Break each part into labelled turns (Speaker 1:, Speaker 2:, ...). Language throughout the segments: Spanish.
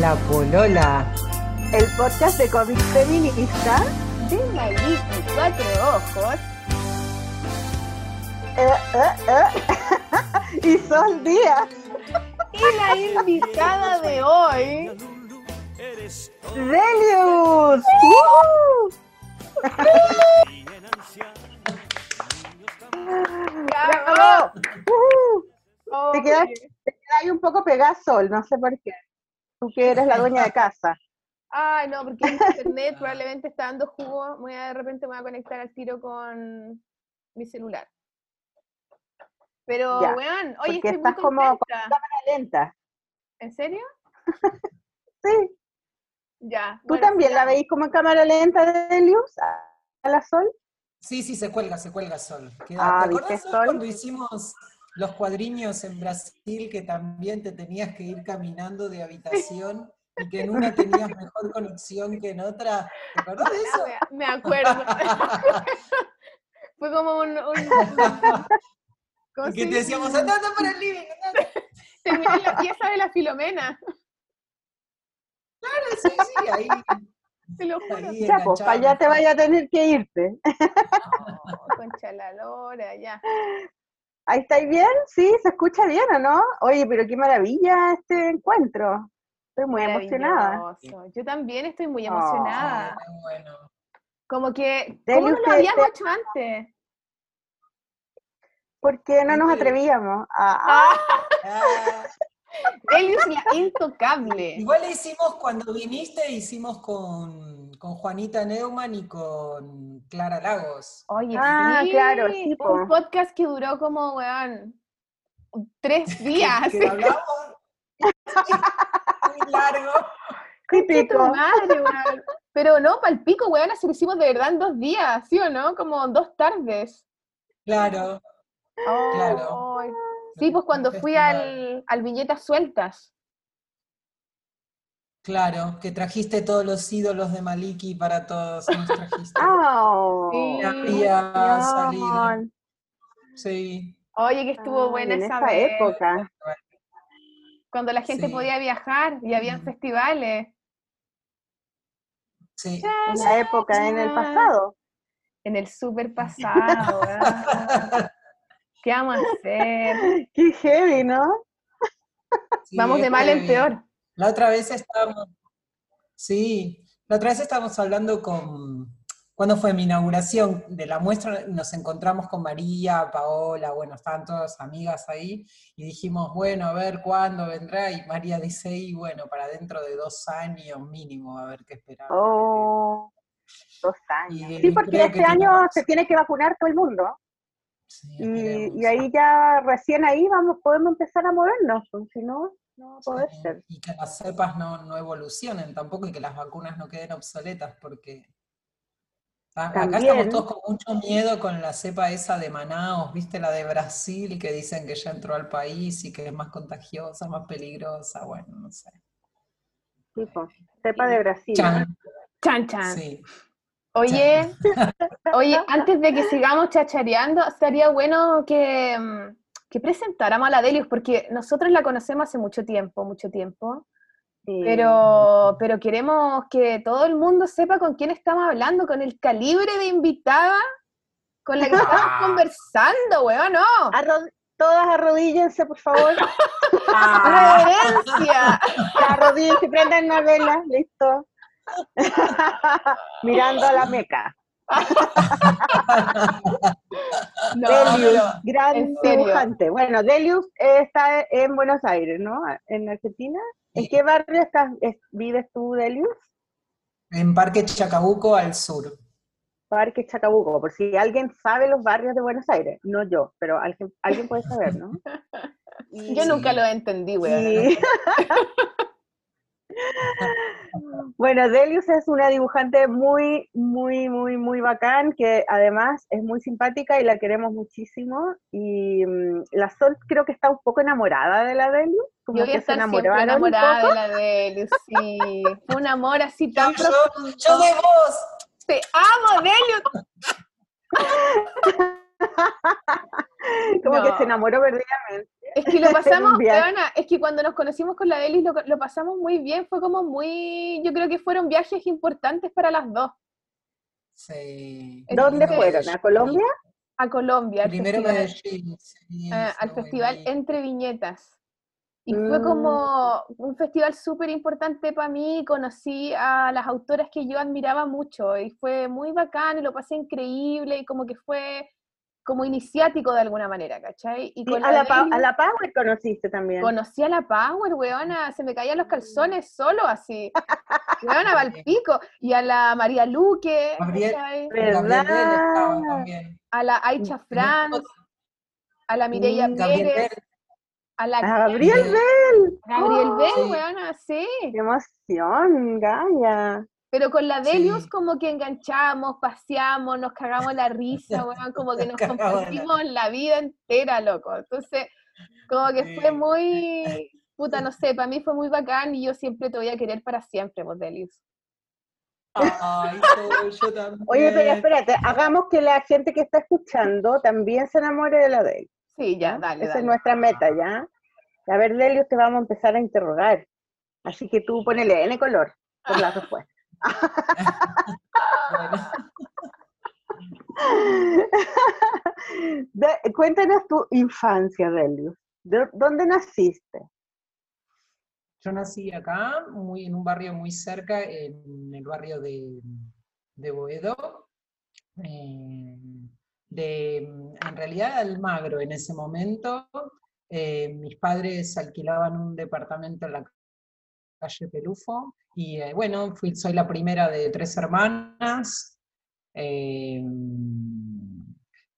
Speaker 1: La Polola.
Speaker 2: El podcast de cómics feminista
Speaker 3: de Cuatro Ojos.
Speaker 2: eh, eh, eh, y Sol Díaz.
Speaker 3: Y la invitada de hoy.
Speaker 2: ¡Woo! Te quedas, te quedas ahí un poco pegada Sol, no sé por qué. Tú que eres la dueña de casa.
Speaker 3: Ay, no, porque internet probablemente está dando jugo. Voy a, de repente me voy a conectar al tiro con mi celular. Pero,
Speaker 2: Ya,
Speaker 3: weón, oye, estoy muy
Speaker 2: estás como con cámara lenta.
Speaker 3: ¿En serio?
Speaker 2: Sí.
Speaker 3: Ya.
Speaker 2: ¿Tú
Speaker 3: bueno,
Speaker 2: también la
Speaker 3: sigamos.
Speaker 2: veis como en cámara lenta, Delius? ¿A a la Sol?
Speaker 4: Sí, sí, se cuelga, se cuelga Sol. Queda-
Speaker 2: Ah,
Speaker 4: ¿Te
Speaker 2: ¿viste,
Speaker 4: acordás Sol,
Speaker 2: Sol?
Speaker 4: cuando hicimos los cuadriños en Brasil que también te tenías que ir caminando de habitación y que en una tenías mejor conexión que en otra? ¿Te acordás de eso?
Speaker 3: Me acuerdo. Fue como un. un- ¿cómo
Speaker 4: Y que te decíamos, anda, anda para el living, anda".
Speaker 3: Terminé en la pieza de la Filomena.
Speaker 4: Claro, sí, sí, ahí.
Speaker 3: Te lo juro.
Speaker 2: pues, para allá te vaya a tener que irte.
Speaker 3: Oh, concha la lora, ya.
Speaker 2: ¿Ahí estáis bien? Sí, se escucha bien, ¿o no? Oye, pero qué maravilla este encuentro. Estoy muy emocionada.
Speaker 3: Yo también estoy muy
Speaker 2: Oh.
Speaker 3: emocionada.
Speaker 4: Bueno.
Speaker 3: Como que, ¿cómo no lo habíamos hecho antes?
Speaker 2: ¿Por qué no nos atrevíamos? Ah, ah,
Speaker 4: Ah,
Speaker 3: Delius la intocable.
Speaker 4: igual hicimos, cuando viniste, hicimos con, con Juanita Neumann y con Clara Lagos.
Speaker 3: Oye,
Speaker 2: Ah,
Speaker 3: sí,
Speaker 2: claro, sí, po.
Speaker 3: un podcast que duró como, weón, tres días.
Speaker 4: Que hablamos muy largo.
Speaker 3: Tu
Speaker 2: típico.
Speaker 3: madre, weón. Pero no, pal pico, weón, así lo hicimos de verdad en dos días, ¿sí o no? Como dos tardes.
Speaker 4: Claro. Claro.
Speaker 3: Ay. Sí, pues cuando fui al, al Viñetas Sueltas.
Speaker 4: Claro, que trajiste todos los ídolos de Maliki para todos. Nos trajiste.
Speaker 2: Ah,
Speaker 3: Sí.
Speaker 4: Había salido.
Speaker 2: León.
Speaker 4: Sí.
Speaker 3: Oye, que estuvo
Speaker 2: Ay,
Speaker 3: buena
Speaker 2: en
Speaker 3: esa,
Speaker 2: esa
Speaker 3: vez.
Speaker 2: época.
Speaker 3: Cuando la gente
Speaker 4: Sí.
Speaker 3: podía viajar y habían
Speaker 4: Mm.
Speaker 3: festivales.
Speaker 4: Sí.
Speaker 2: En la época, en el pasado.
Speaker 3: En el super pasado. ¿Qué vamos a hacer?
Speaker 2: Qué heavy, ¿no?
Speaker 4: Sí,
Speaker 3: Vamos de mal en peor.
Speaker 4: La otra vez estábamos, sí, la otra vez estábamos hablando con, cuando fue mi inauguración de la muestra, nos encontramos con María, Paola, bueno, estaban todas amigas ahí, y dijimos, bueno, a ver cuándo vendrá, y María dice, y bueno, para dentro de dos años mínimo, a ver qué esperamos.
Speaker 2: Oh, dos años.
Speaker 4: Y
Speaker 2: Sí, porque este año
Speaker 4: tenemos-
Speaker 2: se tiene que vacunar todo el mundo.
Speaker 4: Sí,
Speaker 2: Y, ahí ya, recién ahí vamos, podemos empezar a movernos. pues, Si no, no va a poder
Speaker 4: Sí,
Speaker 2: ser.
Speaker 4: Y que las cepas no, no evolucionen tampoco y que las vacunas no queden obsoletas porque a- acá estamos todos con mucho miedo con la cepa esa de Manaus, viste la de Brasil que dicen que ya entró al país y que es más contagiosa, más peligrosa, bueno, no sé.
Speaker 2: Tipo, cepa de Brasil.
Speaker 4: Chan,
Speaker 3: Chan, chan.
Speaker 4: sí.
Speaker 3: Oye, oye, antes de que sigamos chachareando, estaría bueno que, mm, que presentáramos a la Delius, porque nosotros la conocemos hace mucho tiempo, mucho tiempo,
Speaker 2: Sí.
Speaker 3: pero, pero queremos que todo el mundo sepa con quién estamos hablando, con el calibre de invitada con la que estamos
Speaker 4: Ah.
Speaker 3: conversando, weón, no.
Speaker 2: Arro- todas arrodíllense, por favor.
Speaker 3: ¡Reverencia!
Speaker 2: Arrodíllense, prendan una vela, listo. Mirando a la meca.
Speaker 3: No,
Speaker 2: Delius,
Speaker 3: pero-
Speaker 2: gran dibujante. Bueno, Delius está en Buenos Aires, ¿no? En Argentina. ¿En
Speaker 4: Sí.
Speaker 2: qué barrio estás, es- vives tú, Delius?
Speaker 4: En Parque Chacabuco al sur.
Speaker 2: Parque Chacabuco, por si alguien sabe los barrios de Buenos Aires. No yo, pero alguien, alguien puede saber, ¿no?
Speaker 3: Yo nunca lo entendí, weón.
Speaker 2: y- Bueno, Delius es una dibujante muy, muy, muy, muy bacán, que además es muy simpática y la queremos muchísimo. Y mm, la Sol creo que está un poco enamorada de la Delius, como
Speaker 3: Yo voy a
Speaker 2: que se
Speaker 3: estar siempre
Speaker 2: enamoraron un
Speaker 3: enamorada
Speaker 2: poco.
Speaker 3: de la Delius, sí. Fue un amor así tan
Speaker 4: yo,
Speaker 3: profundo.
Speaker 4: yo de vos.
Speaker 3: Te amo, Delius.
Speaker 2: como que se enamoró perdidamente.
Speaker 3: Es que lo pasamos, Ana, es que cuando nos conocimos con la Delis lo, lo, pasamos muy bien, fue como muy, yo creo que fueron viajes importantes para las dos.
Speaker 4: Sí.
Speaker 2: ¿Dónde fueron? ¿A Colombia?
Speaker 3: A Colombia. Al
Speaker 4: Primero
Speaker 3: festival, uh, al festival Entre Viñetas. Y fue como mm. un festival súper importante para mí, conocí a las autoras que yo admiraba mucho y fue muy bacán y lo pasé increíble y como que fue como iniciático de alguna manera, ¿cachai?
Speaker 2: Y a, la, a, la, Power conociste también.
Speaker 3: Conocí a la Power, weona, se me caían los calzones solo así. weona, Valpico. Y a la María Luque,
Speaker 4: Gabriel, ¿verdad?
Speaker 3: A la Aicha Franz, a la Mireia mm, Pérez. A la
Speaker 2: Gabriel Bell.
Speaker 3: Gabriel Bell, weona, sí.
Speaker 2: Qué emoción, Gaya.
Speaker 3: Pero con la Delius como que enganchamos, paseamos, nos cagamos la risa, weón, como que nos compartimos la vida entera, loco. Entonces, como que fue muy, puta, no sé, para mí fue muy bacán y yo siempre te voy a querer para siempre, vos, Delius.
Speaker 4: Ay, yo también.
Speaker 2: Oye, pero espérate, hagamos que la gente que está escuchando también se enamore de la Delius.
Speaker 3: Sí, ya, dale.
Speaker 2: Esa es nuestra meta, ¿ya? A ver, Delius, te vamos a empezar a interrogar. Así que tú ponele N color por la respuesta. cuéntanos tu infancia, Delius. ¿Dónde naciste?
Speaker 4: Yo nací acá, muy, en un barrio muy cerca, en el barrio de, Boedo. Eh, de, en realidad Almagro en ese momento. Eh, mis padres alquilaban un departamento en la calle Pelufo. Y eh, bueno, fui, soy la primera de tres hermanas. Eh,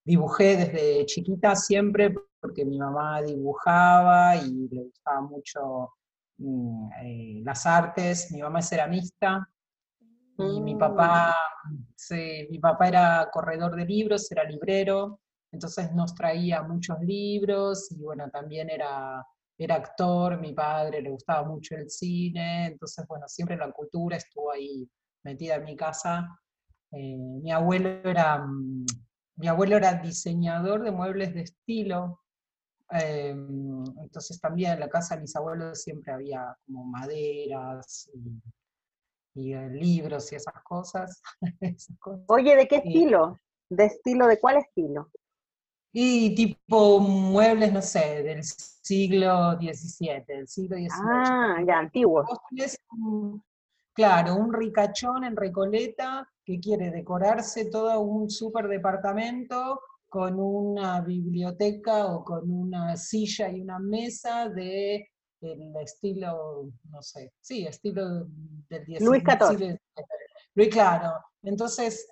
Speaker 4: dibujé desde chiquita siempre porque mi mamá dibujaba y le gustaba mucho mm, eh, las artes. Mi mamá es ceramista y mi papá, mm. mi papá era corredor de libros, era librero, entonces nos traía muchos libros y bueno, también era era actor, mi padre le gustaba mucho el cine, entonces, bueno, siempre la cultura estuvo ahí metida en mi casa. Eh, mi, abuelo era, mm, mi abuelo era diseñador de muebles de estilo, eh, entonces también en la casa de mis abuelos siempre había como maderas y, eh, libros y esas cosas,
Speaker 2: Oye, ¿de qué estilo? ¿De estilo? ¿De cuál estilo?
Speaker 4: Y tipo muebles, no sé, del siglo XVII, del siglo XVIII.
Speaker 2: Ah, ya, antiguo.
Speaker 4: claro, un ricachón en Recoleta que quiere decorarse todo un super departamento con una biblioteca o con una silla y una mesa de el estilo, no sé, sí, estilo del
Speaker 2: XIX. Luis XIV.
Speaker 4: Luis, claro. Entonces,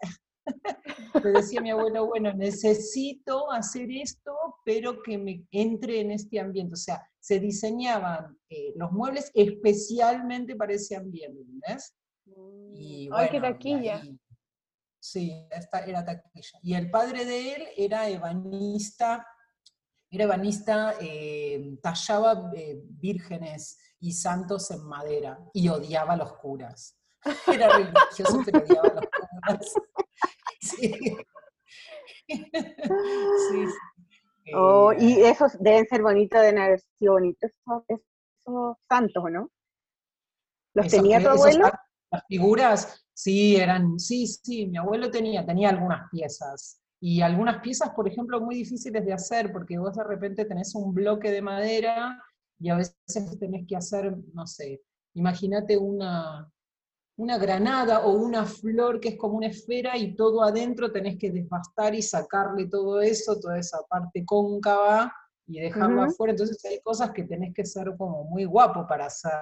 Speaker 4: me decía mi abuelo, bueno, necesito hacer esto, pero que me entre en este ambiente. O sea, se diseñaban eh, los muebles especialmente para ese ambiente, ¿ves?
Speaker 3: Y, Ay, qué taquilla.
Speaker 4: sí, esta era taquilla. Y el padre de él era ebanista, era ebanista, eh, tallaba eh, vírgenes y santos en madera y odiaba a los curas. Era religioso, pero odiaba a los curas.
Speaker 2: Oh, y eh, esos deben ser bonitos, deben haber sido bonitos esos, santos, ¿no? ¿Los tenía tu abuelo?
Speaker 4: Las figuras, sí, eran, sí, sí, mi abuelo tenía, tenía algunas piezas. Y algunas piezas, por ejemplo, muy difíciles de hacer, porque vos de repente tenés un bloque de madera y a veces tenés que hacer, no sé, imagínate una, una granada o una flor que es como una esfera y todo adentro tenés que desbastar y sacarle todo eso, toda esa parte cóncava y dejarlo afuera. Entonces hay cosas que tenés que ser como muy guapo para hacer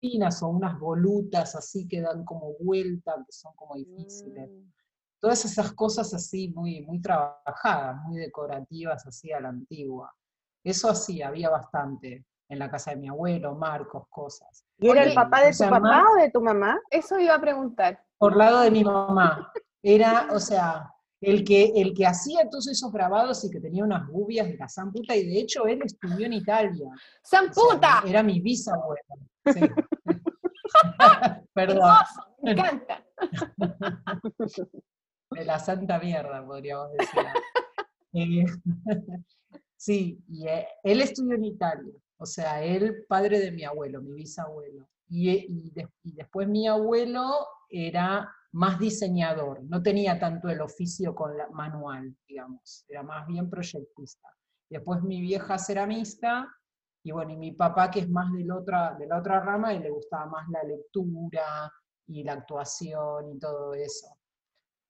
Speaker 4: finas o unas volutas así que dan como vuelta, que son como difíciles. Mm. Todas esas cosas así muy, muy trabajadas, muy decorativas así a la antigua. Eso así, había bastante en la casa de mi abuelo, Marcos, cosas.
Speaker 2: ¿Y era el papá de tu papá o de tu mamá?
Speaker 3: Eso iba a preguntar.
Speaker 4: Por lado de mi mamá. Era, o sea, el que, el que hacía todos esos grabados y que tenía unas gubias de la Samputa, y de hecho él estudió en Italia.
Speaker 3: ¡Samputa!
Speaker 4: era mi bisabuelo. Sí. Perdón.
Speaker 3: me encanta.
Speaker 4: De la santa mierda, podríamos decir. Eh, Sí, y eh, él estudió en Italia, o sea, él padre de mi abuelo, mi bisabuelo. Y, y, después mi abuelo era más diseñador, no tenía tanto el oficio con la manual, digamos, era más bien proyectista. Después mi vieja ceramista, y bueno, y mi papá que es más de la otra, de la otra rama, y le gustaba más la lectura y la actuación y todo eso.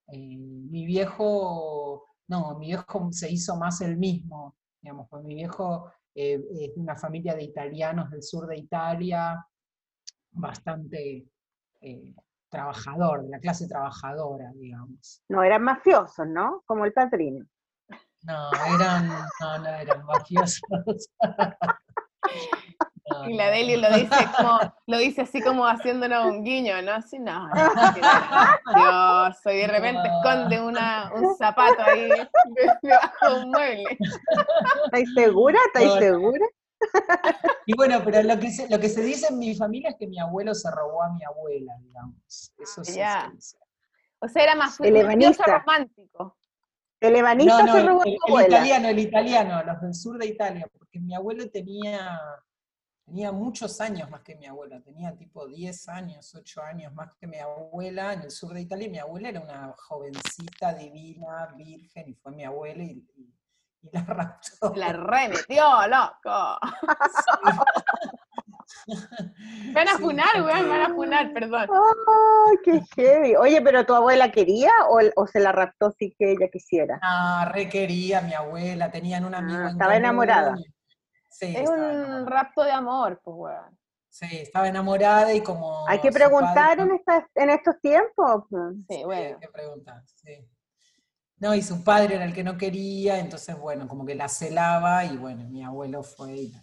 Speaker 4: Eh, mi viejo, no, mi viejo se hizo más el mismo, digamos, pues mi viejo eh, es de una familia de italianos del sur de Italia, bastante eh, trabajador, de la clase trabajadora, digamos.
Speaker 2: No eran mafiosos, ¿no? Como el padrino.
Speaker 4: No, eran, no, no eran mafiosos.
Speaker 3: y la Deli lo dice como, lo dice así como haciéndonos un guiño, ¿no? Así no. Dios, soy de repente esconde una, un zapato ahí debajo de un mueble.
Speaker 2: ¿Estáis segura? ¿Estáis segura?
Speaker 4: Y bueno, pero lo que, se, lo que se dice en mi familia es que mi abuelo se robó a mi abuela, digamos. Eso sí
Speaker 3: se dice. O sea, era más
Speaker 2: el romántico. El ebanista
Speaker 4: se robó el, a mi abuela. El italiano, el italiano, los del sur de Italia, porque mi abuelo tenía, tenía muchos años más que mi abuela, tenía tipo 10 años, 8 años más que mi abuela en el sur de Italia, y mi abuela era una jovencita, divina, virgen, y fue mi abuela, y y la raptó.
Speaker 3: La remetió, loco. Me van a funar, weón, me van a funar, perdón.
Speaker 2: Ay, qué heavy. Oye, pero tu abuela quería o, se la raptó sin que ella quisiera?
Speaker 4: Ah, requería mi abuela, tenían una amiga.
Speaker 2: Ah, estaba enamorada.
Speaker 3: Sí, es un rapto de amor, pues weón.
Speaker 4: Sí, estaba enamorada y como.
Speaker 2: Hay que preguntar en, en estos tiempos.
Speaker 3: Sí, bueno.
Speaker 4: Hay que preguntar, sí. No, y su padre era el que no quería, entonces, bueno, como que la celaba y bueno, mi abuelo fue y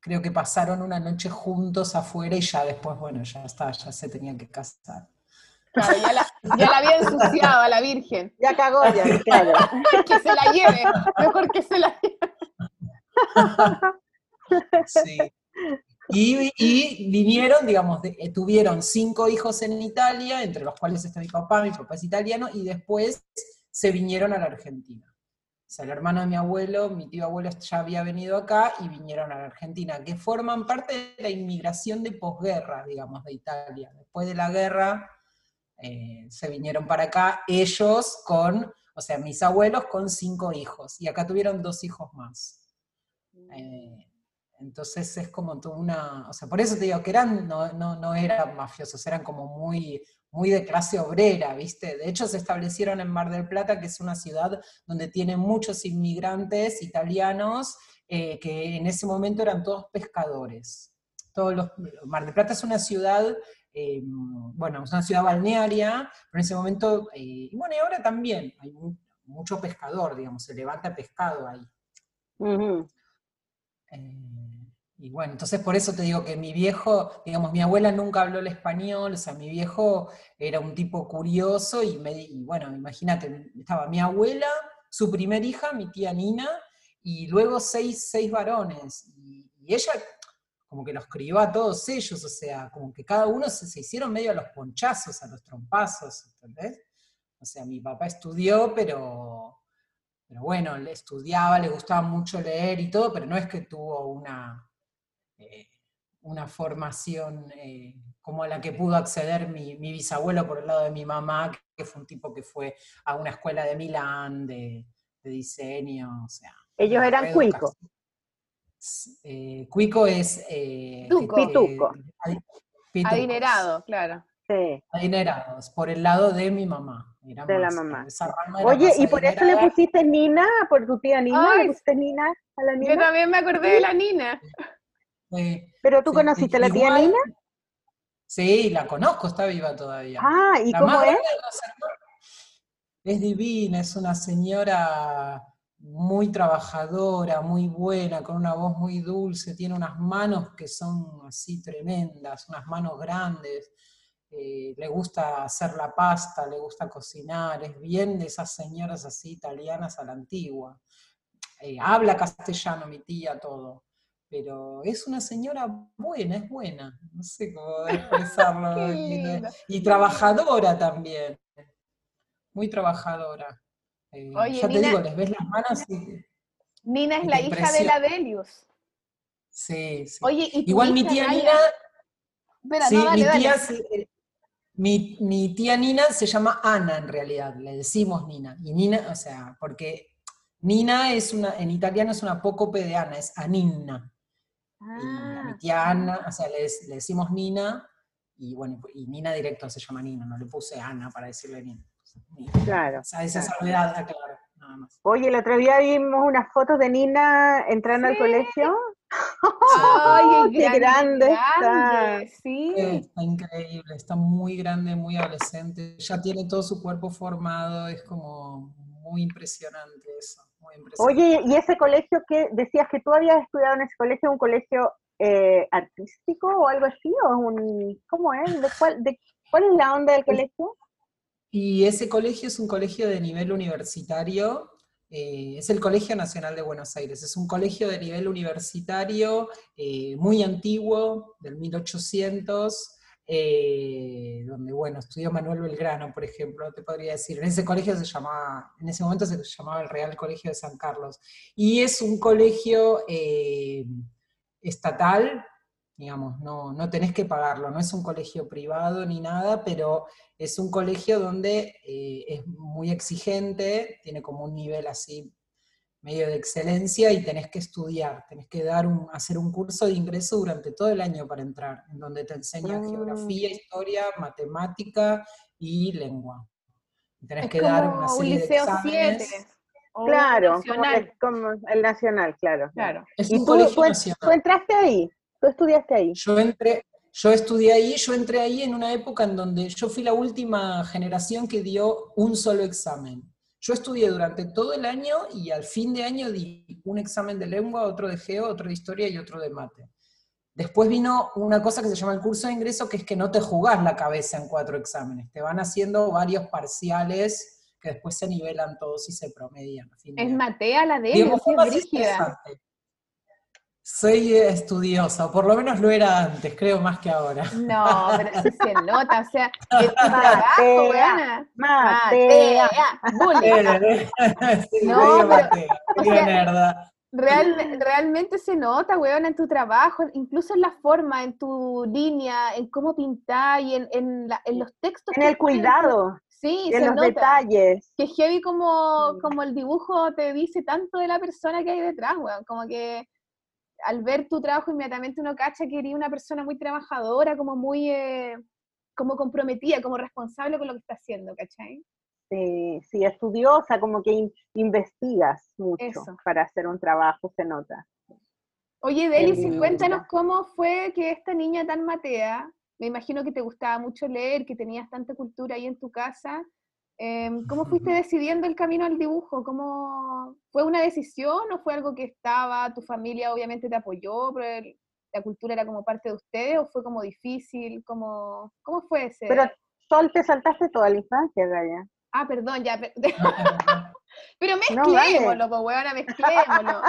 Speaker 4: creo que pasaron una noche juntos afuera y ya después, bueno, ya está, ya se tenían que casar.
Speaker 3: Claro, ya la, ya la había ensuciado a la Virgen.
Speaker 2: Ya cagó, ya, claro.
Speaker 3: que se la lleve, mejor que se la lleve.
Speaker 4: Y, vinieron, digamos, eh, tuvieron cinco hijos en Italia, entre los cuales está mi papá, mi papá es italiano, y después se vinieron a la Argentina. O sea, el hermano de mi abuelo, mi tío abuelo ya había venido acá y vinieron a la Argentina, que forman parte de la inmigración de posguerra, digamos, de Italia. Después de la guerra eh, se vinieron para acá ellos con, o sea, mis abuelos con cinco hijos, y acá tuvieron dos hijos más. Eh, entonces es como una, o sea, por eso te digo que eran, no, no, no eran mafiosos, eran como muy, muy de clase obrera, ¿viste? De hecho se establecieron en Mar del Plata, que es una ciudad donde tiene muchos inmigrantes italianos, eh, que en ese momento eran todos pescadores. Todos los, Mar del Plata es una ciudad, eh, bueno, es una ciudad balnearia, pero en ese momento, y bueno, y ahora también hay mucho pescador, digamos, se levanta pescado ahí. Y bueno, entonces por eso te digo que mi viejo, digamos, mi abuela nunca habló el español, o sea, mi viejo era un tipo curioso y, me, bueno, imagínate, estaba mi abuela, su primer hija, mi tía Nina, y luego seis, seis varones. Y, ella como que los crió a todos ellos, o sea, como que cada uno se, se hicieron medio a los ponchazos, a los trompazos, ¿entendés? O sea, mi papá estudió, pero, pero bueno, le estudiaba, le gustaba mucho leer y todo, pero no es que tuvo una, eh, una formación eh, como la que pudo acceder mi, bisabuelo por el lado de mi mamá, que fue un tipo que fue a una escuela de Milán de, diseño, o sea.
Speaker 2: Ellos eran cuicos.
Speaker 4: Eh, cuico es...
Speaker 2: pituco.
Speaker 3: Adinerado, claro.
Speaker 2: Sí.
Speaker 4: Adinerados, por el lado de mi mamá.
Speaker 2: de la mamá. Oye, ¿y por eso le pusiste Nina? ¿Por tu tía Nina? ¿Le pusiste Nina a la Nina?
Speaker 3: Yo también me acordé de la Nina.
Speaker 2: ¿Pero tú conociste a la tía Nina?
Speaker 4: Sí, la conozco, está viva todavía.
Speaker 2: Ah, ¿y cómo es?
Speaker 4: Es divina, es una señora muy trabajadora, muy buena, con una voz muy dulce, tiene unas manos que son así tremendas, unas manos grandes, eh, le gusta hacer la pasta, le gusta cocinar, es bien de esas señoras así italianas a la antigua. Eh, habla castellano mi tía, todo pero es una señora buena, es buena, no sé cómo expresarlo. y, trabajadora también, muy trabajadora. Eh, ya te digo, les ves las manos y...
Speaker 3: Nina es la hija de la Delius.
Speaker 4: Sí, sí.
Speaker 3: Oye, ¿y
Speaker 4: Igual mi tía Nina.
Speaker 3: Espera,
Speaker 4: sí,
Speaker 3: no, dale,
Speaker 4: mi, tía,
Speaker 3: dale.
Speaker 4: Mi, mi tía Nina se llama Ana en realidad, le decimos Nina. Y Nina, o sea, porque Nina es una, en italiano es una apócope de Ana, es Aninna. Y a mi
Speaker 3: Ah,
Speaker 4: tía Ana, o sea, le, le decimos Nina, y bueno, y Nina directo se llama Nina, no le puse Ana para decirle Nina. Nina.
Speaker 2: Claro.
Speaker 4: O sea, esa
Speaker 2: claro.
Speaker 4: salvedad, ah, claro, nada más.
Speaker 2: Oye, el otro día vimos unas fotos de Nina entrando al colegio.
Speaker 3: Ay,
Speaker 2: qué grande
Speaker 3: grande,
Speaker 2: está.
Speaker 3: Sí.
Speaker 4: Está increíble, está muy grande, muy adolescente, ya tiene todo su cuerpo formado, es como muy impresionante eso, muy impresionante.
Speaker 2: Oye, ¿y ese colegio que decías que tú habías estudiado en ese colegio, un colegio eh, artístico o algo así? ¿O un, ¿Cómo es? ¿De cuál, de, ¿Cuál es la onda del colegio?
Speaker 4: Y ese colegio es un colegio de nivel universitario, eh, es el Colegio Nacional de Buenos Aires, es un colegio de nivel universitario eh, muy antiguo, del 1800, eh, donde, bueno, estudió Manuel Belgrano, por ejemplo, te podría decir. En ese colegio se llamaba, en ese momento se llamaba el Real Colegio de San Carlos. Y es un colegio eh, estatal, digamos, no, no tenés que pagarlo, no es un colegio privado ni nada, pero es un colegio donde eh, es muy exigente, tiene como un nivel así medio de excelencia y tenés que estudiar, tenés que dar un, hacer un curso de ingreso durante todo el año para entrar, en donde te enseñan
Speaker 2: Mm.
Speaker 4: geografía, historia, matemática y lengua. Y tenés
Speaker 3: Es
Speaker 4: que dar una
Speaker 3: un
Speaker 4: serie de
Speaker 3: liceo
Speaker 4: exámenes.
Speaker 3: 7. o
Speaker 2: Claro, como,
Speaker 3: nacional,
Speaker 2: el- como el nacional, claro.
Speaker 3: Claro.
Speaker 4: Es
Speaker 2: ¿Y
Speaker 4: un
Speaker 2: tú,
Speaker 4: colegio
Speaker 2: tú, tú
Speaker 4: nacional.
Speaker 2: entraste ahí? ¿Tú estudiaste ahí?
Speaker 4: Yo entré, yo estudié ahí, yo entré ahí en una época en donde yo fui la última generación que dio un solo examen. Yo estudié durante todo el año y al fin de año di un examen de lengua, otro de geo, otro de historia y otro de mate. Después vino una cosa que se llama el curso de ingreso, que es que no te jugás la cabeza en cuatro exámenes, te van haciendo varios parciales que después se nivelan todos y se promedian. a fin de
Speaker 3: Es
Speaker 4: año.
Speaker 3: Matea la de
Speaker 4: fue
Speaker 3: es brígida.
Speaker 4: Soy estudiosa, o por lo menos lo era antes, creo más que ahora.
Speaker 3: No, pero sí se nota, o sea, es tu trabajo,
Speaker 2: Matea.
Speaker 3: weona.
Speaker 2: Matea.
Speaker 3: bullying.
Speaker 4: sí,
Speaker 3: No, pero,
Speaker 4: Matea,
Speaker 3: o sea,
Speaker 4: nerda.
Speaker 3: Real- realmente se nota, weón, en tu trabajo, incluso en la forma, en tu línea, en cómo pintar y en, en, la- en los textos.
Speaker 2: En el cuidado,
Speaker 3: Sí,
Speaker 2: en
Speaker 3: se
Speaker 2: los
Speaker 3: nota.
Speaker 2: detalles.
Speaker 3: Que heavy como, como el dibujo te dice tanto de la persona que hay detrás, weón. Como que al ver tu trabajo inmediatamente uno cacha que eres una persona muy trabajadora, como muy eh, como comprometida, como responsable con lo que está haciendo, ¿cachai?
Speaker 2: Sí, sí, estudiosa, como que in- investigas mucho
Speaker 3: Eso.
Speaker 2: para hacer un trabajo, se nota.
Speaker 3: Oye, Delis, cuéntanos cómo fue que esta niña tan matea, me imagino que te gustaba mucho leer, que tenías tanta cultura ahí en tu casa, em, ¿cómo fuiste decidiendo el camino al dibujo? ¿Cómo, ¿Fue una decisión o fue algo que estaba, tu familia obviamente te apoyó, pero el- la cultura era como parte de ustedes, o fue como difícil? ¿Cómo, cómo fue ese?
Speaker 2: Pero Sol, te saltaste toda la infancia, Gaya.
Speaker 3: Ah, perdón, ya. per- Pero
Speaker 2: No, vale.
Speaker 3: mezclémoslo, pues, huevona, mezclémoslo.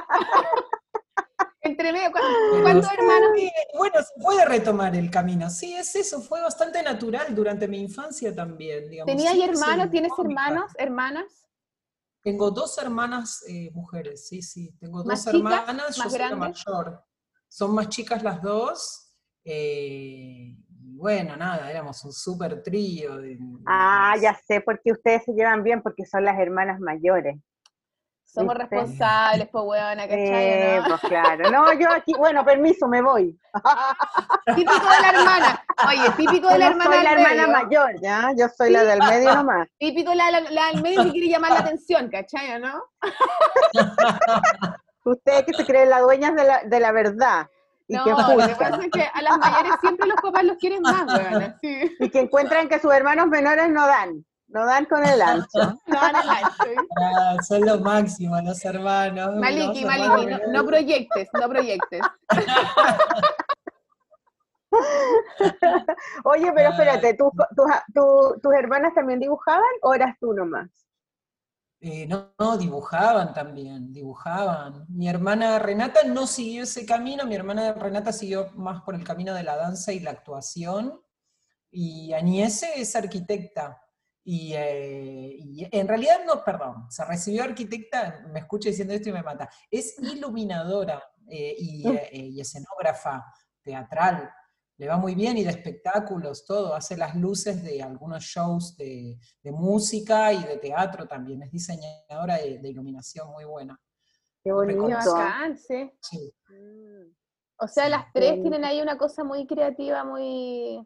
Speaker 3: Entre medio, ¿cu-
Speaker 4: Pero
Speaker 3: ¿cuántos
Speaker 4: sí,
Speaker 3: hermanos?
Speaker 4: Bueno, se puede retomar el camino. Sí, es eso, fue bastante natural durante mi infancia también. Digamos.
Speaker 3: ¿Tenías hermanos? ¿Tienes hermanos? ¿Hermanas?
Speaker 4: Tengo dos hermanas eh, mujeres, sí, sí. Tengo
Speaker 3: ¿Más
Speaker 4: dos
Speaker 3: chicas?
Speaker 4: hermanas, yo
Speaker 3: ¿Más
Speaker 4: soy la mayor. Son más chicas las dos. eh, y bueno, nada, éramos un súper trío. de-
Speaker 2: Ah, ya sé por qué ustedes se llevan bien, porque son las hermanas mayores.
Speaker 3: Somos
Speaker 2: ¿Viste?
Speaker 3: responsables, pues, huevona,
Speaker 2: Eh,
Speaker 3: ¿cachai? ¿no?
Speaker 2: pues claro. No, yo aquí, bueno, permiso, me voy.
Speaker 3: Típico de la hermana. Oye, típico de
Speaker 2: Yo
Speaker 3: la hermana
Speaker 2: soy la
Speaker 3: del
Speaker 2: hermana
Speaker 3: medio.
Speaker 2: mayor, ¿ya? Yo soy la del medio nomás.
Speaker 3: Típico la, la, la del medio que quiere llamar la atención, ¿cachai? ¿no?
Speaker 2: Ustedes que se creen las dueñas de la, de la verdad y
Speaker 3: No,
Speaker 2: que
Speaker 3: lo que pasa es que a las mayores siempre los papás los quieren más, huevona. Sí.
Speaker 2: y que encuentran que sus hermanos menores no dan, no dan con el ancho.
Speaker 3: No van al ancho, ¿sí?
Speaker 4: Ah, son lo máximo, los hermanos.
Speaker 3: Maliki,
Speaker 4: los
Speaker 3: Maliki,
Speaker 4: hermanos
Speaker 3: no,
Speaker 4: menores.
Speaker 3: no proyectes, no proyectes.
Speaker 2: Oye, pero
Speaker 4: Ah.
Speaker 2: espérate, ¿tus, tus, tu- tus hermanas también dibujaban o eras tú nomás?
Speaker 4: Eh, no, no, dibujaban también, dibujaban. Mi hermana Renata no siguió ese camino, mi hermana Renata siguió más por el camino de la danza y la actuación, y Añese es arquitecta. Y, eh, y, en realidad no, perdón, se recibió arquitecta, me escucha diciendo esto y me mata, es iluminadora eh, y,
Speaker 2: Mm.
Speaker 4: eh, y escenógrafa teatral, le va muy bien y de espectáculos, todo, hace las luces de algunos shows de, de música y de teatro también, es diseñadora de, de iluminación muy buena.
Speaker 2: Qué bonito.
Speaker 3: bacán, sí.
Speaker 4: Sí.
Speaker 2: Mm.
Speaker 3: O sea, las tres tienen ahí una cosa muy creativa, muy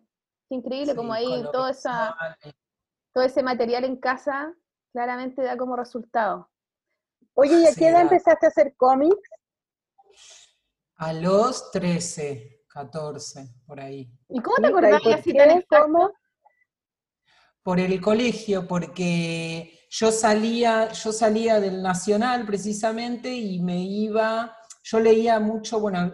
Speaker 3: increíble, como ahí toda esa. Todo ese material en casa claramente da como resultado.
Speaker 2: Oye, ¿y a
Speaker 4: Sí,
Speaker 2: qué edad
Speaker 4: da-
Speaker 2: empezaste a hacer cómics?
Speaker 4: A los 13, 14, por ahí.
Speaker 3: ¿Y cómo te acordás
Speaker 2: ¿y por
Speaker 3: así tan?
Speaker 2: ¿Cómo?
Speaker 4: Por el colegio, porque yo salía, yo salía del Nacional precisamente y me iba, yo leía mucho, bueno,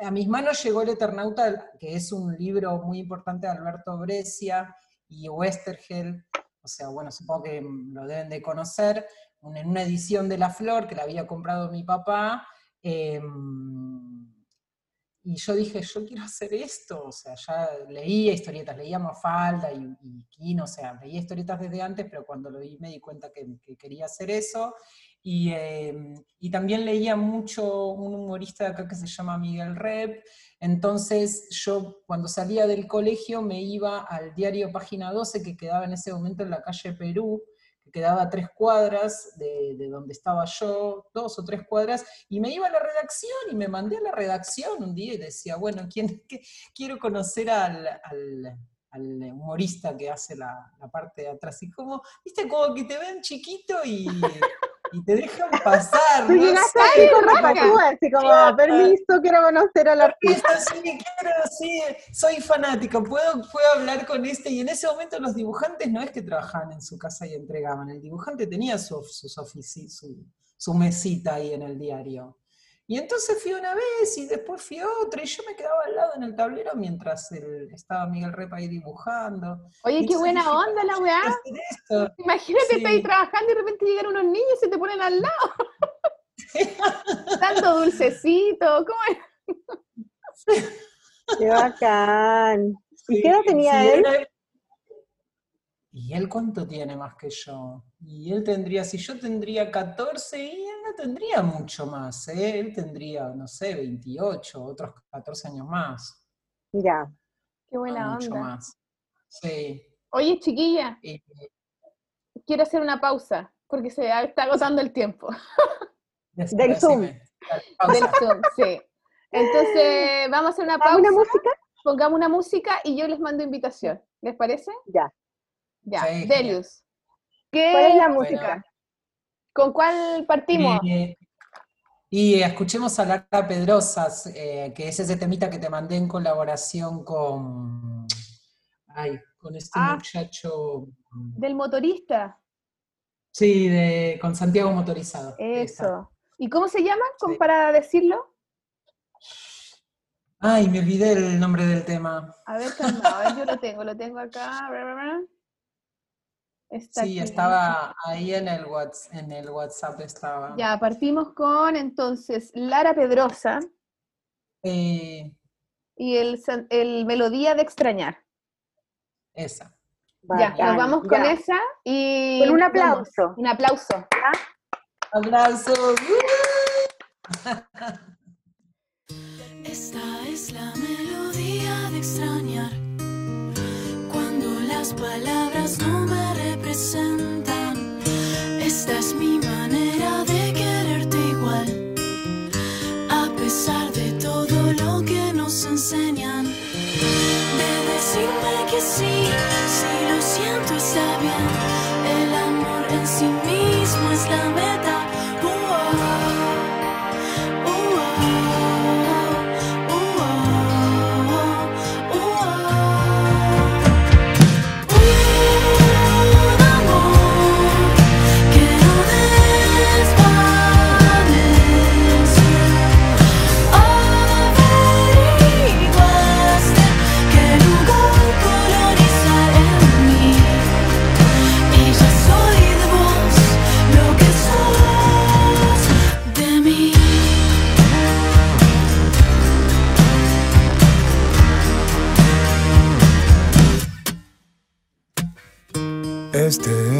Speaker 4: a mis manos llegó El Eternauta, que es un libro muy importante de Alberto Brescia y Westergel, o sea, bueno, supongo que lo deben de conocer, en una edición de La Flor que la había comprado mi papá, em, y yo dije, yo quiero hacer esto, o sea, ya leía historietas, leía Mafalda y, y Quino, o sea, leía historietas desde antes, pero cuando lo vi me di cuenta que, que quería hacer eso, y, eh, y también leía mucho un humorista de acá que se llama Miguel Rep, entonces yo cuando salía del colegio me iba al diario Página 12, que quedaba en ese momento en la calle Perú, que quedaba a tres cuadras de, de donde estaba yo, dos o tres cuadras, y me iba a la redacción y me mandé a la redacción un día y decía, bueno, ¿quién, qué- quiero conocer al, humorista que hace la parte de atrás. Y como, viste, como que te ven chiquito y, y te dejan pasar.
Speaker 2: Tú llegaste así con rapatúa, así como,
Speaker 4: Claro.
Speaker 2: permiso, quiero conocer al artista.
Speaker 4: Sí, quiero, sí, soy fanática, puedo, puedo hablar con este, y en ese momento los dibujantes no es que trabajaban en su casa y entregaban, el dibujante tenía su, ofici- su, su mesita ahí en el diario. Y entonces fui una vez y después fui otra, y yo me quedaba al lado en el tablero mientras el- estaba Miguel Repa ahí dibujando.
Speaker 3: Oye,
Speaker 4: Y
Speaker 3: qué buena
Speaker 4: dije,
Speaker 3: onda la
Speaker 4: "Yo
Speaker 3: weá.
Speaker 4: quiero hacer esto".
Speaker 3: Imagínate,
Speaker 4: Sí.
Speaker 3: ahí trabajando y de repente llegan unos niños y se te ponen al lado. Tanto dulcecito, ¿cómo es?
Speaker 2: Qué bacán. ¿Y
Speaker 4: Sí,
Speaker 2: qué edad tenía
Speaker 4: sí,
Speaker 2: él?
Speaker 4: era- ¿Y él cuánto tiene más que yo? Y él tendría, si yo tendría 14, y él no tendría mucho más, ¿eh? Él tendría, no sé, 28, otros 14 años más.
Speaker 2: Ya.
Speaker 3: Qué
Speaker 4: no
Speaker 3: buena
Speaker 4: mucho
Speaker 3: onda.
Speaker 4: más. Sí.
Speaker 3: Oye, chiquilla, quiero hacer una pausa porque se está agotando el tiempo
Speaker 2: Del Zoom.
Speaker 4: decime.
Speaker 3: Del. Zoom, sí. Entonces, vamos a hacer una
Speaker 2: ¿Hago
Speaker 3: pausa,
Speaker 2: una música?
Speaker 3: pongamos una música y yo les mando invitación. ¿Les parece?
Speaker 2: Ya.
Speaker 3: Ya,
Speaker 4: Sí.
Speaker 3: Delius. ¿Qué,
Speaker 2: ¿Cuál es la
Speaker 4: Bueno.
Speaker 2: música?
Speaker 3: ¿Con cuál partimos?
Speaker 4: Eh, y escuchemos a Lara Pedrosas, eh, que es ese temita que te mandé en colaboración con, ay, con este
Speaker 3: Ah.
Speaker 4: muchacho.
Speaker 3: Del motorista.
Speaker 4: Sí, de, con Santiago Motorizado. esa.
Speaker 3: Eso. ¿Y cómo se llama? ¿Con-
Speaker 4: Sí.
Speaker 3: Para decirlo.
Speaker 4: Ay, me olvidé el nombre del tema.
Speaker 3: A ver, calma, a ver, yo lo tengo, lo tengo acá. Está
Speaker 4: Sí,
Speaker 3: aquí.
Speaker 4: estaba ahí en el, Whats- en el WhatsApp. Estaba.
Speaker 3: Ya, partimos con entonces Lara Pedrosa
Speaker 4: Eh,
Speaker 3: y el, el Melodía de Extrañar.
Speaker 4: esa.
Speaker 3: ya,
Speaker 2: Bacán,
Speaker 3: nos vamos con
Speaker 2: ya.
Speaker 3: esa y...
Speaker 2: Con un
Speaker 3: nos vamos.
Speaker 2: aplauso.
Speaker 3: Un aplauso.
Speaker 4: Abrazo.
Speaker 1: Esta es la melodía de extrañar. Cuando las palabras no me Esta es mi manera de quererte igual. A pesar de todo lo que nos enseñan.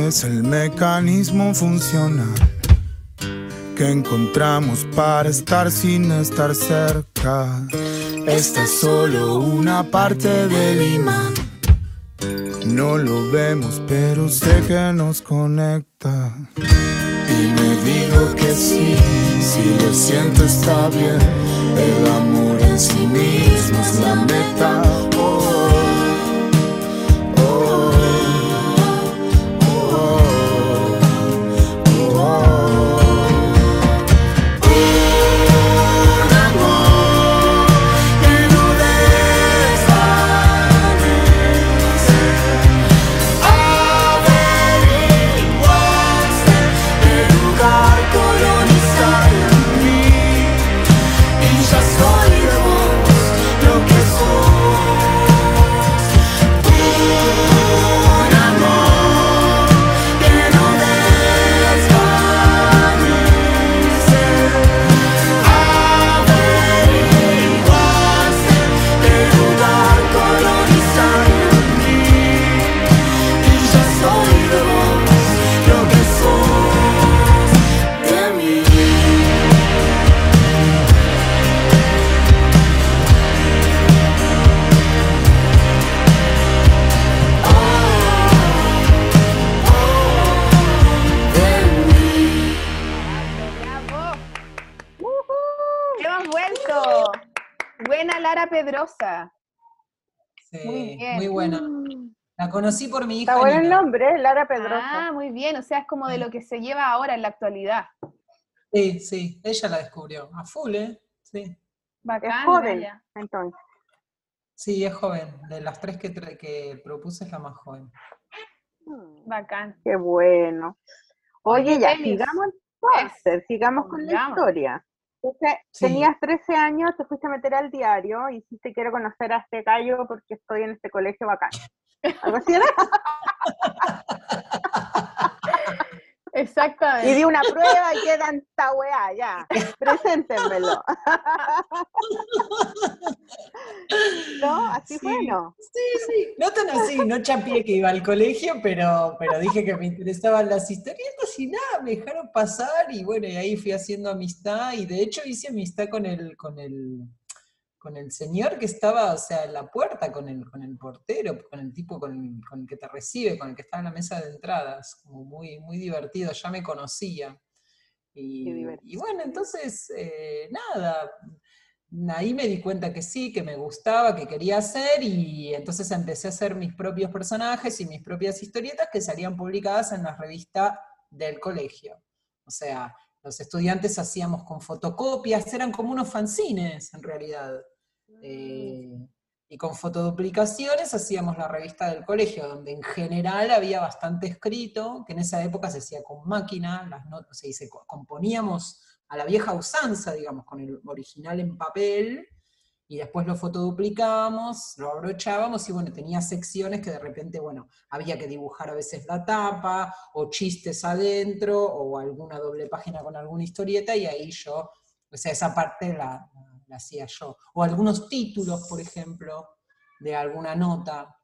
Speaker 1: Es
Speaker 5: el mecanismo funcional que encontramos para estar sin estar cerca. Esta es solo una parte del imán. No lo vemos, pero sé que nos conecta. Y me digo que sí, si lo siento está bien. El amor en sí mismo es la meta.
Speaker 4: Conocí por mi hija.
Speaker 2: Está bueno el nombre, ¿eh? Lara Pedrosa.
Speaker 3: Ah, muy bien. O sea, es como de lo que se lleva ahora en la actualidad.
Speaker 4: Sí, sí, ella la descubrió. A full, ¿eh? Sí.
Speaker 3: Bacán,
Speaker 2: es joven,
Speaker 3: Gaya.
Speaker 2: entonces.
Speaker 4: Sí, es joven. De las tres que, que propuse es la más joven.
Speaker 3: Bacán.
Speaker 2: Qué bueno. Oye, ya, sigamos entonces, sigamos con la historia. Entonces,
Speaker 4: Sí.
Speaker 2: tenías 13 años, te fuiste a meter al diario y dijiste quiero conocer a este gallo porque estoy en este colegio bacán. Algo así era.
Speaker 3: Exactamente.
Speaker 2: Y di una prueba y queda en esta weá, ya. Preséntenmelo. ¿No? Así fue,
Speaker 4: Sí.
Speaker 2: ¿no?
Speaker 4: Sí, sí. No tan así, no chapié que iba al colegio, pero, pero dije que me interesaban las historietas y nada, me dejaron pasar y bueno, y ahí fui haciendo amistad y de hecho hice amistad con el, con el, con el señor que estaba, o sea, en la puerta, con el, con el portero, con el tipo con el, con el que te recibe, con el que estaba en la mesa de entradas, como muy, muy divertido, ya me conocía. Y, y bueno, entonces, eh, nada, ahí me di cuenta que sí, que me gustaba, que quería hacer, y entonces empecé a hacer mis propios personajes y mis propias historietas que salían publicadas en la revista del colegio. O sea, los estudiantes hacíamos con fotocopias, eran como unos fanzines en realidad. Eh, y con fotoduplicaciones hacíamos la revista del colegio, donde en general había bastante escrito, que en esa época se hacía con máquina, las notas, se dice, co- componíamos a la vieja usanza, digamos, con el original en papel, y después lo fotoduplicábamos, lo abrochábamos, y bueno, tenía secciones que de repente, bueno, había que dibujar a veces la tapa, o chistes adentro, o alguna doble página con alguna historieta, y ahí yo, o sea, esa parte la, la hacía yo. O algunos títulos, por ejemplo, de alguna nota.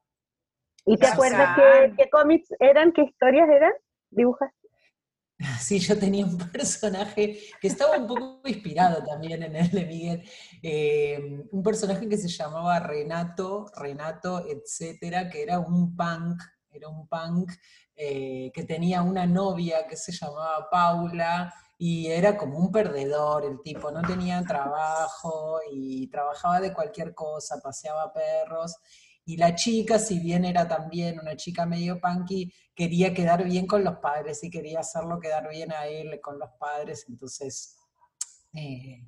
Speaker 2: ¿Y te acuerdas qué, qué cómics eran, qué historias eran? ¿Dibujas?
Speaker 4: Sí, yo tenía un personaje que estaba un poco inspirado también en el de Miguel. eh, un personaje que se llamaba Renato, Renato, etcétera, que era un punk, era un punk eh, que tenía una novia que se llamaba Paula y era como un perdedor el tipo, no tenía trabajo y trabajaba de cualquier cosa, paseaba perros. Y la chica, si bien era también una chica medio punky, quería quedar bien con los padres y quería hacerlo quedar bien a él con los padres. Entonces, eh,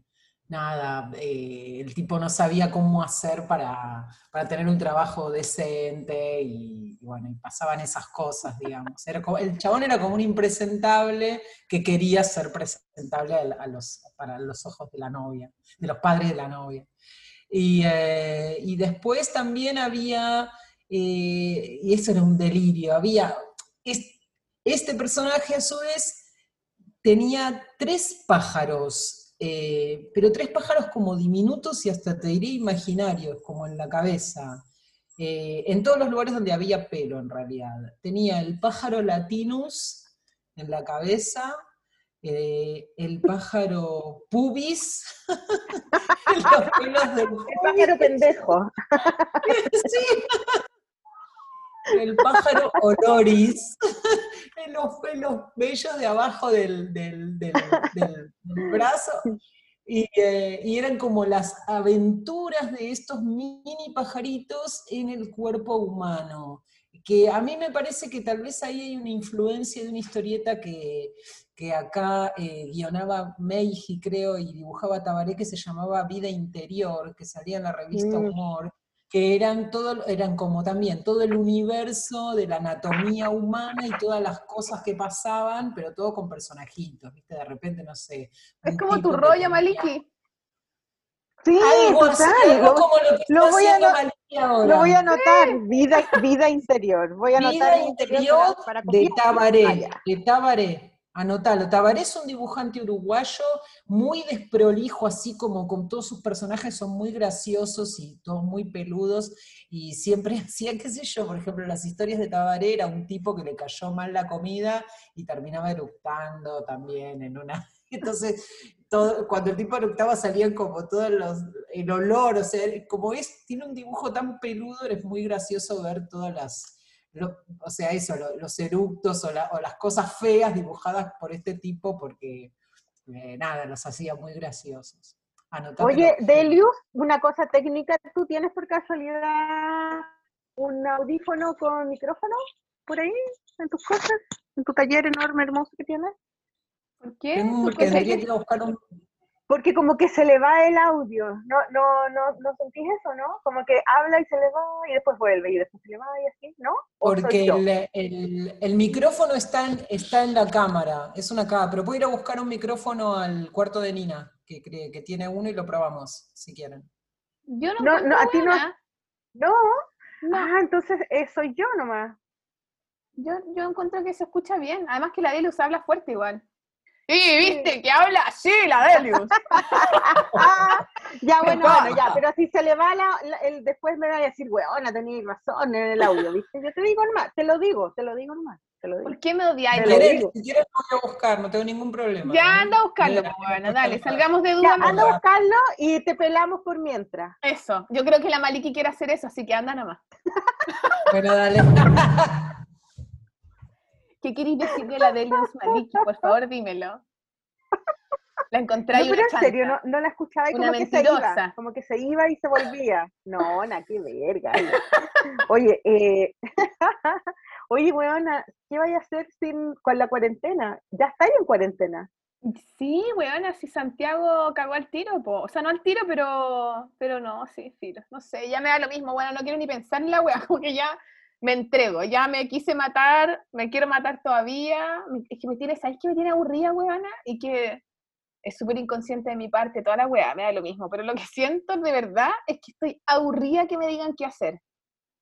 Speaker 4: nada, eh, el tipo no sabía cómo hacer para, para tener un trabajo decente y, bueno, y pasaban esas cosas, digamos. Era como- el chabón era como un impresentable que quería ser presentable para los ojos de la novia, de los padres de la novia. Y, eh, y después también había, eh, y eso era un delirio, había, es- este personaje a su vez tenía tres pájaros, eh, pero tres pájaros como diminutos y hasta te diría imaginarios, como en la cabeza. en todos los lugares donde había pelo en realidad. Tenía el pájaro latinus en la cabeza, eh, el pájaro pubis,
Speaker 2: los pelos del El pájaro pendejo. sí.
Speaker 4: El pájaro oloris, en los pelos bellos de abajo del, del brazo. Eh, y, eran como las aventuras de estos mini pajaritos en el cuerpo humano. Que a mí me parece que tal vez ahí hay una influencia de una historieta que, que acá eh, guionaba Meiji, creo, y dibujaba Tabaré, que se llamaba Vida Interior, que salía en la revista mm. Humor que eran, todo, eran como también todo el universo de la anatomía humana y todas las cosas que pasaban, pero todo con personajitos, ¿viste? De repente, no sé.
Speaker 3: Es como tu rollo, Maliki.
Speaker 2: Sí, total. Lo, como lo, lo, voy a lo, voy a anotar, vida, vida interior. Voy a
Speaker 4: vida interior, para, de Tabaré, de Tabaré. Anotalo. Tabaré es un dibujante uruguayo muy desprolijo, así como con todos sus personajes son muy graciosos y todos muy peludos. Y siempre hacía, qué sé yo, por ejemplo, las historias de Tabaré era un tipo que le cayó mal la comida y terminaba eructando también en una. Entonces, todo, cuando el tipo eructaba salían como todos los. el olor, o sea, como es, tiene un dibujo tan peludo, es muy gracioso ver todas las o sea, eso, los eructos o, las cosas feas dibujadas por este tipo, porque eh, nada, los hacía muy graciosos.
Speaker 2: Oye, Delius, una cosa técnica, ¿tú tienes por casualidad un audífono con micrófono por ahí, en tus cosas, en tu taller enorme, hermoso que tienes?
Speaker 3: ¿Por qué?
Speaker 4: Porque tendría que ir a buscar un,
Speaker 2: porque como que se le va el audio, ¿no, no, no, no sentís eso, no? Como que habla y se le va y después vuelve y después se le va y así, ¿no?
Speaker 4: Porque el, el, el, micrófono está en, está en la cámara, es una cámara, pero puedo ir a buscar un micrófono al cuarto de Nina, que, cree que tiene uno y lo probamos, si quieren.
Speaker 3: Yo no,
Speaker 2: no, a ti no, no. Ah, entonces eh, soy yo nomás.
Speaker 3: Yo, yo encuentro que se escucha bien, además que la Delus habla fuerte igual. Sí, viste, que habla así la Delius.
Speaker 2: ya, bueno, bueno, ya, pero si se le va la, el, después me va a decir, weona, tenéis razón en el audio, ¿viste? Yo te digo nomás, te lo digo, te lo digo nomás. Te lo digo.
Speaker 3: ¿Por qué me odiáis?
Speaker 4: Si quieres, voy a buscar, no tengo ningún problema.
Speaker 3: Ya anda a buscarlo, pues, bueno, dale, salgamos de duda.
Speaker 2: anda a buscarlo y te pelamos por mientras.
Speaker 3: Eso, yo creo que la Maliki quiere hacer eso, así que anda nomás.
Speaker 4: bueno, dale.
Speaker 3: ¿Qué queréis decirle la Delius Maliki? Por favor, dímelo. La encontré
Speaker 2: no, pero en serio, no, no la escuchaba y como que se iba, como que se iba y se volvía. No, na, qué verga. Oye, eh, oye, weona, ¿qué vaya a hacer sin, con la cuarentena? ¿Ya estáis en cuarentena?
Speaker 3: Sí, weona, si Santiago cagó al tiro, po. o sea, no al tiro, pero, pero no, sí, sí, no sé, ya me da lo mismo, bueno, no quiero ni pensar en la wea, como que ya me entrego, ya me quise matar, me quiero matar todavía, es que me tiene, ¿sabes que me tiene aburrida, weana? Y que es súper inconsciente de mi parte, toda la weá, me da lo mismo, pero lo que siento de verdad es que estoy aburrida que me digan qué hacer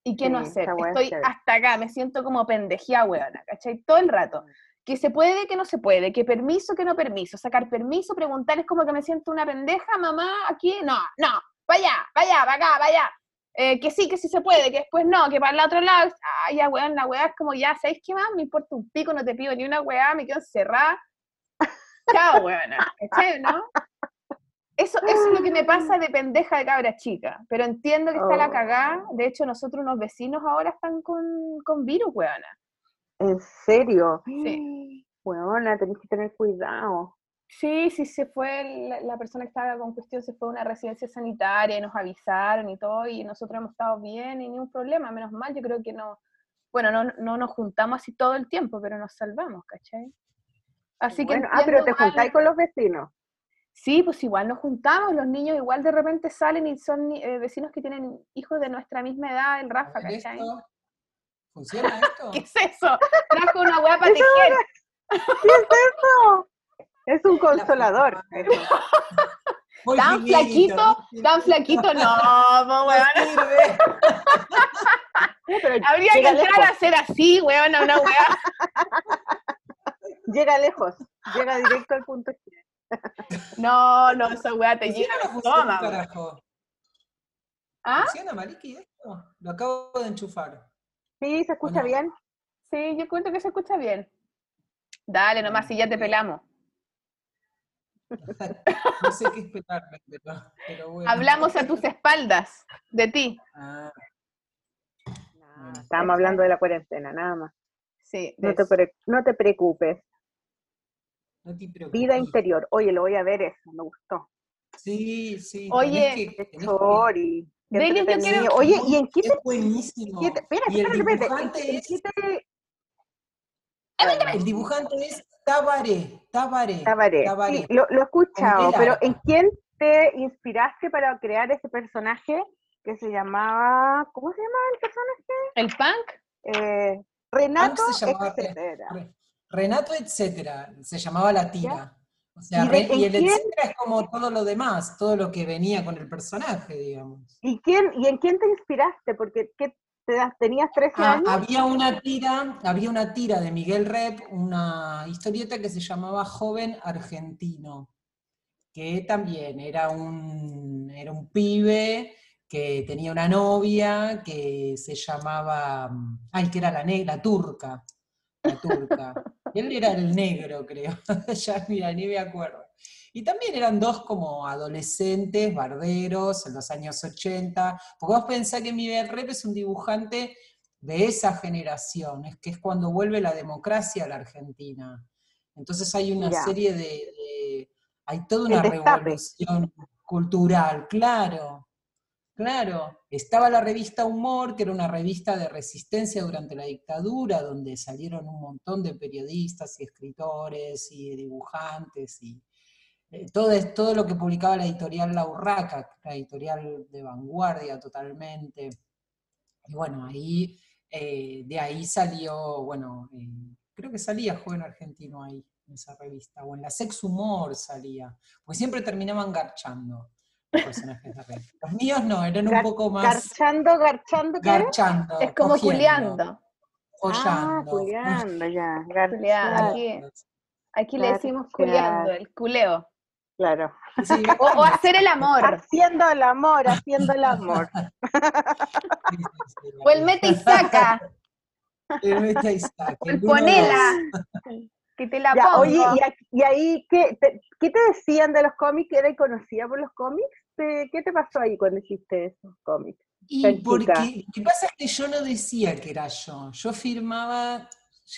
Speaker 3: y qué no hacer. Estoy hasta acá, me siento como pendejía, weona, ¿cachai? Todo el rato. Mm. Que se puede, que no se puede, que permiso, que no permiso, sacar permiso, preguntar es como que me siento una pendeja, mamá, aquí, no, no, vaya, vaya, acá, vaya, eh, que sí, que sí se puede, que después no, que para el otro lado, ay, ya, weón, la weá es como, ya, ¿sabéis qué más? Me importa un pico, no te pido ni una weá, me quedo encerrada. Chao, weona, no? Eso, eso es lo que me pasa de pendeja de cabra chica, pero entiendo que está la oh. cagada, de hecho nosotros unos vecinos ahora están con, con virus, weona.
Speaker 2: ¿En serio? Sí. Weona, tenés que tener cuidado.
Speaker 3: Sí, sí, se fue, la, persona que estaba con cuestión se fue a una residencia sanitaria y nos avisaron y todo, y nosotros hemos estado bien y ni un problema, menos mal, yo creo que no, bueno, no, no nos juntamos así todo el tiempo, pero nos salvamos, ¿cachai?
Speaker 2: Así que ah, pero te juntáis con los vecinos.
Speaker 3: Sí, pues igual nos juntamos, los niños igual de repente salen y son eh, vecinos que tienen hijos de nuestra misma edad, el Rafa, ¿cachai?
Speaker 4: ¿Funciona esto?
Speaker 3: ¿Qué es eso? Trajo una hueá para tejer.
Speaker 2: ¿Qué es eso? Es un consolador.
Speaker 3: tan flaquito, tan flaquito, no, no weón. Habría que entrar a hacer así, weón, una weá.
Speaker 2: Llega lejos, llega directo al punto.
Speaker 3: No, no, esa weá te llega a la ¿Ah?
Speaker 4: ¿Funciona, esto? Lo acabo de enchufar.
Speaker 2: ¿Sí? ¿Se escucha
Speaker 4: no?
Speaker 2: bien?
Speaker 3: Sí, yo cuento que se escucha bien. Dale nomás, si ya te pelamos.
Speaker 4: No sé qué esperarme, pero, pero bueno.
Speaker 3: Hablamos a tus espaldas, de ti.
Speaker 4: Ah,
Speaker 2: Nada, estábamos hablando de la cuarentena, nada más.
Speaker 3: Sí,
Speaker 2: No te,
Speaker 3: eso.
Speaker 2: pre- no te preocupes.
Speaker 4: no te preocupes.
Speaker 2: Vida interior. Oye, lo voy a ver eso, me gustó.
Speaker 4: Sí, sí.
Speaker 3: Oye,
Speaker 4: que- que-
Speaker 3: yo quiero-
Speaker 2: Oye, ¿y en qué te...
Speaker 4: Es buenísimo.
Speaker 2: qué te- espérate,
Speaker 4: y el
Speaker 2: espérate, espérate, ¿en
Speaker 4: dibujante es, Tabaré, Tabaré.
Speaker 2: Tabaré.
Speaker 4: Tabaré.
Speaker 2: Sí, lo, lo he escuchado, pero. ¿en quién te inspiraste para crear ese personaje que se llamaba, ¿cómo se llama el personaje?
Speaker 3: ¿El punk?
Speaker 2: Eh, Renato,
Speaker 4: Punk se llamaba Re-
Speaker 2: etcétera.
Speaker 4: Re- Renato, etcétera, se llamaba la tira. O sea,
Speaker 2: ¿Y
Speaker 4: Re- el
Speaker 2: quién?
Speaker 4: etcétera es como todo lo demás, todo lo que venía con el personaje, digamos.
Speaker 2: ¿Y, quién, ¿Y en quién te inspiraste? Porque ¿qué tenías 13
Speaker 4: Ah,
Speaker 2: años.
Speaker 4: había una tira, había una tira de Miguel Rep, una historieta que se llamaba Joven Argentino, que también era un, era un pibe que tenía una novia que se llamaba, ay, que era la negra, turca, la turca. Él era el negro, creo, ya mira, ni me acuerdo. Y también eran dos como adolescentes, barderos, en los años 80, porque vos pensás que Miguel Rep es un dibujante de esa generación, es que es cuando vuelve la democracia a la Argentina. Entonces hay una serie de, de- hay toda una revolución cultural, claro, claro. Estaba la revista Humor, que era una revista de resistencia durante la dictadura, donde salieron un montón de periodistas y escritores y dibujantes y todo, es- todo lo que publicaba la editorial La Urraca, la editorial de vanguardia totalmente. Y bueno, ahí, eh, de ahí salió, bueno, eh, creo que salía Joven Argentino ahí, en esa revista, o en la Sex Humor salía, porque siempre terminaban garchando los personajes de red. Los míos no, eran un
Speaker 2: Gar-
Speaker 4: poco más
Speaker 2: Garchando, garchando, ¿qué?
Speaker 4: garchando.
Speaker 3: Es como
Speaker 4: cogiendo,
Speaker 3: culeando.
Speaker 2: Ah,
Speaker 4: follando.
Speaker 2: culeando, ya. Garchando,
Speaker 3: aquí, aquí le decimos culeando, el culeo.
Speaker 2: Claro.
Speaker 4: Sí,
Speaker 3: O, o hacer el amor.
Speaker 2: Haciendo el amor, haciendo el amor.
Speaker 3: O el mete y saca.
Speaker 4: El mete y saca,
Speaker 3: O el
Speaker 4: dos.
Speaker 3: ponela. Que te la
Speaker 2: Ya,
Speaker 3: pongo.
Speaker 2: oye, ¿y, aquí- y ahí qué te, qué te decían de los cómics? ¿Eres conocida por los cómics? ¿Te- ¿Qué te pasó ahí cuando hiciste esos cómics?
Speaker 4: Y porque lo que pasa es que yo no decía que era yo, yo firmaba,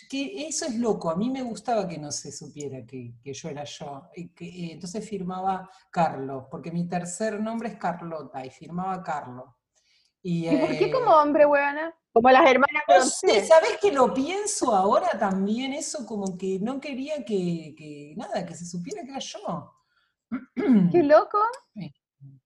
Speaker 4: que eso es loco, a mí me gustaba que no se supiera que, que yo era yo, y que, eh, entonces firmaba Carlos, porque mi tercer nombre es Carlota, y firmaba Carlos. Y,
Speaker 3: ¿Y por qué
Speaker 4: eh,
Speaker 3: como hombre, weona?
Speaker 2: Como las hermanas
Speaker 4: No sé, ¿sabés que lo pienso ahora también? Eso como que no quería que, que nada, que se supiera que era yo.
Speaker 3: Qué loco.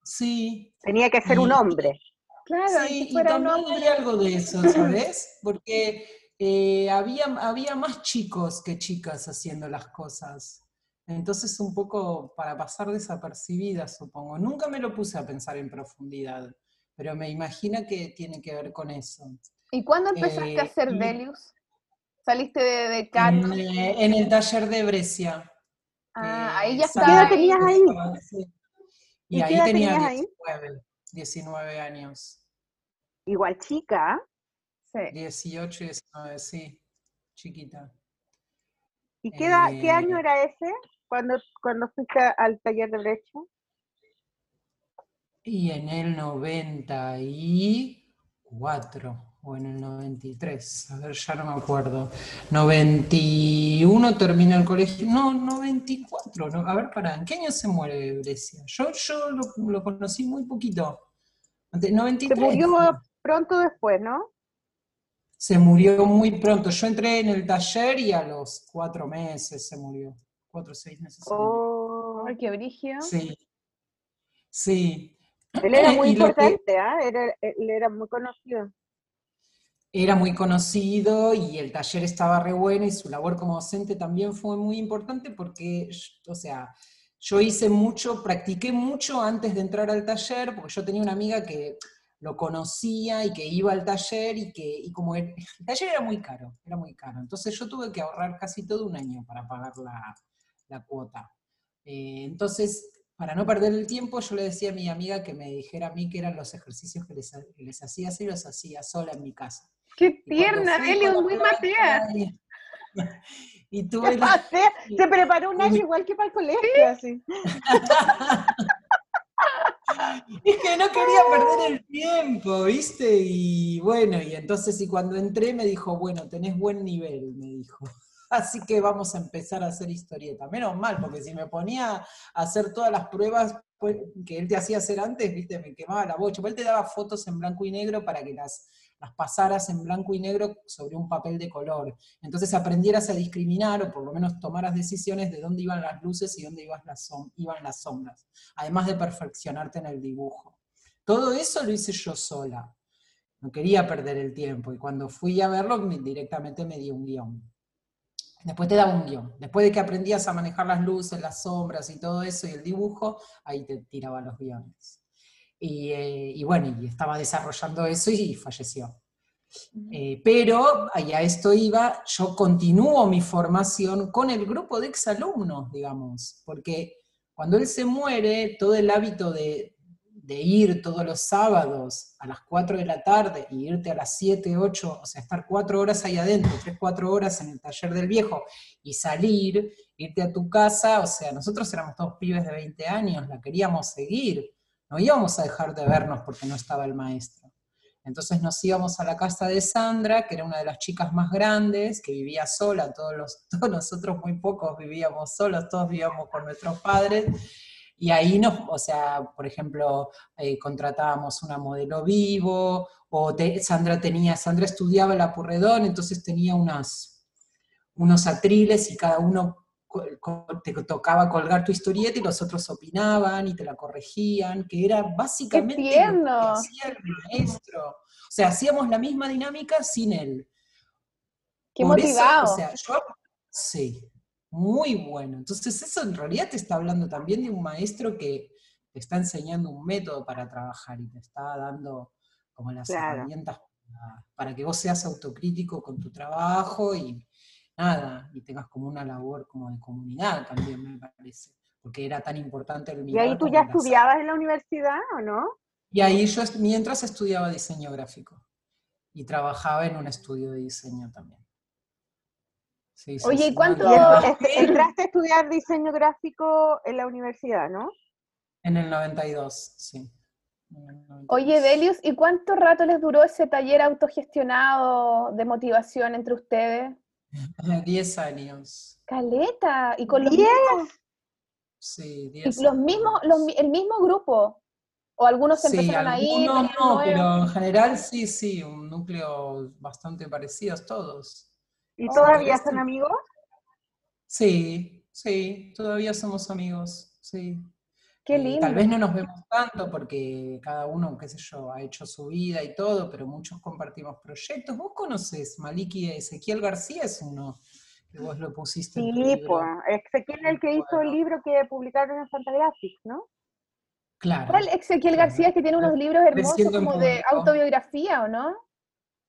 Speaker 4: Sí,
Speaker 2: Tenía que ser un
Speaker 4: Y-
Speaker 2: hombre.
Speaker 3: Claro, y
Speaker 4: Sí,
Speaker 3: si
Speaker 4: y
Speaker 3: fuera un
Speaker 4: también
Speaker 3: hombre.
Speaker 4: hay algo de eso, ¿sabes? Porque eh, había, había más chicos que chicas haciendo las cosas. Entonces, un poco para pasar desapercibida, supongo. Nunca me lo puse a pensar en profundidad, pero me imagino que tiene que ver con eso.
Speaker 3: ¿Y cuándo empezaste a
Speaker 4: Eh,
Speaker 3: hacer Delius? ¿Saliste de, de?
Speaker 4: En, eh, en el taller de Brescia.
Speaker 3: Ah,
Speaker 4: eh,
Speaker 3: ahí ya
Speaker 4: Sara
Speaker 2: ¿Qué edad
Speaker 3: estaba.
Speaker 2: tenías ahí?
Speaker 4: estaba, sí. Y,
Speaker 2: ¿Y qué
Speaker 4: ahí tenía
Speaker 2: tenías ahí?
Speaker 4: 19, 19 años.
Speaker 2: Igual chica.
Speaker 3: Sí.
Speaker 4: 18, 19, sí, chiquita.
Speaker 2: ¿Y qué, edad- qué
Speaker 4: Eh,
Speaker 2: año era ese cuando, cuando fuiste al taller de brecha?
Speaker 4: Y en el 94 o en el 93, a ver, ya no me acuerdo. 91 terminó el colegio, no, 94, no, a ver, pará, ¿en qué año se muere Grecia? Yo, yo lo, lo conocí muy poquito. Ante-
Speaker 2: Se
Speaker 4: 93.
Speaker 2: murió pronto después, ¿no?
Speaker 4: Se murió muy pronto. Yo entré en el taller y a los cuatro meses se murió. Cuatro o seis meses. se murió.
Speaker 2: Oh,
Speaker 3: Ay, qué brigio.
Speaker 4: Sí. Sí.
Speaker 2: él era muy
Speaker 4: Y lo que-
Speaker 2: importante, ¿ah? Era, él era muy conocido.
Speaker 4: era muy conocido y el taller estaba re bueno y su labor como docente también fue muy importante porque, o sea, yo hice mucho, practiqué mucho antes de entrar al taller, porque yo tenía una amiga que lo conocía y que iba al taller y que, y como el, el taller era muy caro, era muy caro, entonces yo tuve que ahorrar casi todo un año para pagar la, la cuota. Eh, entonces, para no perder el tiempo, yo le decía a mi amiga que me dijera a mí qué eran los ejercicios que les, que les hacía y los hacía sola en mi casa.
Speaker 3: ¡Qué tierna, Delio! Muy matea.
Speaker 4: Y tuve
Speaker 2: la... Se preparó un año igual que para el colegio, así.
Speaker 4: Es que no quería perder el tiempo, ¿viste? Y bueno, y entonces y cuando entré me dijo, bueno, tenés buen nivel, me dijo. Así que vamos a empezar a hacer historieta. Menos mal, porque si me ponía a hacer todas las pruebas pues, que él te hacía hacer antes, viste, me quemaba la bocha. Él te daba fotos en blanco y negro para que las, las pasaras en blanco y negro sobre un papel de color. Entonces aprendieras a discriminar o por lo menos tomaras decisiones de dónde iban las luces y dónde iban las, sombras, además de perfeccionarte en el dibujo. Todo eso lo hice yo sola. No quería perder el tiempo y cuando fui a verlo directamente me di un guion. Después te daba un guion. Después de que aprendías a manejar las luces, las sombras y todo eso y el dibujo, ahí te tiraba los guiones. Y, eh, bueno, y estaba desarrollando eso y falleció. Eh, pero a esto iba, yo continúo mi formación con el grupo de exalumnos, digamos, porque cuando él se muere, todo el hábito de, de ir todos los sábados a las 4 de la tarde y irte a las 7, 8, o sea, estar 4 horas ahí adentro, 3, 4 horas en el taller del viejo y salir, irte a tu casa, o sea, nosotros éramos todos pibes de 20 años, la queríamos seguir, no íbamos a dejar de vernos porque no estaba el maestro. Entonces nos íbamos a la casa de Sandra, que era una de las chicas más grandes, que vivía sola, todos, los, todos nosotros muy pocos vivíamos solos, todos vivíamos con nuestros padres, y ahí nos, o sea, por ejemplo, eh, contratábamos una modelo vivo, o Sandra tenía, Sandra estudiaba la Purredón, entonces tenía unas, unos atriles y cada uno te tocaba colgar tu historieta y los otros opinaban y te la corregían, que era básicamente
Speaker 3: lo que
Speaker 4: hacía el maestro. O sea, hacíamos la misma dinámica sin él.
Speaker 3: Qué motivado.
Speaker 4: o sea, yo, sí, muy bueno. Entonces eso en realidad te está hablando también de un maestro que te está enseñando un método para trabajar y te está dando como las herramientas para, que vos seas autocrítico con tu trabajo y nada, y tengas como una labor como de comunidad también, me parece, porque era tan importante el
Speaker 2: ¿Y ahí tú ya estudiabas en la universidad o no?
Speaker 4: Y ahí yo mientras estudiaba diseño gráfico y trabajaba en un estudio de diseño también.
Speaker 3: Oye, ¿y cuánto
Speaker 2: este, entraste a estudiar diseño gráfico en la universidad, no?
Speaker 4: En el 92, sí.
Speaker 3: Oye, Delius, ¿y cuánto rato les duró ese taller autogestionado de motivación entre ustedes?
Speaker 4: Diez años.
Speaker 3: Caleta, ¿y con los
Speaker 2: ¿Diez?
Speaker 4: Sí, diez.
Speaker 3: ¿Y los mismos, el mismo grupo? ¿O algunos se empezaron a ir?
Speaker 4: No, no, pero en general sí, sí, un núcleo bastante parecidos todos.
Speaker 2: ¿Y todavía son amigos?
Speaker 4: Sí, sí, todavía somos amigos, sí.
Speaker 3: Qué lindo.
Speaker 4: Eh, tal vez no nos vemos tanto porque cada uno, qué sé yo, ha hecho su vida y todo, pero muchos compartimos proyectos. Vos conoces Maliki Ezequiel García, es uno que vos lo pusiste.
Speaker 2: Sí, pues, Ezequiel es el que hizo el libro que publicaron en Fantagraphics, ¿no?
Speaker 4: Claro.
Speaker 3: ¿Cuál Ezequiel García es que tiene unos libros hermosos como de autobiografía, o no?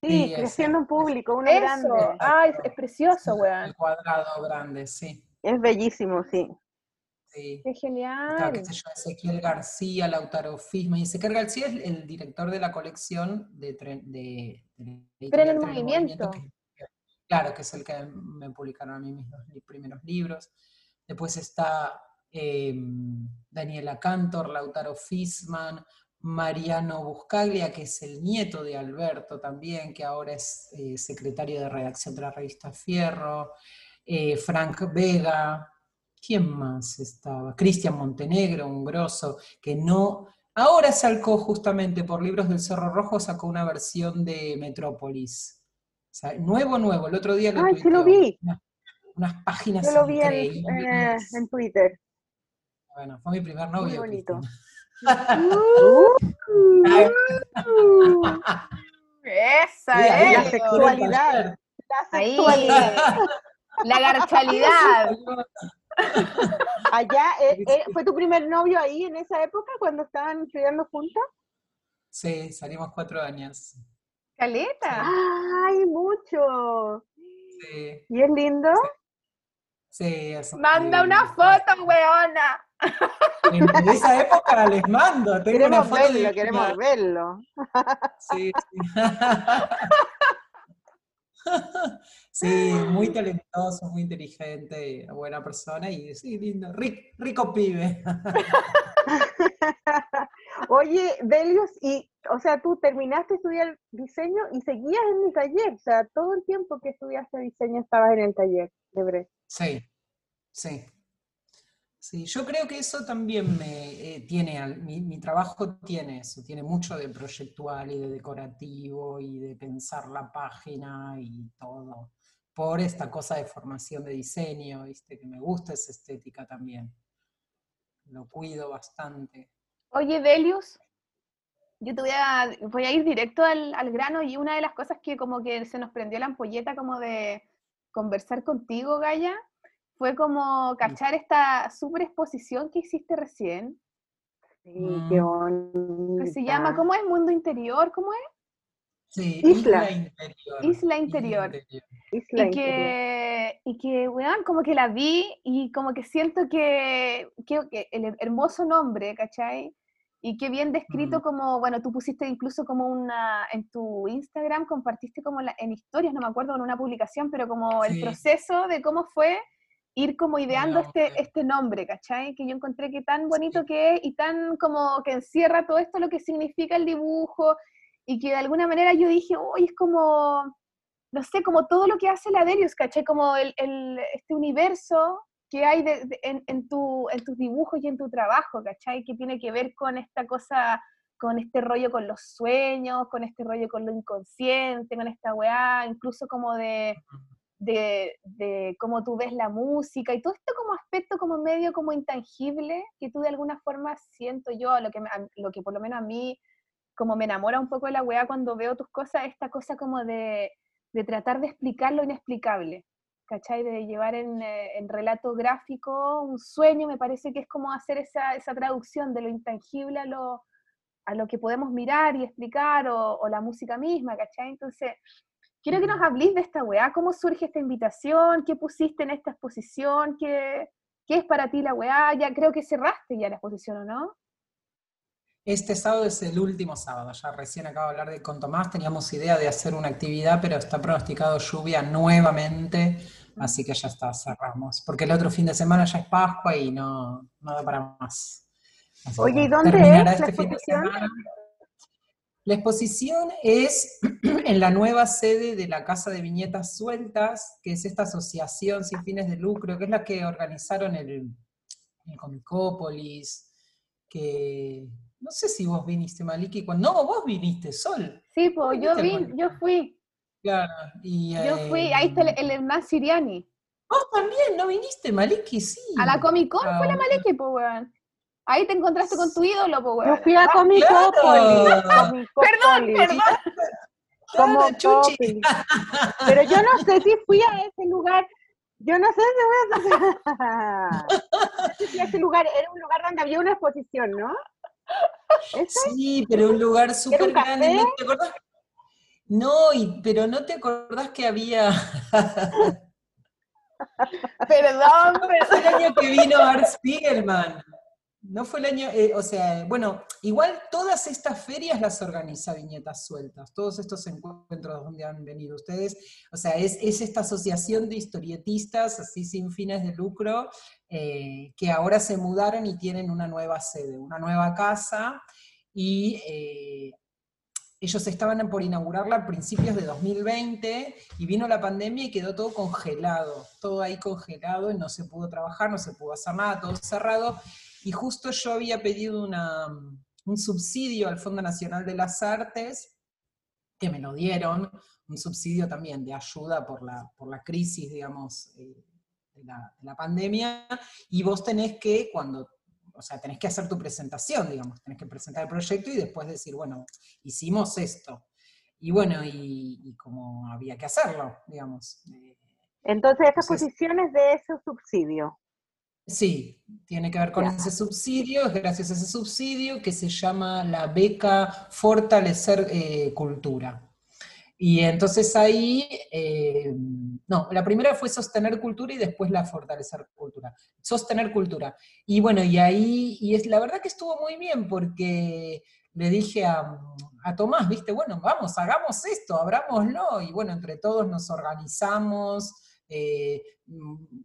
Speaker 2: Sí, creciendo en público, uno grande.
Speaker 3: Ah, es, precioso, weón.
Speaker 4: El cuadrado grande, sí.
Speaker 2: Es bellísimo, sí.
Speaker 4: Sí.
Speaker 3: Qué genial.
Speaker 4: Está, qué sé yo, Ezequiel García, Lautaro Fisma. Y Ezequiel García es el director de la colección de, Tren, de,
Speaker 3: Tren en Movimiento.
Speaker 4: claro, que es el que me publicaron a mí mis, mis primeros libros. Después está eh, Daniela Cantor, Lautaro Fisman, Mariano Buscaglia, que es el nieto de Alberto también, que ahora es eh, secretario de redacción de la revista Fierro, eh, Frank Vega, ¿quién más estaba? Cristian Montenegro, un grosso, que no... Ahora sacó justamente por Libros del Cerro Rojo, sacó una versión de Metrópolis. nuevo, nuevo. El otro día lo
Speaker 2: Ay, sí lo vi.
Speaker 4: Unas, páginas
Speaker 2: Yo lo vi en, eh, en, Twitter.
Speaker 4: Bueno, fue mi primer novio.
Speaker 2: Muy bonito.
Speaker 3: Esa es.
Speaker 2: La sexualidad.
Speaker 3: La sexualidad. La garchalidad.
Speaker 2: Allá, eh, eh, ¿fue tu primer novio ahí en esa época cuando estaban estudiando juntos?
Speaker 4: Sí, salimos cuatro años.
Speaker 3: Caleta.
Speaker 2: Ay, mucho.
Speaker 4: Sí.
Speaker 2: ¿Y es lindo?
Speaker 4: Sí, eso.
Speaker 3: Manda una foto, weona.
Speaker 4: En esa época les mando, tengo
Speaker 2: queremos
Speaker 4: una foto
Speaker 2: verlo,
Speaker 4: de
Speaker 2: queremos verlo.
Speaker 4: Sí, sí. Sí, muy talentoso, muy inteligente, buena persona y sí, lindo, rico, rico pibe.
Speaker 2: Oye, Delius, y, o sea, tú terminaste de estudiar diseño y seguías en mi taller, o sea, todo el tiempo que estudiaste diseño estabas en el taller de.
Speaker 4: Sí, sí. Sí, yo creo que eso también me eh, tiene, mi, mi trabajo tiene eso, tiene mucho de proyectual y de decorativo y de pensar la página y todo, por esta cosa de formación de diseño, ¿viste? Que me gusta esa estética también. Lo cuido bastante.
Speaker 3: Oye, Delius, yo te voy a, voy a ir directo al, al grano y una de las cosas que como que se nos prendió la ampolleta como de conversar contigo, Gaya, fue como cachar esta super exposición que hiciste recién,
Speaker 2: Sí, qué
Speaker 4: Mm.
Speaker 2: bonita.
Speaker 3: que se llama, ¿cómo es? Mundo Interior, ¿cómo es?
Speaker 4: Sí,
Speaker 2: Isla.
Speaker 4: interior.
Speaker 3: Isla Interior.
Speaker 2: Isla
Speaker 3: Y
Speaker 2: Interior.
Speaker 3: que, y que, weón, como que la vi y como que siento que, que, que el hermoso nombre, ¿cachai? Y qué bien descrito
Speaker 4: Mm.
Speaker 3: como, bueno, tú pusiste incluso como una, en tu Instagram, compartiste como la- en historias, no me acuerdo, en una publicación, pero como el proceso de cómo fue ir como ideando este,
Speaker 4: nombre.
Speaker 3: este nombre, ¿cachai? Que yo encontré que tan bonito
Speaker 4: Sí.
Speaker 3: que es y tan como que encierra todo esto, lo que significa el dibujo, y que de alguna manera yo dije, uy, es como, no sé, como todo lo que hace la Darius, ¿cachai? Como el, el- este universo que hay de- de- en, en tu, en tus dibujos y en tu trabajo, ¿cachai? Que tiene que ver con esta cosa, con este rollo con los sueños, con este rollo con lo inconsciente, con esta weá, incluso como de, de, de cómo tú ves la música y todo esto como aspecto como medio como intangible que tú de alguna forma siento yo, lo que, lo que por lo menos a mí como me enamora un poco de la weá cuando veo tus cosas, esta cosa como de, de tratar de explicar lo inexplicable, ¿cachai? De llevar en, eh, relato gráfico un sueño, me parece que es como hacer esa, esa traducción de lo intangible a lo, a lo que podemos mirar y explicar, o, o la música misma, ¿cachai? Entonces, quiero que nos habléis de esta weá, cómo surge esta invitación, qué pusiste en esta exposición, qué, qué es para ti la weá, ya creo que cerraste ya la exposición, ¿o no?
Speaker 4: Este sábado es el último sábado, ya recién acabo de hablar de, con Tomás, teníamos idea de hacer una actividad, pero está pronosticado lluvia nuevamente, así que ya está, cerramos. Porque el otro fin de semana ya es Pascua y no, no da para más. Así
Speaker 2: Oye, ¿y dónde es la
Speaker 4: este fin de
Speaker 2: exposición?
Speaker 4: La exposición es en la nueva sede de la Casa de Viñetas Sueltas, que es esta asociación sin fines de lucro, que es la que organizaron el, el Comicópolis, que no sé si vos viniste, Maliki, cuando no, vos viniste, Sol.
Speaker 3: Sí, pues yo vi, yo fui,
Speaker 4: Claro, y,
Speaker 3: yo fui, ahí está el, el Hernán Siriani.
Speaker 4: Vos también, ¿no viniste, Maliki? Sí.
Speaker 3: A la Comic Con fue la
Speaker 4: Ah,
Speaker 3: Maliki, pues weón. Ahí te encontraste con tu ídolo, pues
Speaker 2: Yo fui a Comicópolis.
Speaker 4: claro.
Speaker 2: Comicópolis.
Speaker 3: Perdón,
Speaker 2: Como
Speaker 4: Claro.
Speaker 2: Pero yo no sé si fui a ese lugar. Yo no sé si fui a ese, no sé si fui a ese lugar. Era un lugar donde había una exposición, ¿no?
Speaker 4: Sí, pero un lugar súper grande. ¿No te acordás? No, y- pero no te acordás que había.
Speaker 3: Perdón,
Speaker 4: Fue el año que vino Art Spiegelman. No fue el año, eh, o sea, bueno, igual todas estas ferias las organiza Viñetas Sueltas, todos estos encuentros donde han venido ustedes, o sea, es, es esta asociación de historietistas, así sin fines de lucro, eh, que ahora se mudaron y tienen una nueva sede, una nueva casa, y eh, ellos estaban por inaugurarla a principios de 2020 y vino la pandemia y quedó todo congelado, todo ahí congelado y no se pudo trabajar, no se pudo hacer nada, todo cerrado. Y justo yo había pedido un subsidio al Fondo Nacional de las Artes, que me lo dieron, un subsidio también de ayuda por la, por la crisis, digamos, eh, de la pandemia, y vos tenés que, cuando o sea, tenés que hacer tu presentación, digamos, tenés que presentar el proyecto y después decir, bueno, hicimos esto. Y bueno, y, y como había que hacerlo, digamos. Eh,
Speaker 2: Entonces, esta
Speaker 4: Entonces-
Speaker 2: exposición es de ese subsidio.
Speaker 4: Sí, tiene que ver con
Speaker 2: Ya.
Speaker 4: ese subsidio, es gracias a ese subsidio que se llama la beca Fortalecer eh, Cultura. Y entonces ahí, eh, no, la primera fue sostener cultura y después la fortalecer cultura. Sostener cultura. Y bueno, y ahí, y es la verdad que estuvo muy bien porque le dije a, a Tomás, viste, bueno, vamos, hagamos esto, abrámoslo. Y bueno, entre todos nos organizamos, eh,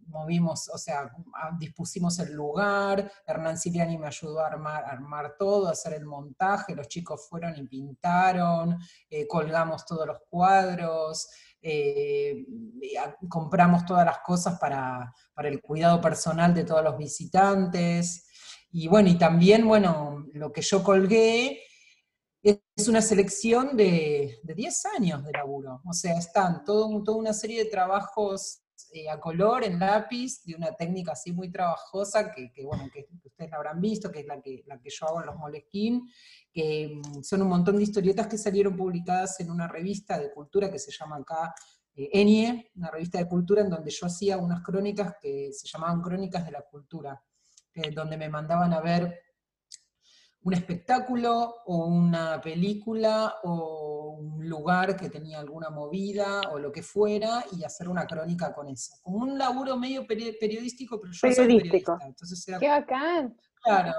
Speaker 4: movimos, o sea, dispusimos el lugar, Hernán Siliani me ayudó a armar, armar todo, a hacer el montaje, los chicos fueron y pintaron, eh, colgamos todos los cuadros, eh, compramos todas las cosas para, para el cuidado personal de todos los visitantes. Y bueno, y también, bueno, lo que yo colgué es una selección de, de 10 años de laburo. O sea, están todo, toda una serie de trabajos eh, a color, en lápiz, de una técnica así muy trabajosa, que, bueno, que, ustedes la habrán visto, que es la que, la que yo hago en los Moleskine, que mm, son un montón de historietas que salieron publicadas en una revista de cultura que se llama acá eh, Enie, una revista de cultura en donde yo hacía unas crónicas que se llamaban Crónicas de la Cultura, donde me mandaban a ver un espectáculo o una película o un lugar que tenía alguna movida o lo que fuera y hacer una crónica con eso. Como un laburo medio periodístico, pero yo periodístico. soy periodista. Entonces
Speaker 3: ¡Qué bacán!
Speaker 4: Claro,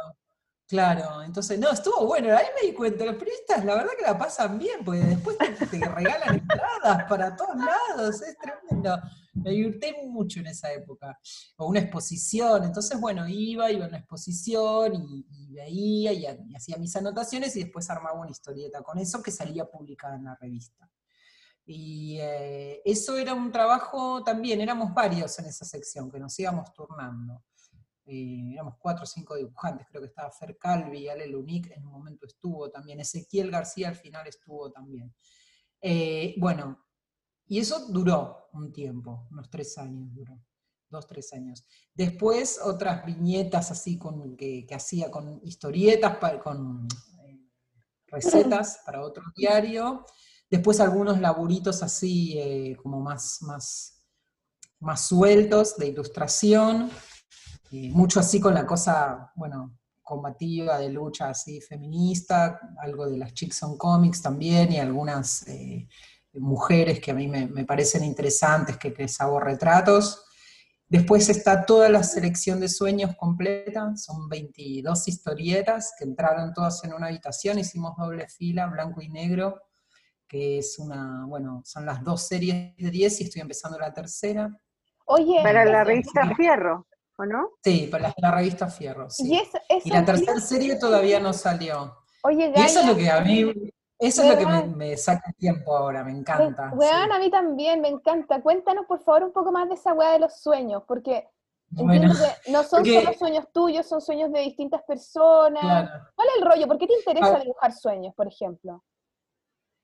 Speaker 4: Claro, entonces, no, estuvo bueno, ahí me di cuenta, los periodistas la verdad que la pasan bien, porque después te, regalan entradas para todos lados, es tremendo. Me divirté mucho en esa época. O una exposición, entonces, bueno, iba, iba a una exposición y, veía y, hacía mis anotaciones y después armaba una historieta con eso que salía publicada en la revista. Y eh, eso era un trabajo también, éramos varios en esa sección, que nos íbamos turnando. Eh, éramos cuatro o cinco dibujantes, creo que estaba Fer Calvi, Ale Lunic en un momento estuvo también, Ezequiel García al final estuvo también. Eh, bueno, y eso duró un tiempo, unos tres años duró, dos, tres años. Después otras viñetas así con, que, hacía con historietas, con eh, recetas para otro diario. Después algunos laburitos así como más, más, más sueltos de ilustración mucho así con la cosa, bueno, combativa, de lucha así feminista, algo de las Chicks on Comics también, y algunas eh, mujeres que a mí me, parecen interesantes, que, les hago retratos. Después está toda la selección de sueños completa, son 22 historietas que entraron todas en una habitación, hicimos doble fila, blanco y negro, que es una, bueno, son las dos series de 10 y estoy empezando la tercera.
Speaker 2: Oye, para la revista Fierro. ¿O no?
Speaker 4: Sí, para la, revista Fierro, sí. Y, la tercera serie todavía no salió.
Speaker 3: Oye,
Speaker 4: y eso es lo que a mí, eso es lo que me, saca tiempo ahora, me encanta.
Speaker 3: Weón, a mí también, me encanta. Cuéntanos, por favor, un poco más de esa weá de los sueños, porque que no son solo sueños tuyos, son sueños de distintas personas. ¿Cuál es el rollo? ¿Por qué te interesa ah. dibujar sueños, por ejemplo?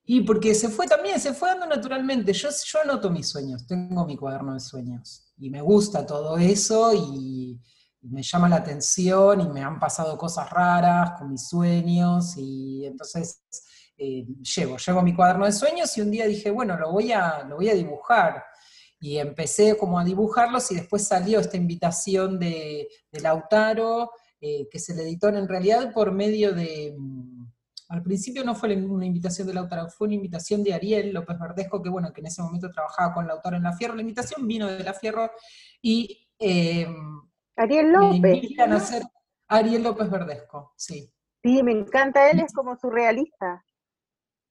Speaker 4: Y porque se fue también, se fue dando naturalmente. Yo, yo anoto mis sueños, tengo mi cuaderno de sueños. Y me gusta todo eso y, me llama la atención y me han pasado cosas raras con mis sueños. Y entonces eh, llevo, llevo mi cuaderno de sueños y un día dije, bueno, lo voy a, lo voy a dibujar. Y empecé como a dibujarlos y después salió esta invitación de, Lautaro, eh, que se le editó en realidad por medio de al principio no fue una invitación de Lautaro, fue una invitación de Ariel López Verdesco, que bueno, que en ese momento trabajaba con Lautaro en La Fierro. La invitación vino de La Fierro y
Speaker 2: eh, Ariel López.
Speaker 4: Ariel López Verdesco, sí.
Speaker 2: Sí, me encanta, él es como surrealista.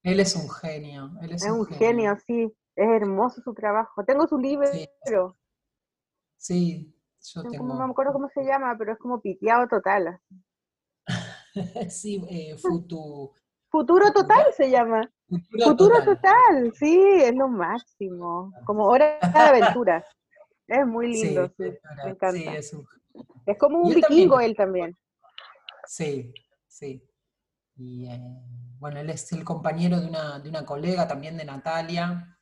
Speaker 4: Él es un genio. Él es,
Speaker 2: un, genio. sí. Es hermoso su trabajo. Tengo su libro.
Speaker 4: Sí, yo tengo.
Speaker 2: No me acuerdo cómo se llama, pero es como piteado total.
Speaker 4: sí, eh, Futuro
Speaker 2: Total se llama. Futuro, total. sí, es lo máximo. Como hora de aventuras. Es muy lindo, sí, me encanta. es, como un vikingo él también.
Speaker 4: Sí, sí. Y eh, bueno, él es el compañero de una, de una colega también de Natalia.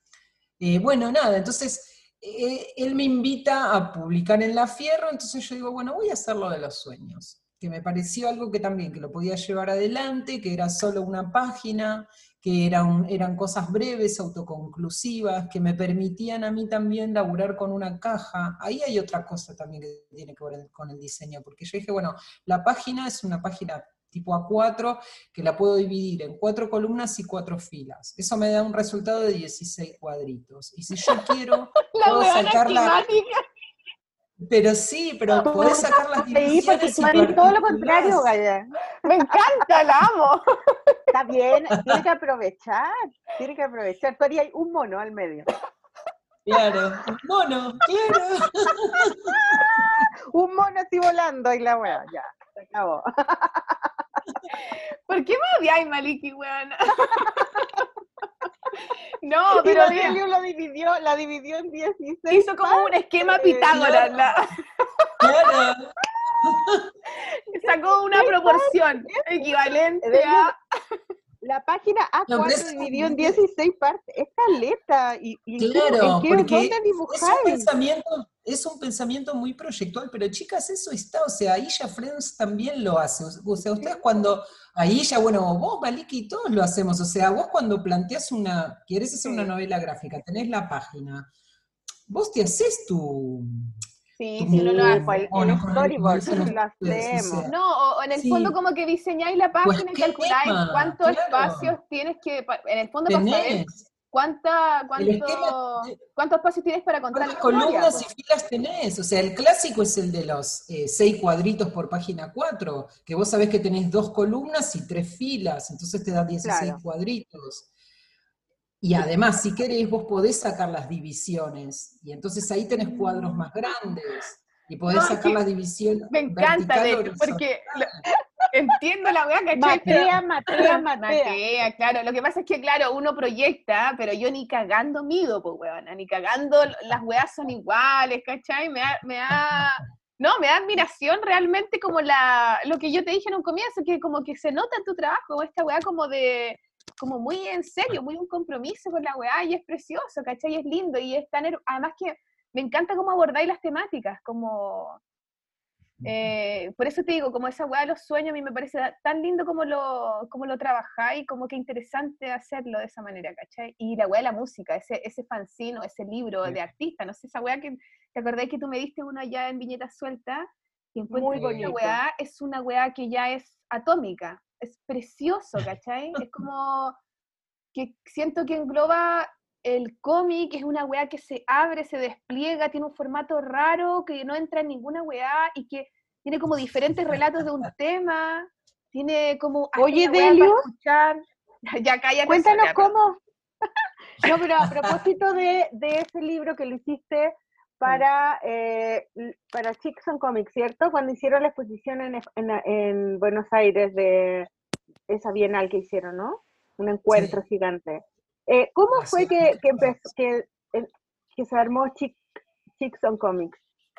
Speaker 4: Eh, bueno, nada, entonces eh, él me invita a publicar en La Fierro, entonces yo digo, bueno, voy a hacer lo de los sueños que me pareció algo que también que lo podía llevar adelante, que era solo una página, que eran, eran cosas breves, autoconclusivas, que me permitían a mí también laburar con una caja. Ahí hay otra cosa también que tiene que ver con el diseño, porque yo dije, bueno, la página es una página tipo A4, que la puedo dividir en cuatro columnas y cuatro filas. Eso me da un resultado de 16 cuadritos. Y si yo quiero, puedo sacarla... Pero sí, pero podés sacar las divisiones.
Speaker 2: Sí, porque todo lo contrario, Gaya.
Speaker 3: Me encanta, la amo.
Speaker 2: Está bien, tiene que aprovechar, tiene que aprovechar. Tú harías un mono al medio.
Speaker 4: Claro, un mono, claro.
Speaker 2: un mono así volando y la weá, ya, se acabó.
Speaker 3: ¿Por qué me odiáis, Maliki, weón? No, pero
Speaker 2: Delio lo dividió, la dividió en 16.
Speaker 3: Hizo como un esquema Pitágoras. La...
Speaker 4: Claro.
Speaker 3: Sacó una proporción equivalente a.
Speaker 2: La página A4 no, dividió en 16 partes. Es caleta. Y, y
Speaker 4: claro, ¿en qué, porque es un, pensamiento, es un pensamiento muy proyectual, pero chicas, eso está, o sea, Aisha Friends también lo hace. O sea, ustedes cuando, Aisha, bueno, vos, Maliki, todos lo hacemos. O sea, vos cuando planteas una, quieres hacer una novela gráfica, tenés la página, vos te haces tu,
Speaker 3: Sí, si no lo hace. El, storyboard, lo hacemos. No, o, en el fondo como que diseñáis la pues, página y calculáis cuántos espacios tienes que, en el fondo para saber cuánta, cuánto, cuántos espacios tienes para contar
Speaker 4: ¿Cuántas columnas y filas tenés? O sea, el clásico es el de los eh, seis cuadritos por página 4, que vos sabés que tenés dos columnas y tres filas, entonces te da 16 cuadritos. Y además, si querés, vos podés sacar las divisiones, y entonces ahí tenés cuadros más grandes, y podés sacar las divisiones.
Speaker 3: Me encanta, de, porque entiendo la weá, ¿cachai?
Speaker 2: Matea, matea, matea.
Speaker 3: Matea, claro. Lo que pasa es que, claro, uno proyecta, pero yo ni cagando mido, pues weona, ni cagando, las weas son iguales, ¿cachai? Me da, me da, no, me da admiración realmente como la, lo que yo te dije en un comienzo, que como que se nota en tu trabajo, esta weá como de como muy en serio, muy un compromiso con la weá, y es precioso, ¿cachai? Y es lindo, y es tan, además que me encanta cómo abordáis las temáticas, como, eh, por eso te digo, como esa weá de los sueños, a mí me parece tan lindo como lo, como lo trabajáis, como que interesante hacerlo de esa manera, ¿cachai? Y la weá de la música, ese, ese fanzino, ese libro de artista, no sé, esa weá que, ¿te acordáis que tú me diste uno allá en Viñetas Suelta? Y Muy bonito. weá es una weá que ya es atómica, es precioso, ¿cachai? Es como que siento que engloba el cómic, es una weá que se abre, se despliega, tiene un formato raro, que no entra en ninguna weá y que tiene como diferentes relatos de un tema, tiene como...
Speaker 2: Oye, Delio,
Speaker 3: ya cállate.
Speaker 2: Cuéntanos cómo... no, pero a propósito de, de ese libro que lo hiciste para, eh, para Chickson Comics, ¿cierto? Cuando hicieron la exposición en, en, Buenos Aires de esa bienal que hicieron, ¿no? Un encuentro gigante. Eh, ¿Cómo fue que, que, empezó, que, que, se armó Chick, Chickson Comics?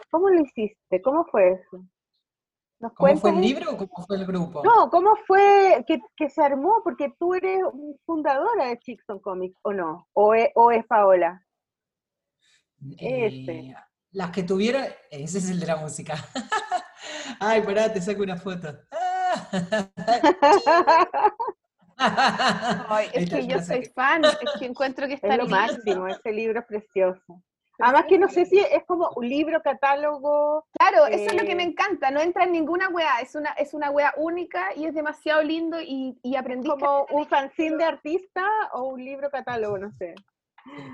Speaker 2: ¿Cómo lo hiciste? ¿Cómo fue eso?
Speaker 4: ¿Cómo fue el libro o cómo fue el grupo?
Speaker 2: No, ¿cómo fue que, que se armó? Porque tú eres fundadora de Chickson Comics, ¿o no? ¿O es, o es Paola?
Speaker 4: Este. Eh, las que tuvieron, ese es el de la música. Ay, pará, te saco una foto.
Speaker 3: Ay, es que yo soy fan, es que encuentro que está
Speaker 2: es lo máximo, ese libro es precioso. Además que no sé si es como un libro, catálogo.
Speaker 3: Claro, eso es lo que me eh, encanta, no entra en ninguna wea, es una, es una wea única y es demasiado lindo y, y aprendí.
Speaker 2: Como un fanzine de artista o un libro catálogo, no sé.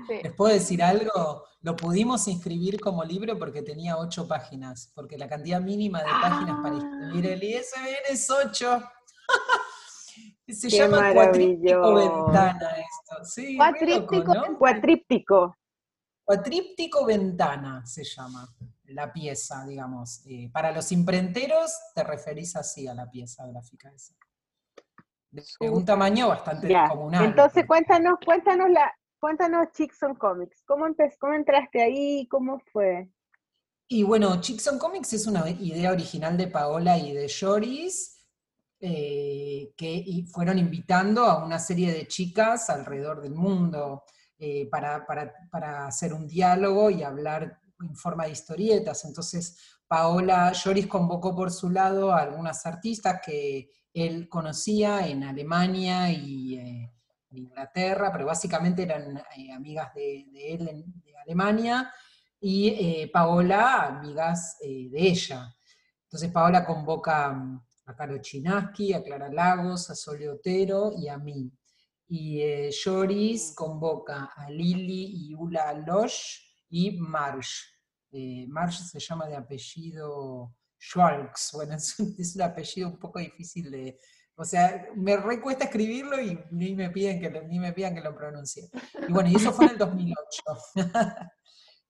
Speaker 4: ¿Les puedo decir algo? Lo pudimos inscribir como libro porque tenía ocho páginas, porque la cantidad mínima de páginas para inscribir el ISBN es ocho. Se llama cuatríptico ventana esto. Sí,
Speaker 2: cuatríptico, cuatríptico.
Speaker 4: Cuatríptico ventana se llama la pieza, digamos. Eh, para los imprenteros te referís así a la pieza gráfica esa. De un tamaño bastante comunal.
Speaker 2: Entonces cuéntanos, cuéntanos la, Cuéntanos Chickson Comics, ¿cómo, ¿cómo entraste ahí? ¿Cómo fue?
Speaker 4: Y bueno, Chickson Comics es una idea original de Paola y de Joris, eh, que fueron invitando a una serie de chicas alrededor del mundo eh, para, hacer un diálogo y hablar en forma de historietas. Entonces, Paola Joris convocó por su lado a algunas artistas que él conocía en Alemania y... Eh, de Inglaterra, pero básicamente eran eh, amigas de, él de Alemania, y eh, Paola, amigas eh, de ella. Entonces Paola convoca mm, a Caro Chinaski, a Clara Lagos, a Sole Otero y a mí. Y Joris convoca a Lili y Ula Losh y Marsh. Marsh se llama de apellido Schwalks. Bueno, es un apellido un poco difícil de, o sea, me recuesta escribirlo y ni me piden que lo, ni me pidan que lo pronuncie. Y bueno, y eso fue en el 2008.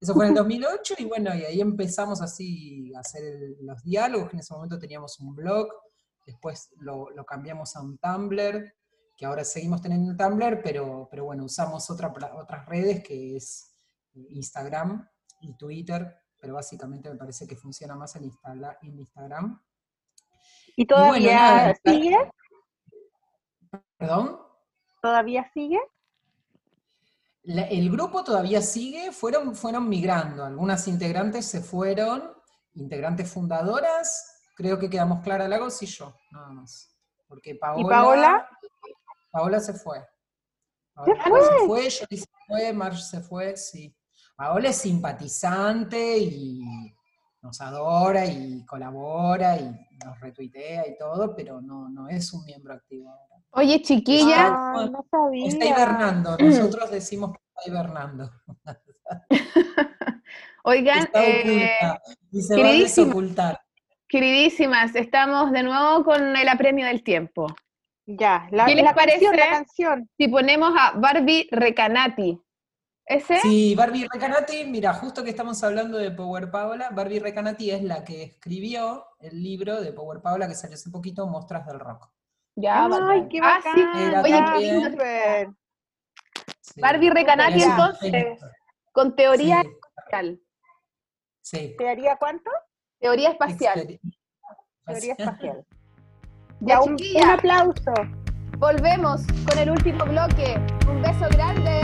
Speaker 4: eso fue en el 2008 y bueno, y ahí empezamos así a hacer los diálogos. En ese momento teníamos un blog, después lo, cambiamos a un Tumblr, que ahora seguimos teniendo un Tumblr, pero, pero bueno, usamos otra, otras redes que es Instagram y Twitter, pero básicamente me parece que funciona más en, Instala- en Instagram.
Speaker 2: ¿Y todavía sigue?
Speaker 4: ¿Perdón?
Speaker 2: ¿Todavía sigue?
Speaker 4: La- el grupo todavía sigue, fueron, fueron migrando, algunas integrantes se fueron, integrantes fundadoras, creo que quedamos Clara Lagos y yo, nada más. Porque Paola,
Speaker 2: Paola?
Speaker 4: Paola se fue. Paola
Speaker 2: fue?
Speaker 4: se fue, se fue, Marge se fue, sí. Paola es simpatizante y nos adora y colabora y nos retuitea y todo, pero no, no es un miembro activo ahora.
Speaker 3: Oye, chiquilla,
Speaker 2: Ah, no sabía.
Speaker 4: Está hibernando, nosotros decimos que está hibernando.
Speaker 3: oigan,
Speaker 4: Está
Speaker 3: eh,
Speaker 4: y se va a
Speaker 3: queridísimas, estamos de nuevo con el apremio del tiempo.
Speaker 2: Ya, la,
Speaker 3: ¿Qué les
Speaker 2: la canción, la
Speaker 3: parece?
Speaker 2: canción.
Speaker 3: Si ponemos a Barbie Recanati, ¿ese?
Speaker 4: Sí, Barbie Recanati, mira, justo que estamos hablando de Power Paola, Barbie Recanati es la que escribió el libro de Power Paola que salió hace poquito, Mostras del Rock.
Speaker 3: Ya,
Speaker 2: Ay,
Speaker 3: bacán.
Speaker 2: qué
Speaker 3: Ah,
Speaker 2: bacán.
Speaker 3: sí. Oye,
Speaker 4: también-
Speaker 3: qué
Speaker 2: súper.
Speaker 4: Sí.
Speaker 3: Barbie Recanati, entonces, con teoría
Speaker 4: Sí,
Speaker 3: espacial.
Speaker 4: sí.
Speaker 2: ¿Te haría cuánto?
Speaker 3: Teoría espacial.
Speaker 4: Exper-
Speaker 2: Teoría espacial.
Speaker 3: Ya,
Speaker 2: un, un aplauso.
Speaker 3: volvemos con el último bloque. Un beso grande.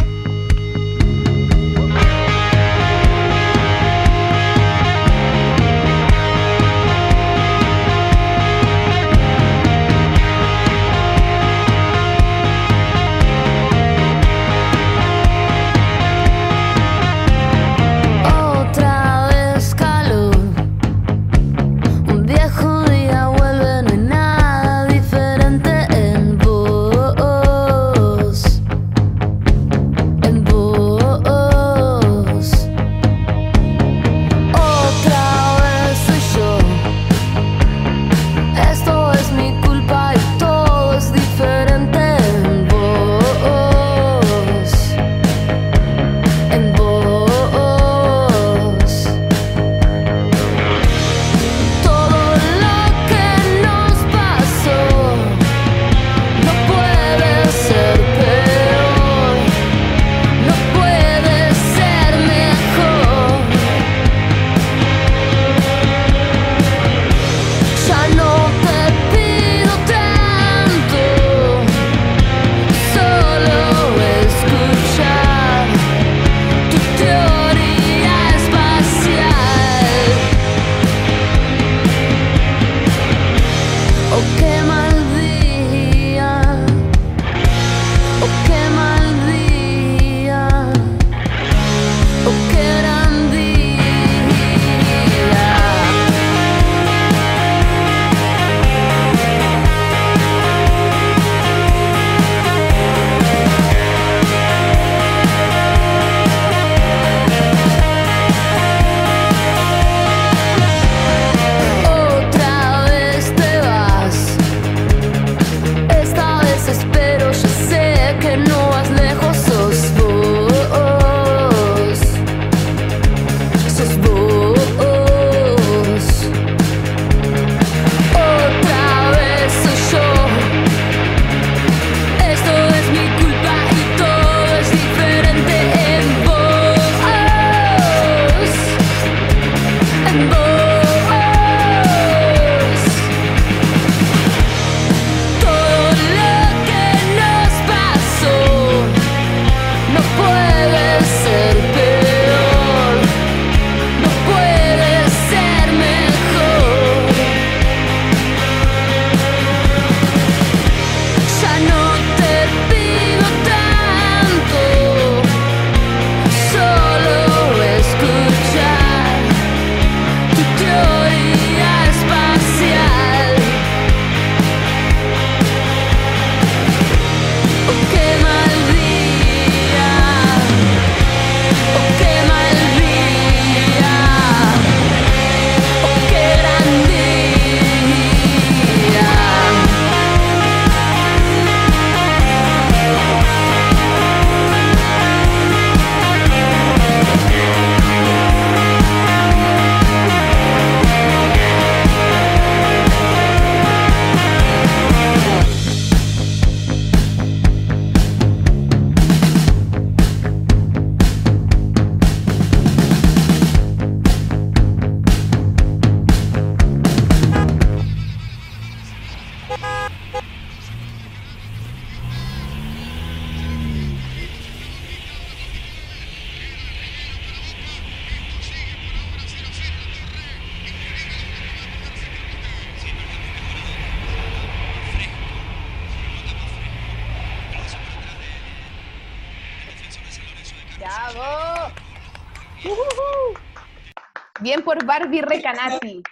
Speaker 3: Barbie Recanati.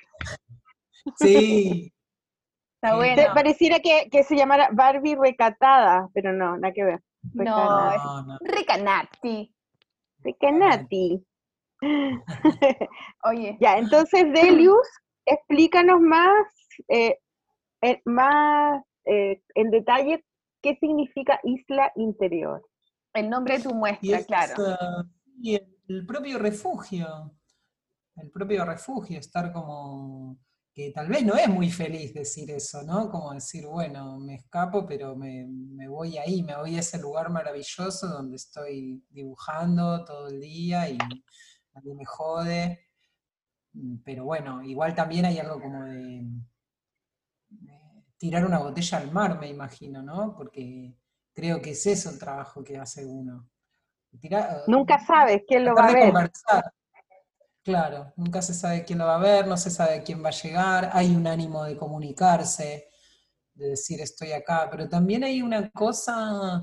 Speaker 4: Sí.
Speaker 3: Está bueno.
Speaker 2: Pareciera que, que, se llamara Barbie recatada, pero no, nada que ver.
Speaker 3: No, es Recanati.
Speaker 2: Recanati.
Speaker 3: Oye.
Speaker 2: Ya, entonces, Delius, explícanos más, eh, eh, más eh, en detalle qué significa isla interior.
Speaker 3: El nombre de tu muestra, claro.
Speaker 4: y el propio refugio, el propio refugio, estar como que tal vez no es muy feliz decir eso, ¿no? Como decir, bueno, me escapo, pero me, voy ahí, me voy a ese lugar maravilloso donde estoy dibujando todo el día y nadie me jode. Mm, pero bueno, igual también hay algo como de, tirar una botella al mar, me imagino, ¿no? Porque creo que es eso el trabajo que hace uno.
Speaker 2: Nunca sabes quién lo va a ver.
Speaker 4: Claro, nunca se sabe quién lo va a ver, no se sabe quién va a llegar, hay un ánimo de comunicarse, de decir estoy acá, pero también hay una cosa,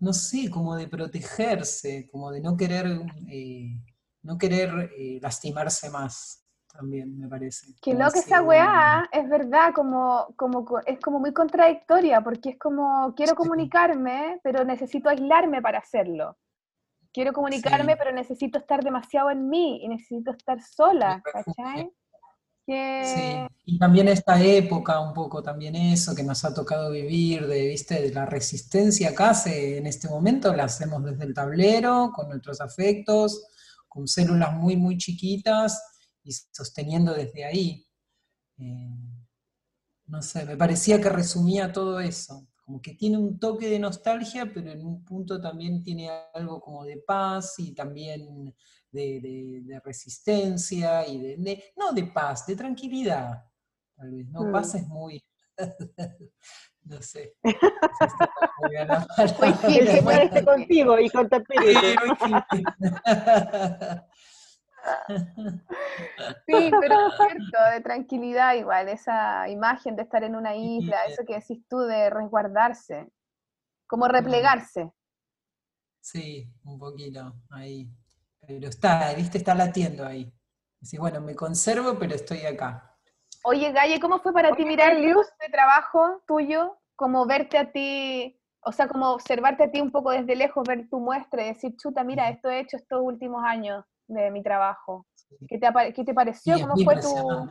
Speaker 4: no sé, como de protegerse, como de no querer, eh, no querer eh, lastimarse más, también me parece.
Speaker 3: Que lo que esa weá es verdad, como, como, es como muy contradictoria, porque es como quiero comunicarme, pero necesito aislarme para hacerlo quiero comunicarme, pero necesito estar demasiado en mí y necesito estar sola, ¿cachai?
Speaker 4: Sí, y también esta época, un poco también eso que nos ha tocado vivir, de, ¿viste? de la resistencia acá, en este momento la hacemos desde el tablero, con nuestros afectos, con células muy, muy chiquitas y sosteniendo desde ahí. Eh, no sé, me parecía que resumía todo eso como que tiene un toque de nostalgia, pero en un punto también tiene algo como de paz y también de, resistencia y de, no de paz, de tranquilidad, tal vez, ¿no? Paz mm. es muy, no sé.
Speaker 2: Pues que contigo y con tu
Speaker 3: Sí, pero es cierto, de tranquilidad igual, esa imagen de estar en una isla, eso que decís tú de resguardarse, como replegarse.
Speaker 4: Sí, un poquito ahí. Pero está, viste, está latiendo ahí. Decís, bueno, me conservo, pero estoy acá.
Speaker 3: Oye, Galle, ¿cómo fue para ti mirar el de trabajo tuyo? Como verte a ti, o sea, como observarte a ti un poco desde lejos, ver tu muestra y decir, chuta, mira, esto he hecho estos últimos años de mi trabajo. ¿Qué te, qué te pareció? ¿Cómo fue tu...?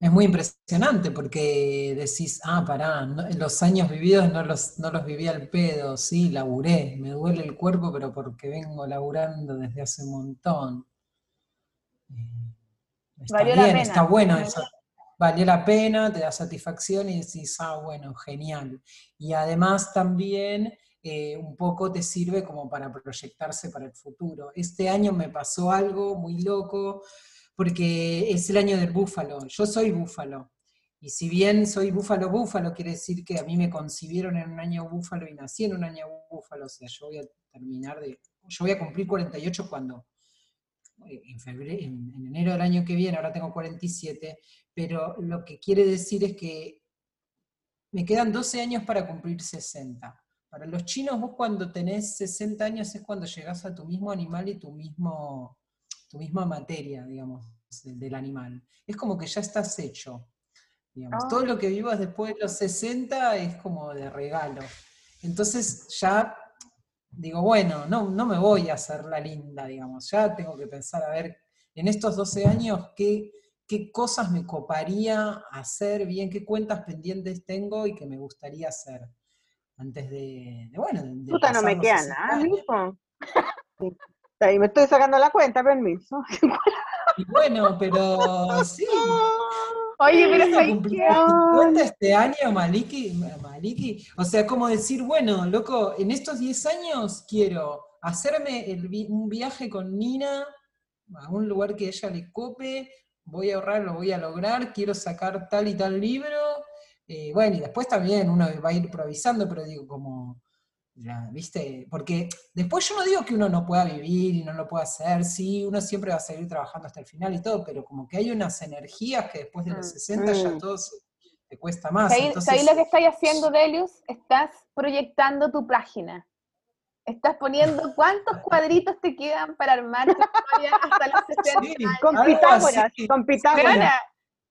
Speaker 4: Es muy impresionante porque decís, ah, pará, los años vividos no los, no los viví al pedo, sí, laburé, me duele el cuerpo, pero porque vengo laburando desde hace un montón. Eh, está bien, está bueno eso. Valió la pena, te da satisfacción y decís, ah, bueno, genial. Y además también eh, un poco te sirve como para proyectarse para el futuro. Este año me pasó algo muy loco, porque es el año del búfalo. Yo soy búfalo. Y si bien soy búfalo búfalo, quiere decir que a mí me concibieron en un año búfalo y nací en un año búfalo. O sea, yo voy a terminar de. Yo voy a cumplir 48 cuando. Eh, en, febrero, en enero del año que viene, ahora tengo 47, pero lo que quiere decir es que me quedan 12 años para cumplir 60. Para los chinos, vos cuando tenés 60 años es cuando llegás a tu mismo animal y tu, mismo, tu misma materia, digamos, del animal. Es como que ya estás hecho. Digamos. Todo lo que vivas después de los 60 es como de regalo. Entonces ya digo, bueno, no, no me voy a hacer la linda, digamos. Ya tengo que pensar, a ver, en estos 12 años, ¿qué, qué cosas me coparía hacer bien, qué cuentas pendientes tengo y que me gustaría hacer antes de, bueno, de,
Speaker 2: Puta, no me queda nada, hijo. Ahí me estoy sacando la cuenta, permiso.
Speaker 4: Y bueno, pero sí.
Speaker 3: Oye, pero
Speaker 4: cuenta este año, Maliki, Maliki? O sea, como decir, bueno, loco, en estos 10 años quiero hacerme un viaje con Nina a un lugar que ella le cope, voy a ahorrar, lo voy a lograr, quiero sacar tal y tal libro, eh, bueno, y después también uno va a ir improvisando, pero digo, como, ¿viste? Porque después yo no digo que uno no pueda vivir y no lo pueda hacer, sí, uno siempre va a seguir trabajando hasta el final y todo, pero como que hay unas energías que después de los 60 mm, ya mm. todo te cuesta más.
Speaker 3: Ahí, lo que estás haciendo, Delius? Estás proyectando tu página. Estás poniendo cuántos cuadritos te quedan para armar tu historia hasta los 60
Speaker 2: Con Pitágoras, con Pitágoras.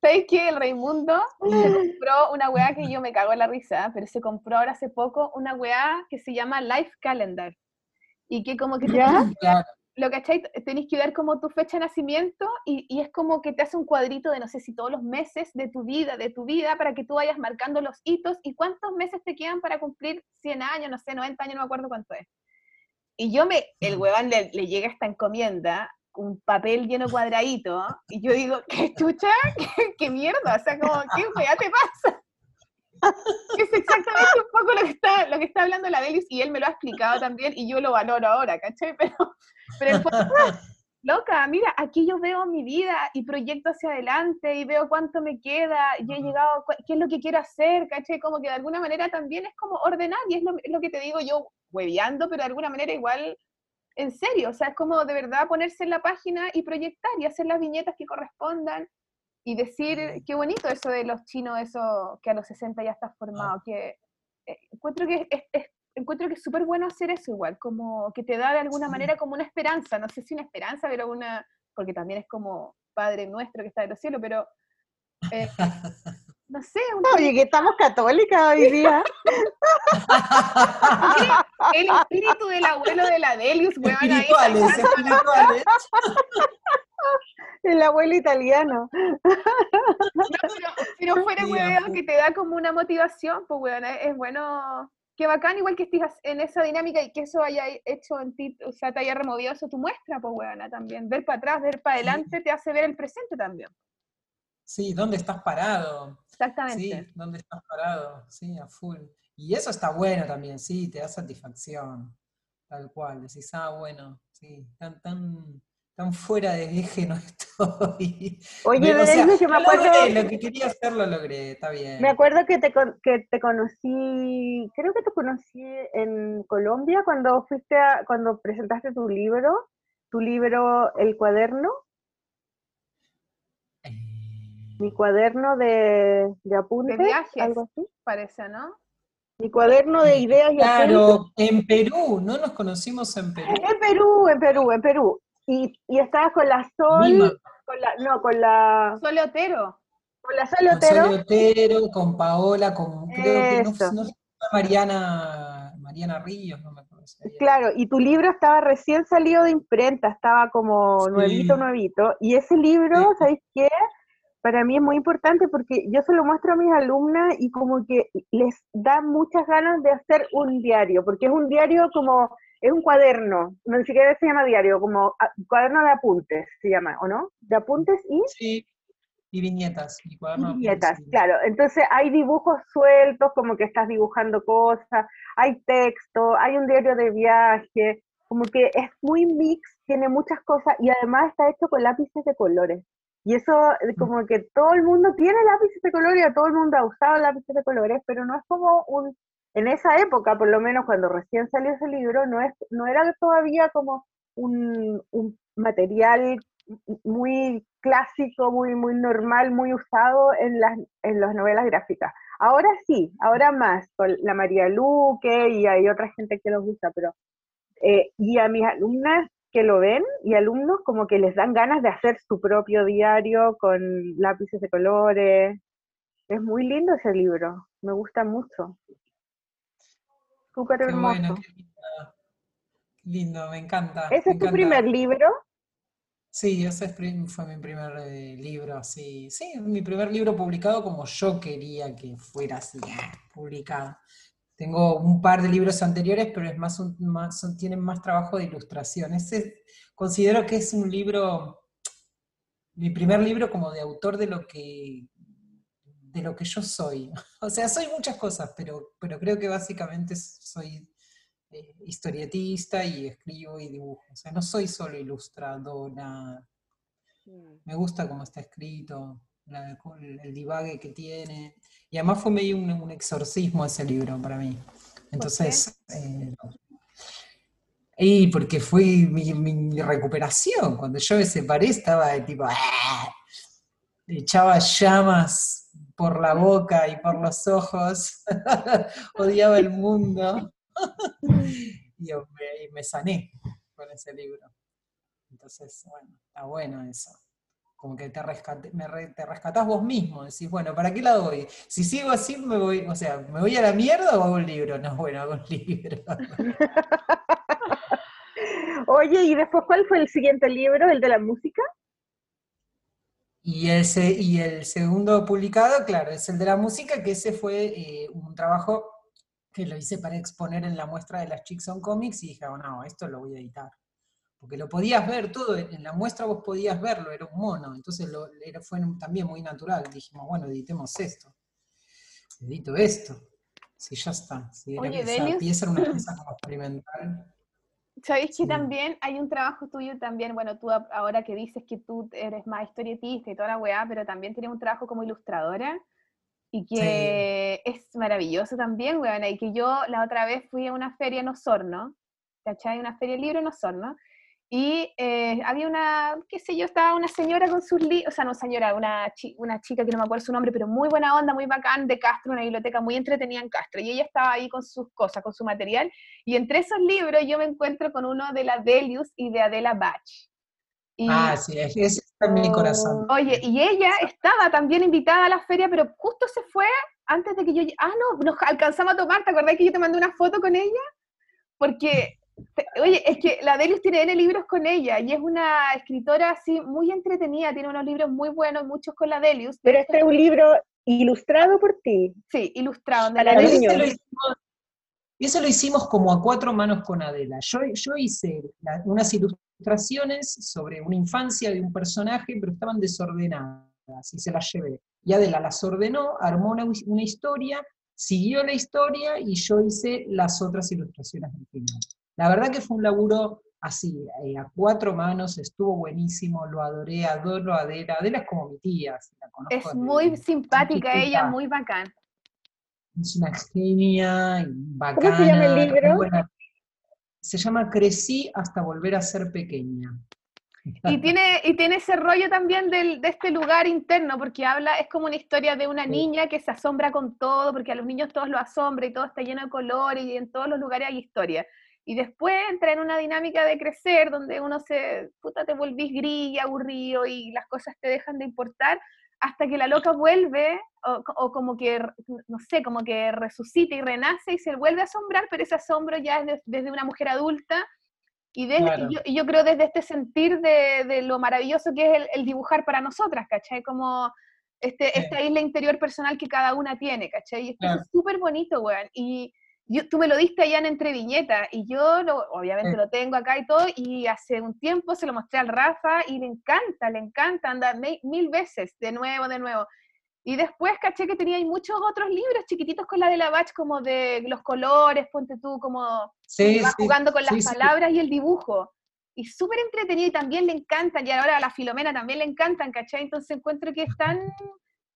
Speaker 3: ¿Sabes qué? El Raimundo se compró una weá que yo me cago en la risa, pero se compró ahora hace poco una weá que se llama Life Calendar. Y que como que
Speaker 2: ¿Ya?
Speaker 3: lo cachai, tenéis que dar como tu fecha de nacimiento y, y, es como que te hace un cuadrito de no sé si todos los meses de tu vida, de tu vida, para que tú vayas marcando los hitos y cuántos meses te quedan para cumplir 100 años, no sé, 90 años, no me acuerdo cuánto es. Y yo me, el huevón le, le llega esta encomienda, un papel lleno cuadradito, y yo digo, ¿qué chucha? ¿Qué, qué mierda? O sea, como, ¿qué weá te pasa? es exactamente un poco lo que está, lo que está hablando la Delis y él me lo ha explicado también y yo lo valoro ahora, ¿cachai? Pero, pero el loca, mira, aquí yo veo mi vida y proyecto hacia adelante y veo cuánto me queda, y he llegado, qué es lo que quiero hacer, ¿cachai? Como que de alguna manera también es como ordenar y es lo, es lo que te digo yo, hueveando, pero de alguna manera igual en serio, o sea, es como de verdad ponerse en la página y proyectar y hacer las viñetas que correspondan y decir, qué bonito eso de los chinos, eso que a los 60 ya está formado, que eh, encuentro que es, es, encuentro que es súper bueno hacer eso igual, como que te da de alguna manera como una esperanza, no sé si una esperanza, pero una, porque también es como Padre nuestro que está en los cielos, pero eh, no sé.
Speaker 2: Un... Oye, que estamos católicas hoy día.
Speaker 3: el espíritu del abuelo de la Delius, weón.
Speaker 4: Espirituales, ahí espirituales.
Speaker 2: El abuelo italiano.
Speaker 3: No, pero, pero, fuera, weón, que te da como una motivación, pues, weón, es bueno, qué bacán, igual que estés en esa dinámica y que eso haya hecho en ti, o sea, te haya removido eso tu muestra, pues, weón, también. Ver para atrás, ver para adelante, sí. te hace ver el presente también.
Speaker 4: Sí, ¿dónde estás parado?
Speaker 3: Exactamente.
Speaker 4: Sí, ¿dónde estás parado? Sí, a full. Y eso está bueno también, sí, te da satisfacción, tal cual. Decís, ah, bueno, sí, tan, tan, tan fuera de eje no estoy.
Speaker 2: Oye,
Speaker 4: o sea,
Speaker 2: que me acuerdo...
Speaker 4: Logré, lo que quería hacer lo logré, está bien.
Speaker 2: Me acuerdo que te, que te conocí, creo que te conocí en Colombia cuando fuiste a, cuando presentaste tu libro, tu libro El Cuaderno. Mi cuaderno de, de apuntes,
Speaker 3: de viajes,
Speaker 2: algo así.
Speaker 3: Parece, ¿no?
Speaker 2: Mi cuaderno de ideas y
Speaker 4: Claro,
Speaker 2: apuntes.
Speaker 4: en Perú, ¿no nos conocimos en Perú?
Speaker 2: En Perú, en Perú, en Perú. Y, y estabas con la Sol, con la, no, con la,
Speaker 3: Sole Otero.
Speaker 2: con la Sol
Speaker 4: Con
Speaker 2: Otero.
Speaker 4: Sole Otero, con Paola, con creo que no, no Mariana, Mariana Ríos, no me acuerdo. si
Speaker 2: Claro, y tu libro estaba recién salido de imprenta, estaba como
Speaker 4: Sí.
Speaker 2: nuevito, nuevito. Y ese libro,
Speaker 4: Sí.
Speaker 2: ¿sabéis qué? Para mí es muy importante porque yo se lo muestro a mis alumnas y como que les da muchas ganas de hacer un diario, porque es un diario como, es un cuaderno, no ni siquiera se llama diario, como ah, cuaderno de apuntes se llama, ¿o no? De apuntes y
Speaker 4: Sí, y viñetas, mi cuaderno de
Speaker 2: viñetas, claro. Entonces hay dibujos sueltos, como que estás dibujando cosas, hay texto, hay un diario de viaje, como que es muy mix, tiene muchas cosas y además está hecho con lápices de colores. Y eso, eh, como que todo el mundo tiene lápices de colores, y todo el mundo ha usado lápices de colores, pero no es como un, en esa época, por lo menos cuando recién salió ese libro, no, es, no era todavía como un, un material muy clásico, muy, muy normal, muy usado en las, en las novelas gráficas. Ahora sí, ahora más, con la María Luque y hay otra gente que los usa, pero... eh, y a mis alumnas que lo ven y alumnos como que les dan ganas de hacer su propio diario con lápices de colores. Es muy lindo ese libro, me gusta mucho. Súper hermoso.
Speaker 4: bueno, qué lindo. Lindo, me encanta.
Speaker 2: ¿Ese
Speaker 4: me
Speaker 2: es tu primer libro?
Speaker 4: Sí, ese fue mi primer eh, libro, sí. Sí, mi primer libro publicado como yo quería que fuera así, ah, publicado. Tengo un par de libros anteriores, pero es más, un- más son- tienen más trabajo de ilustración. Ese considero que es un libro, mi primer libro como de autor de lo que, de lo que yo soy. O sea, soy muchas cosas, pero, pero creo que básicamente soy eh, historietista y escribo y dibujo. O sea, no soy solo ilustradora. Me gusta cómo está escrito, la- el, el divague que tiene. Y además fue medio un, un exorcismo ese libro para mí. Entonces, eh, y porque fue mi, mi recuperación. Cuando yo me separé estaba de tipo, ¡ah! echaba llamas por la boca y por los ojos, odiaba el mundo. y me, sané con ese libro. Entonces, bueno, está bueno eso. Como que te, te rescatás vos mismo, decís, bueno, ¿para qué la doy? Si sigo así, me voy, o sea, ¿me voy a la mierda o hago un libro? No, bueno, hago un libro.
Speaker 2: Oye, ¿y después cuál fue el siguiente libro, el de la música?
Speaker 4: Y, ese, y el segundo publicado, claro, es el de la música, que ese fue eh, un trabajo que lo hice para exponer en la muestra de las Chicks on Comics y dije, oh, no, esto lo voy a editar. Porque lo podías ver todo, en la muestra vos podías verlo, era un mono, entonces lo, era, fue también muy natural. Dijimos, bueno, editemos esto. Edito esto. Sí, ya está. Si era Oye, pieza una pieza como experimental.
Speaker 3: Sabéis que también hay un trabajo tuyo también, bueno, tú ahora que dices que tú eres más historietista y toda la weá, pero también tienes un trabajo como ilustradora y que es maravilloso también, weón, y que yo la otra vez fui a una feria en Osorno, ¿cachai? Una feria libre en Osorno, y eh, había una, qué sé yo, estaba una señora con sus libros, o sea, no señora, una, una chica que no me acuerdo su nombre, pero muy buena onda, muy bacán, de Castro, una biblioteca muy entretenida en Castro. Y ella estaba ahí con sus cosas, con su material. Y entre esos libros yo me encuentro con uno de la Delius y de Adela Bach.
Speaker 4: ah, sí, ese está en mi corazón.
Speaker 3: Oye, y ella estaba también invitada a la feria, pero justo se fue antes de que yo... Ah, no, nos alcanzamos a tomar, ¿te acordás que yo te mandé una foto con ella? Porque Oye, es que la Delius tiene N libros con ella y es una escritora así muy entretenida, tiene unos libros muy buenos, muchos con la Delius.
Speaker 2: Pero este es un libro ilustrado por ti.
Speaker 3: Sí, ilustrado.
Speaker 4: Y eso lo hicimos como a cuatro manos con Adela. Yo, yo hice unas ilustraciones sobre una infancia de un personaje, pero estaban desordenadas y se las llevé. Y Adela las ordenó, armó una, una historia, siguió la historia y yo hice las otras ilustraciones del final. La verdad que fue un laburo así, eh, a cuatro manos, estuvo buenísimo, lo adoré, adoro a Adela. Adela es como mi tía, la
Speaker 3: conozco. Es muy simpática ella, muy bacán.
Speaker 4: Es una genia, bacana.
Speaker 2: ¿Cómo se llama el libro?
Speaker 4: Se llama Crecí hasta volver a ser pequeña.
Speaker 3: Y tiene, y tiene ese rollo también del, de este lugar interno, porque habla, es como una historia de una niña que se asombra con todo, porque a los niños todos lo asombra y todo está lleno de colores y en todos los lugares hay historia. Y después entra en una dinámica de crecer donde uno se, puta, te volvís gris y aburrido y las cosas te dejan de importar hasta que la loca vuelve o, como que, no sé, como que resucita y renace y se vuelve a asombrar, pero ese asombro ya es desde una mujer adulta y, desde, y, yo, creo desde este sentir de, de lo maravilloso que es el, dibujar para nosotras, ¿cachai? Como este, esta isla interior personal que cada una tiene, ¿cachai? Y esto es súper bonito, weón. Y, tú me lo diste allá en Entre Viñetas y yo lo, obviamente lo tengo acá y todo y hace un tiempo se lo mostré al Rafa y le encanta, le encanta, anda mil veces, de nuevo, de nuevo. Y después caché que tenía muchos otros libros chiquititos con la de la Bach, como de los colores, ponte tú, como
Speaker 4: sí,
Speaker 3: jugando con las palabras y el dibujo. Y súper entretenido y también le encantan, y ahora a la Filomena también le encantan, ¿cachai? Entonces encuentro que están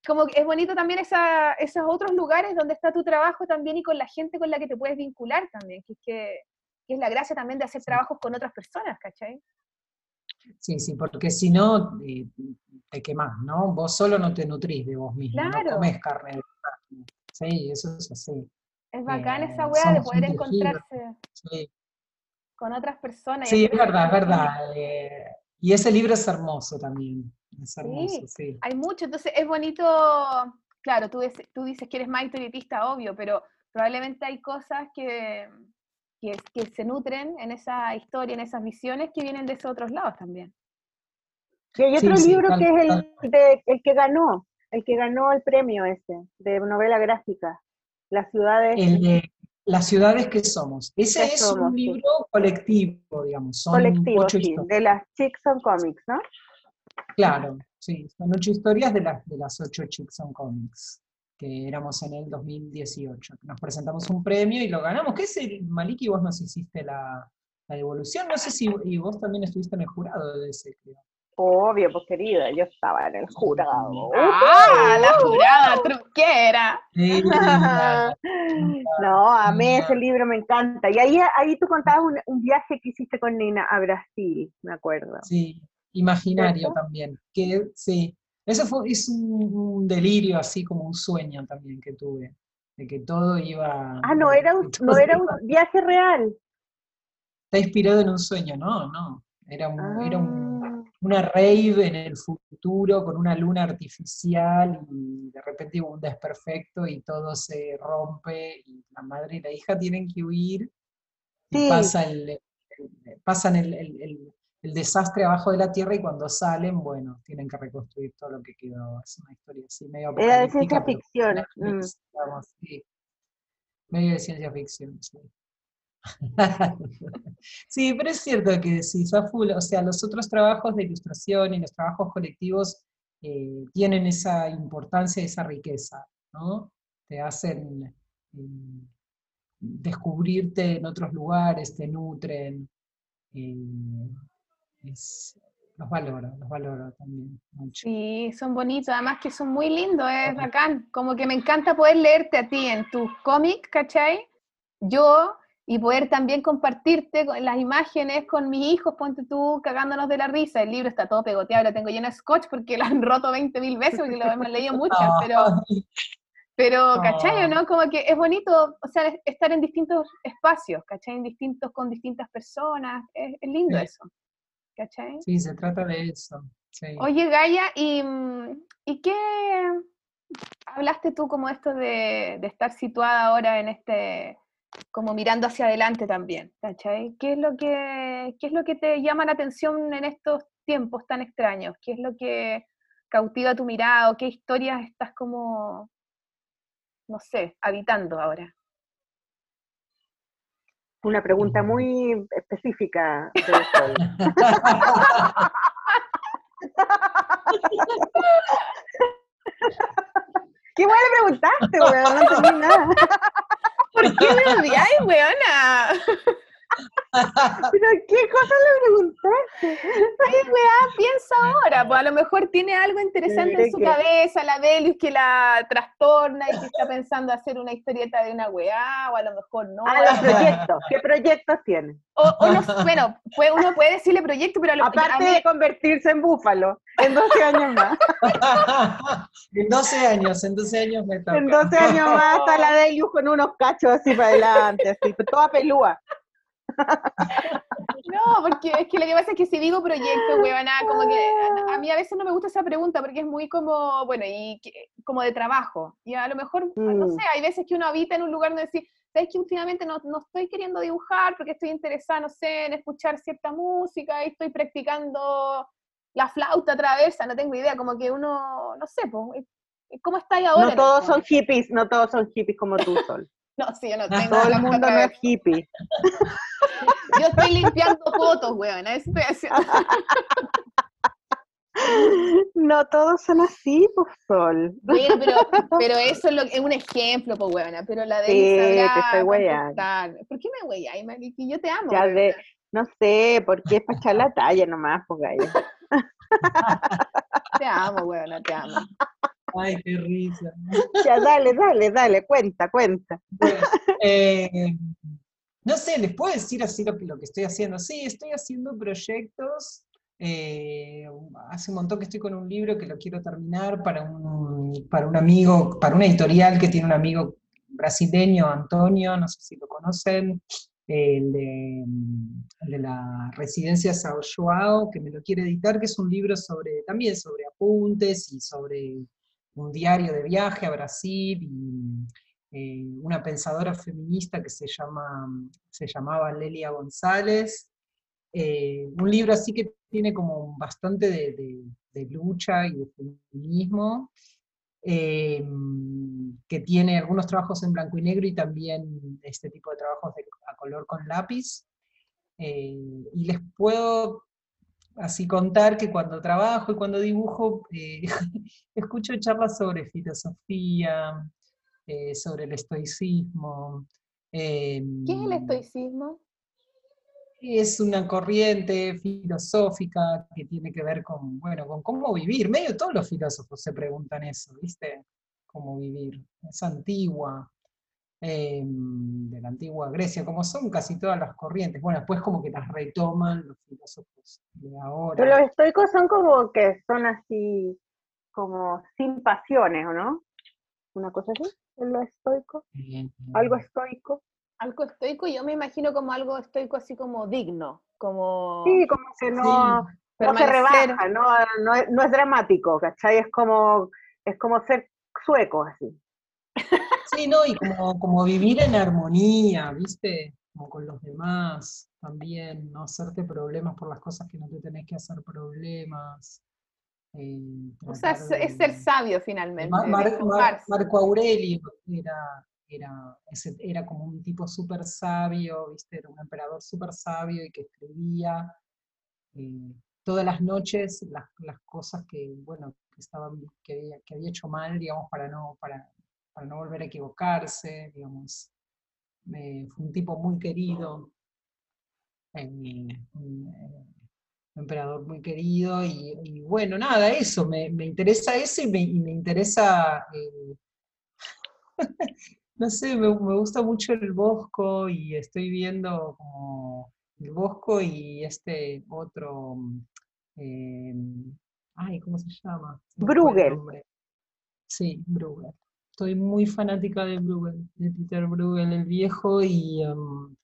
Speaker 3: como es bonito también esa, esos otros lugares donde está tu trabajo también y con la gente con la que te puedes vincular también, que es, que, es la gracia también de hacer trabajos con otras personas, ¿cachai?
Speaker 4: Sí, sí, porque si no, eh, te quemás, ¿no? Vos solo no te nutrís de vos mismo, no comés carne Sí, eso es así.
Speaker 3: Es bacán esa eh, weá de poder encontrarse con otras personas.
Speaker 4: Sí, es verdad, es verdad. Eh, y ese libro es hermoso también. Es hermoso, sí,
Speaker 3: Hay mucho, entonces es bonito, claro, tú, tú dices que eres más historietista, obvio, pero probablemente hay cosas que, que, se nutren en esa historia, en esas visiones que vienen de esos otros lados también.
Speaker 2: Y hay otro libro que es el, de, el que ganó, el que ganó el premio ese, de novela gráfica, Las ciudades...
Speaker 4: El de Las ciudades que somos. Ese es un libro colectivo, digamos. Son
Speaker 2: colectivo, sí, de las Chicks on Comics, ¿no?
Speaker 4: Claro, sí, son ocho historias de, las de las ocho Chicks on Comics, que éramos en el 2018. Nos presentamos un premio y lo ganamos. ¿Qué es el Maliki? Vos nos hiciste la, la devolución. No sé si y vos también estuviste en el jurado de ese, creo.
Speaker 2: Obvio, pues querida, yo estaba en el jurado.
Speaker 3: ¡Ah! La jurada truquera.
Speaker 2: no, a mí ese libro, me encanta. Y ahí, ahí tú contabas un, un, viaje que hiciste con Nina a Brasil, me acuerdo.
Speaker 4: Sí, imaginario también. Que sí, eso fue, es un, delirio, así como un sueño también que tuve, de que todo iba...
Speaker 2: Ah, no era un, no era un viaje real.
Speaker 4: está inspirado en un sueño, no, no. Era, era
Speaker 2: Ah.
Speaker 4: una rave en el futuro con una luna artificial y de repente hubo un desperfecto y todo se rompe y la madre y la hija tienen que huir y pasa el, el- pasan el, el- el- el desastre abajo de la tierra y cuando salen, bueno, tienen que reconstruir todo lo que quedó. Es una historia así medio
Speaker 2: Era de ciencia ficción.
Speaker 4: Netflix,
Speaker 2: mm.
Speaker 4: digamos, sí. Medio de ciencia ficción, sí. Sí, pero es cierto que decís, a full, o sea, los otros trabajos de ilustración y los trabajos colectivos eh, tienen esa importancia, esa riqueza, ¿no? Te hacen eh, descubrirte en otros lugares, te nutren. eh, es- los valoro, los valoro también mucho.
Speaker 3: Sí, son bonitos, además que son muy lindos, es bacán. Como que me encanta poder leerte a ti en tus cómics, ¿cachai? Yo, y poder también compartirte las imágenes con mis hijos, ponte tú, cagándonos de la risa. El libro está todo pegoteado, lo tengo lleno de scotch porque lo han roto 20 mil veces porque lo hemos leído muchas, pero, pero, ¿cachai? o ¿no? Como que es bonito, o sea, es- estar en distintos espacios, ¿cachai? En distintos, con distintas personas, es, es lindo
Speaker 4: Sí.
Speaker 3: eso, ¿cachai?
Speaker 4: Sí, se trata de eso. sí.
Speaker 3: Oye, Gaia, ¿y, mm, ¿y qué hablaste tú como esto de, de estar situada ahora en este, como mirando hacia adelante también, ¿cachai? ¿Qué es lo que, qué es lo que te llama la atención en estos tiempos tan extraños? ¿Qué es lo que cautiva tu mirada o qué historias estás como, no sé, habitando ahora?
Speaker 2: Una pregunta muy específica. Sol. ¿Qué buena preguntaste, weón? No entendí nada.
Speaker 3: ¿Por qué me odiáis, weona?
Speaker 2: ¿Pero qué cosa le preguntaste?
Speaker 3: Ay, weá, piensa ahora, pues a lo mejor tiene algo interesante en su
Speaker 2: que-
Speaker 3: cabeza, la Delius que la trastorna y que está pensando hacer una historieta de una weá, o a lo mejor no.
Speaker 2: Ah, los proyectos. ¿Qué proyectos tiene?
Speaker 3: O, o no, bueno, puede- uno puede decirle proyecto, pero a lo a
Speaker 2: Aparte
Speaker 3: mí-
Speaker 2: de convertirse en búfalo en 12 años más.
Speaker 4: en 12 años, en 12 años me toca.
Speaker 2: En 12 años más está la Delius con unos cachos así para adelante, así, toda pelúa.
Speaker 3: No, porque es que lo que pasa es que si digo proyecto, huevona, como que a, a mí a veces no me gusta esa pregunta porque es muy como, bueno, y que- como de trabajo. Y a lo mejor, no
Speaker 2: Mm.
Speaker 3: sé, hay veces que uno habita en un lugar donde decir, sabes que últimamente no, no estoy queriendo dibujar porque estoy interesada, no sé, en escuchar cierta música y estoy practicando la flauta travesa, no tengo idea, como que uno, no sé, pues, ¿cómo estáis ahora?
Speaker 2: No todos
Speaker 3: el
Speaker 2: son hippies, no todos son hippies como tú, Sol.
Speaker 3: No, sí, yo no tengo
Speaker 2: Todo el mundo no es hippie.
Speaker 3: Yo estoy limpiando fotos, huevona, eso estoy haciendo.
Speaker 2: No todos son así, pues, Sol.
Speaker 3: Bueno, pero, pero eso es, lo, es un ejemplo, pues, huevona, pero la de
Speaker 2: Sí,
Speaker 3: él
Speaker 2: te estoy.
Speaker 3: ¿Por qué me hueáis, Maliki? Yo te amo.
Speaker 2: Ya de, no sé, porque es para echar la talla nomás, pues, gallo.
Speaker 3: Te amo, huevona, te amo.
Speaker 4: Ay, qué risa.
Speaker 2: Ya, dale, dale, dale, cuenta, cuenta.
Speaker 4: Bueno, eh, no sé, les puedo decir así lo que, lo que estoy haciendo. Sí, estoy haciendo proyectos. eh, hace un montón que estoy con un libro que lo quiero terminar para un, para un amigo, para una editorial que tiene un amigo brasileño, Antonio, no sé si lo conocen, el de, el de la residencia Sao Joao, que me lo quiere editar, que es un libro sobre, también sobre apuntes y sobre un diario de viaje a Brasil y eh, una pensadora feminista que se, llama, se llamaba Lelia González. Eh, un libro así que tiene como bastante de, de- lucha y de feminismo, eh, que tiene algunos trabajos en blanco y negro y también este tipo de trabajos a color con lápiz. Y les puedo así contar que cuando trabajo y cuando dibujo, eh, escucho charlas sobre filosofía, eh, sobre el estoicismo.
Speaker 3: ¿Qué es el
Speaker 4: em,
Speaker 3: estoicismo?
Speaker 4: es una corriente filosófica que tiene que ver con, bueno, con cómo vivir. Medio todos los filósofos se preguntan eso, ¿viste? Cómo vivir. Es antigua, eh, de la antigua Grecia, como son casi todas las corrientes. Bueno, después como que las retoman los filósofos de
Speaker 2: Pero
Speaker 4: ahora.
Speaker 2: los estoicos son como que son así, como sin pasiones, ¿o no? Una cosa así, en lo estoico, algo estoico.
Speaker 3: Algo estoico, yo me imagino como algo estoico así como digno, como...
Speaker 2: Sí, como que no, no se rebaja, no, no, es, no es dramático, ¿cachai? Es como, es como ser sueco así.
Speaker 4: Sí, no, y como, como vivir en armonía, ¿viste? Como con los demás también, no hacerte problemas por las cosas que no te tenés que hacer problemas.
Speaker 3: Eh, o sea, es, ser sabio finalmente.
Speaker 4: Marco Aurelio era, era, era como un tipo súper sabio, ¿viste? Era un emperador súper sabio y que escribía eh, todas las noches las, las, cosas que, bueno, que, estaban, que, había, que había hecho mal, digamos, para no, para, para no volver a equivocarse, digamos. fue un tipo muy querido, un, eh, emperador muy querido, y, bueno, nada, eso, me, me interesa eso y me, me interesa eh, no sé, me, gusta mucho el Bosco y estoy viendo como el Bosco y este otro, ay, ¿cómo se llama?
Speaker 2: Bruegel.
Speaker 4: Sí, Bruegel. Estoy muy fanática de Bruegel, de Peter Bruegel, el viejo, y, em,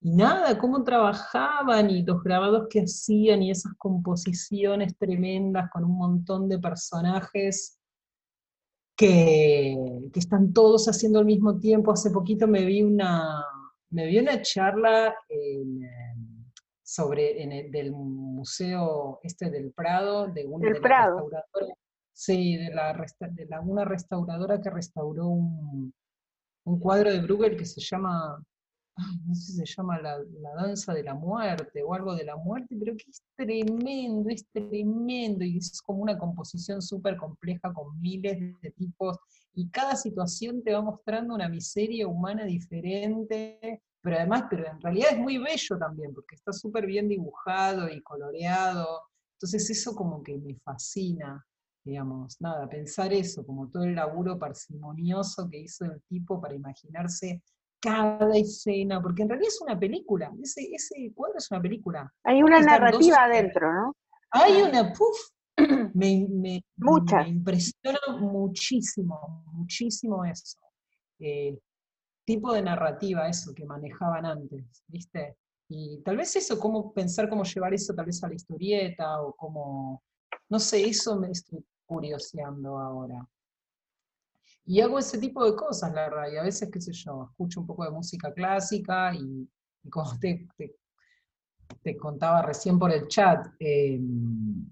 Speaker 4: y nada, cómo trabajaban y los grabados que hacían y esas composiciones tremendas con un montón de personajes que, están todos haciendo al mismo tiempo. Hace poquito me vi una, me vi una charla sobre en el, del museo este del Prado, de una restauradora, sí, de, la, de la, una restauradora que restauró un, cuadro de Bruegel que se llama no sé si se llama la, danza de la muerte o algo de la muerte, pero que es tremendo, es tremendo y es como una composición súper compleja con miles de tipos y cada situación te va mostrando una miseria humana diferente, pero además, pero en realidad es muy bello también porque está súper bien dibujado y coloreado, entonces eso como que me fascina. Digamos, nada, pensar eso, como todo el laburo parsimonioso que hizo el tipo para imaginarse cada escena, porque en realidad es una película, ese, ese cuadro es una película.
Speaker 2: Hay una narrativa adentro, ¿no?
Speaker 4: Hay una, puff, me, me, impresiona muchísimo, muchísimo eso. Eh, tipo de narrativa, eso que manejaban antes, ¿viste? Y tal vez eso, cómo pensar cómo llevar eso tal vez a la historieta, o cómo, no sé, eso me curioseando ahora. Y hago ese tipo de cosas, la verdad, y a veces, qué sé yo, escucho un poco de música clásica y, como te, te, contaba recién por el chat, em,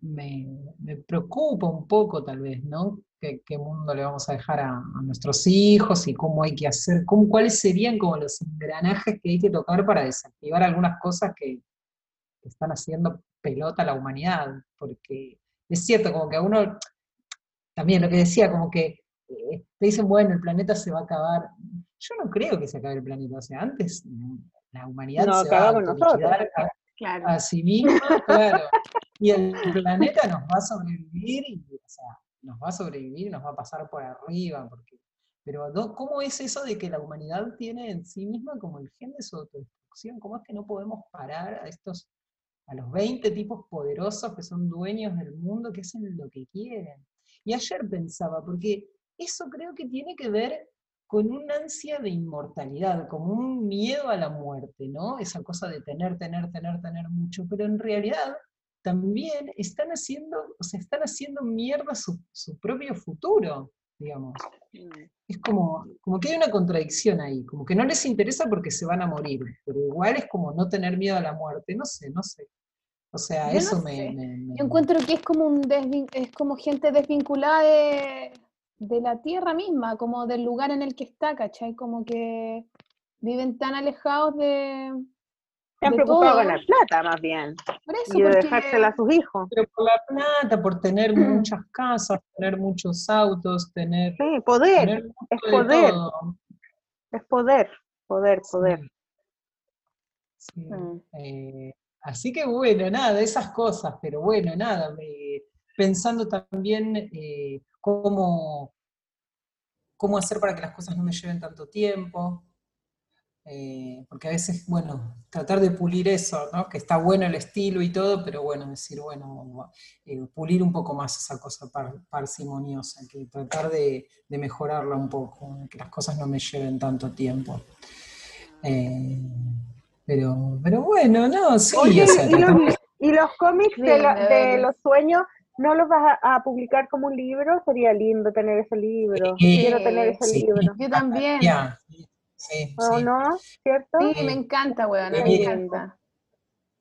Speaker 4: me, preocupa un poco tal vez, ¿no? ¿Qué, mundo le vamos a dejar a, nuestros hijos y cómo hay que hacer, cómo, cuáles serían como los engranajes que hay que tocar para desactivar algunas cosas que están haciendo pelota a la humanidad, porque es cierto, como que a uno también lo que decía, como que eh, te dicen, bueno, el planeta se va a acabar. Yo no creo que se acabe el planeta, o sea, antes mm, la humanidad se va a a, a, sí misma, claro, y el planeta nos va a sobrevivir, y, o sea, nos va a sobrevivir y nos va a pasar por arriba, porque, pero ¿cómo es eso de que la humanidad tiene en sí misma como el gen de su autodestrucción? ¿Cómo es que no podemos parar a estos, a los 20 tipos poderosos que son dueños del mundo, que hacen lo que quieren? Y ayer pensaba, porque eso creo que tiene que ver con una ansia de inmortalidad, como un miedo a la muerte, ¿no? Esa cosa de tener, tener, tener, tener mucho, pero en realidad también están haciendo, o sea, están haciendo mierda su, propio futuro, digamos. Es como, como que hay una contradicción ahí, como que no les interesa porque se van a morir, pero igual es como no tener miedo a la muerte, no sé, no sé. O sea, eso me,
Speaker 3: Yo encuentro que es como, un es como gente desvinculada de, la tierra misma, como del lugar en el que está, ¿cachai? Como que viven tan alejados de.
Speaker 2: Se han preocupado con la plata, más bien. Por eso, y de dejársela a sus hijos.
Speaker 4: Pero por la plata, por tener muchas casas, tener muchos autos, tener.
Speaker 2: Sí, poder. es poder. Es poder, poder, poder.
Speaker 4: Sí. Mm. Eh, Así que bueno, nada, esas cosas, pero bueno, nada, pensando también eh, cómo, cómo hacer para que las cosas no me lleven tanto tiempo. Eh, porque a veces, bueno, tratar de pulir eso, ¿no? Que está bueno el estilo y todo, pero bueno, decir, bueno, eh, pulir un poco más esa cosa parsimoniosa, que tratar de, mejorarla un poco, que las cosas no me lleven tanto tiempo. Eh, pero, pero bueno, no, sí.
Speaker 2: y, los, cómics de, los sueños ¿No los vas a, publicar como un libro? Sería lindo tener ese libro. Quiero tener ese libro.
Speaker 3: Yo también.
Speaker 2: Sí, ¿O no? ¿Cierto?
Speaker 3: Sí, me encanta, weón, me encanta.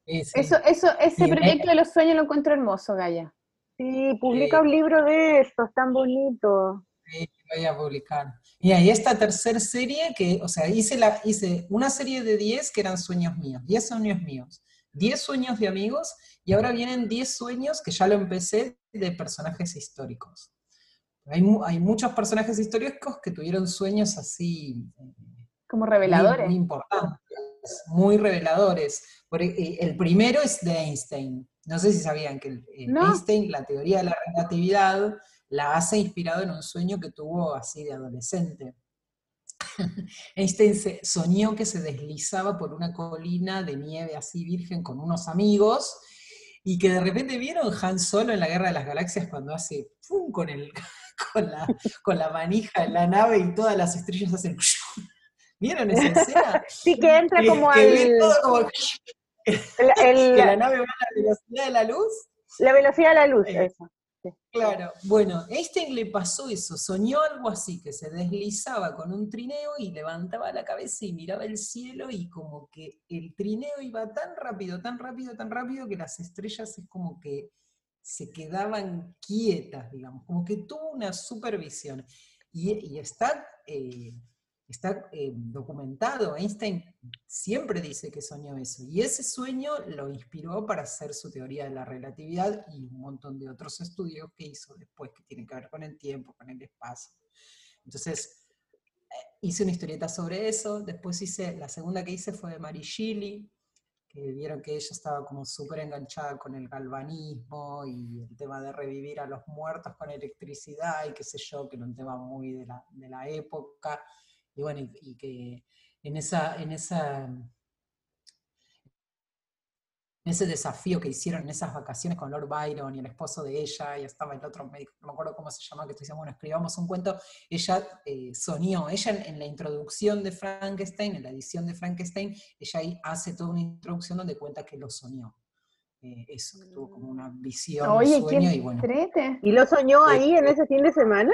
Speaker 3: Eso, eso, ese proyecto de los sueños lo encuentro hermoso, Gaya.
Speaker 2: Sí, publica un libro de estos, tan bonito.
Speaker 4: Sí, voy a publicar. Y ahí esta tercera serie que, o sea, hice, la, hice una serie de 10 que eran sueños míos, 10 sueños míos, 10 sueños de amigos, y ahora vienen 10 sueños que ya lo empecé de personajes históricos. Hay, hay muchos personajes históricos que tuvieron sueños así
Speaker 3: como reveladores.
Speaker 4: Muy, importantes, muy reveladores. Eh, el primero es de Einstein. No sé si sabían que Einstein, la teoría de la relatividad, la hace inspirado en un sueño que tuvo así de adolescente. Einstein se, soñó que se deslizaba por una colina de nieve así virgen con unos amigos y que de repente vieron Han Solo en la Guerra de las Galaxias cuando hace ¡pum! con, el, con, la, con la manija en la nave y todas las estrellas hacen ¿Vieron esa escena?
Speaker 2: sí, que entra como
Speaker 4: que todo como... que la nave va a la velocidad de la luz.
Speaker 2: La velocidad de la luz,
Speaker 4: eh, eso. Claro, bueno, Einstein le pasó eso, soñó algo así, que se deslizaba con un trineo y levantaba la cabeza y miraba el cielo y como que el trineo iba tan rápido, tan rápido, tan rápido que las estrellas es como que se quedaban quietas, digamos, como que tuvo una supervisión. Y, y está eh, está eh, documentado, Einstein siempre dice que soñó eso, y ese sueño lo inspiró para hacer su teoría de la relatividad y un montón de otros estudios que hizo después que tienen que ver con el tiempo, con el espacio. Entonces, eh, hice una historieta sobre eso, después hice, la segunda que hice fue de Mary Shelley, que vieron que ella estaba como súper enganchada con el galvanismo y el tema de revivir a los muertos con electricidad y qué sé yo, que era un tema muy de la, de la época y bueno, y, que en esa, en esa ese desafío que hicieron en esas vacaciones con Lord Byron y el esposo de ella, y estaba el otro médico, no me acuerdo cómo se llama, que decíamos, bueno, escribamos un cuento, ella eh, soñó, ella en, la introducción de Frankenstein, en la edición de Frankenstein, ella ahí hace toda una introducción donde cuenta que lo soñó. Eh, eso, que tuvo como una visión, un sueño, y bueno.
Speaker 2: ¿Y lo soñó ahí en ese fin de semana?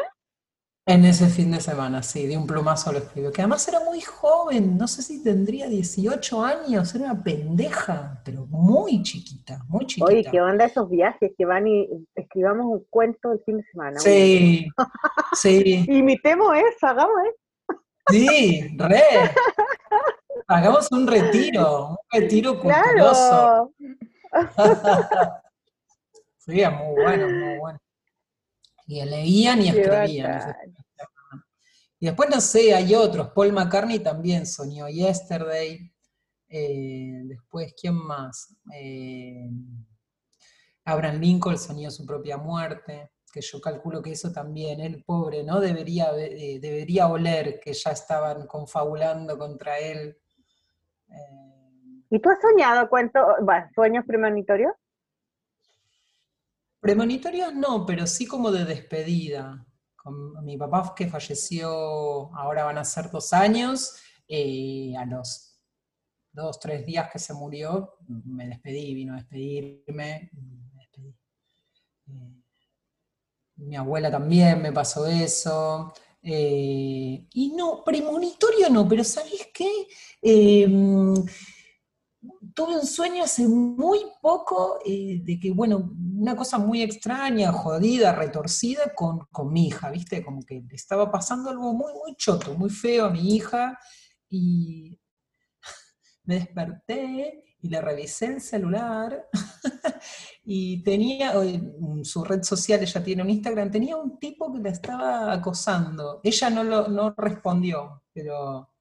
Speaker 4: En ese fin de semana, sí, de un plumazo lo escribió. Que además era muy joven, no sé si tendría 18 años, era una pendeja, pero muy chiquita, muy chiquita.
Speaker 2: Oye, ¿qué onda esos viajes que van y escribamos un cuento el fin de semana?
Speaker 4: Sí, sí.
Speaker 2: Imitemos eso, hagamos eso.
Speaker 4: Sí, re. Hagamos un retiro, un retiro culturoso. Claro. sí, muy bueno, muy bueno. Y leían y escribían. Y después, no sé, hay otros. Paul McCartney también soñó Yesterday. Eh, después, ¿quién más? Eh, Abraham Lincoln soñó su propia muerte, que yo calculo que eso también, el pobre, ¿no? Debería, eh, debería oler que ya estaban confabulando contra él.
Speaker 2: ¿Y tú has soñado cuánto, sueños premonitorios?
Speaker 4: Premonitorios no, pero sí como de despedida. Con mi papá que falleció, ahora van a ser dos años, eh, a los dos, tres días que se murió, me despedí, vino a despedirme. Eh, mi abuela también me pasó eso. Eh, y no, premonitorio no, pero ¿sabéis qué? Tuve un sueño hace muy poco eh, de que, bueno, una cosa muy extraña, jodida, retorcida con, mi hija, ¿viste? Como que le estaba pasando algo muy, muy choto, muy feo a mi hija y me desperté y le revisé el celular y tenía, en su red social, ella tiene un Instagram, tenía un tipo que la estaba acosando. Ella no, lo, no respondió, pero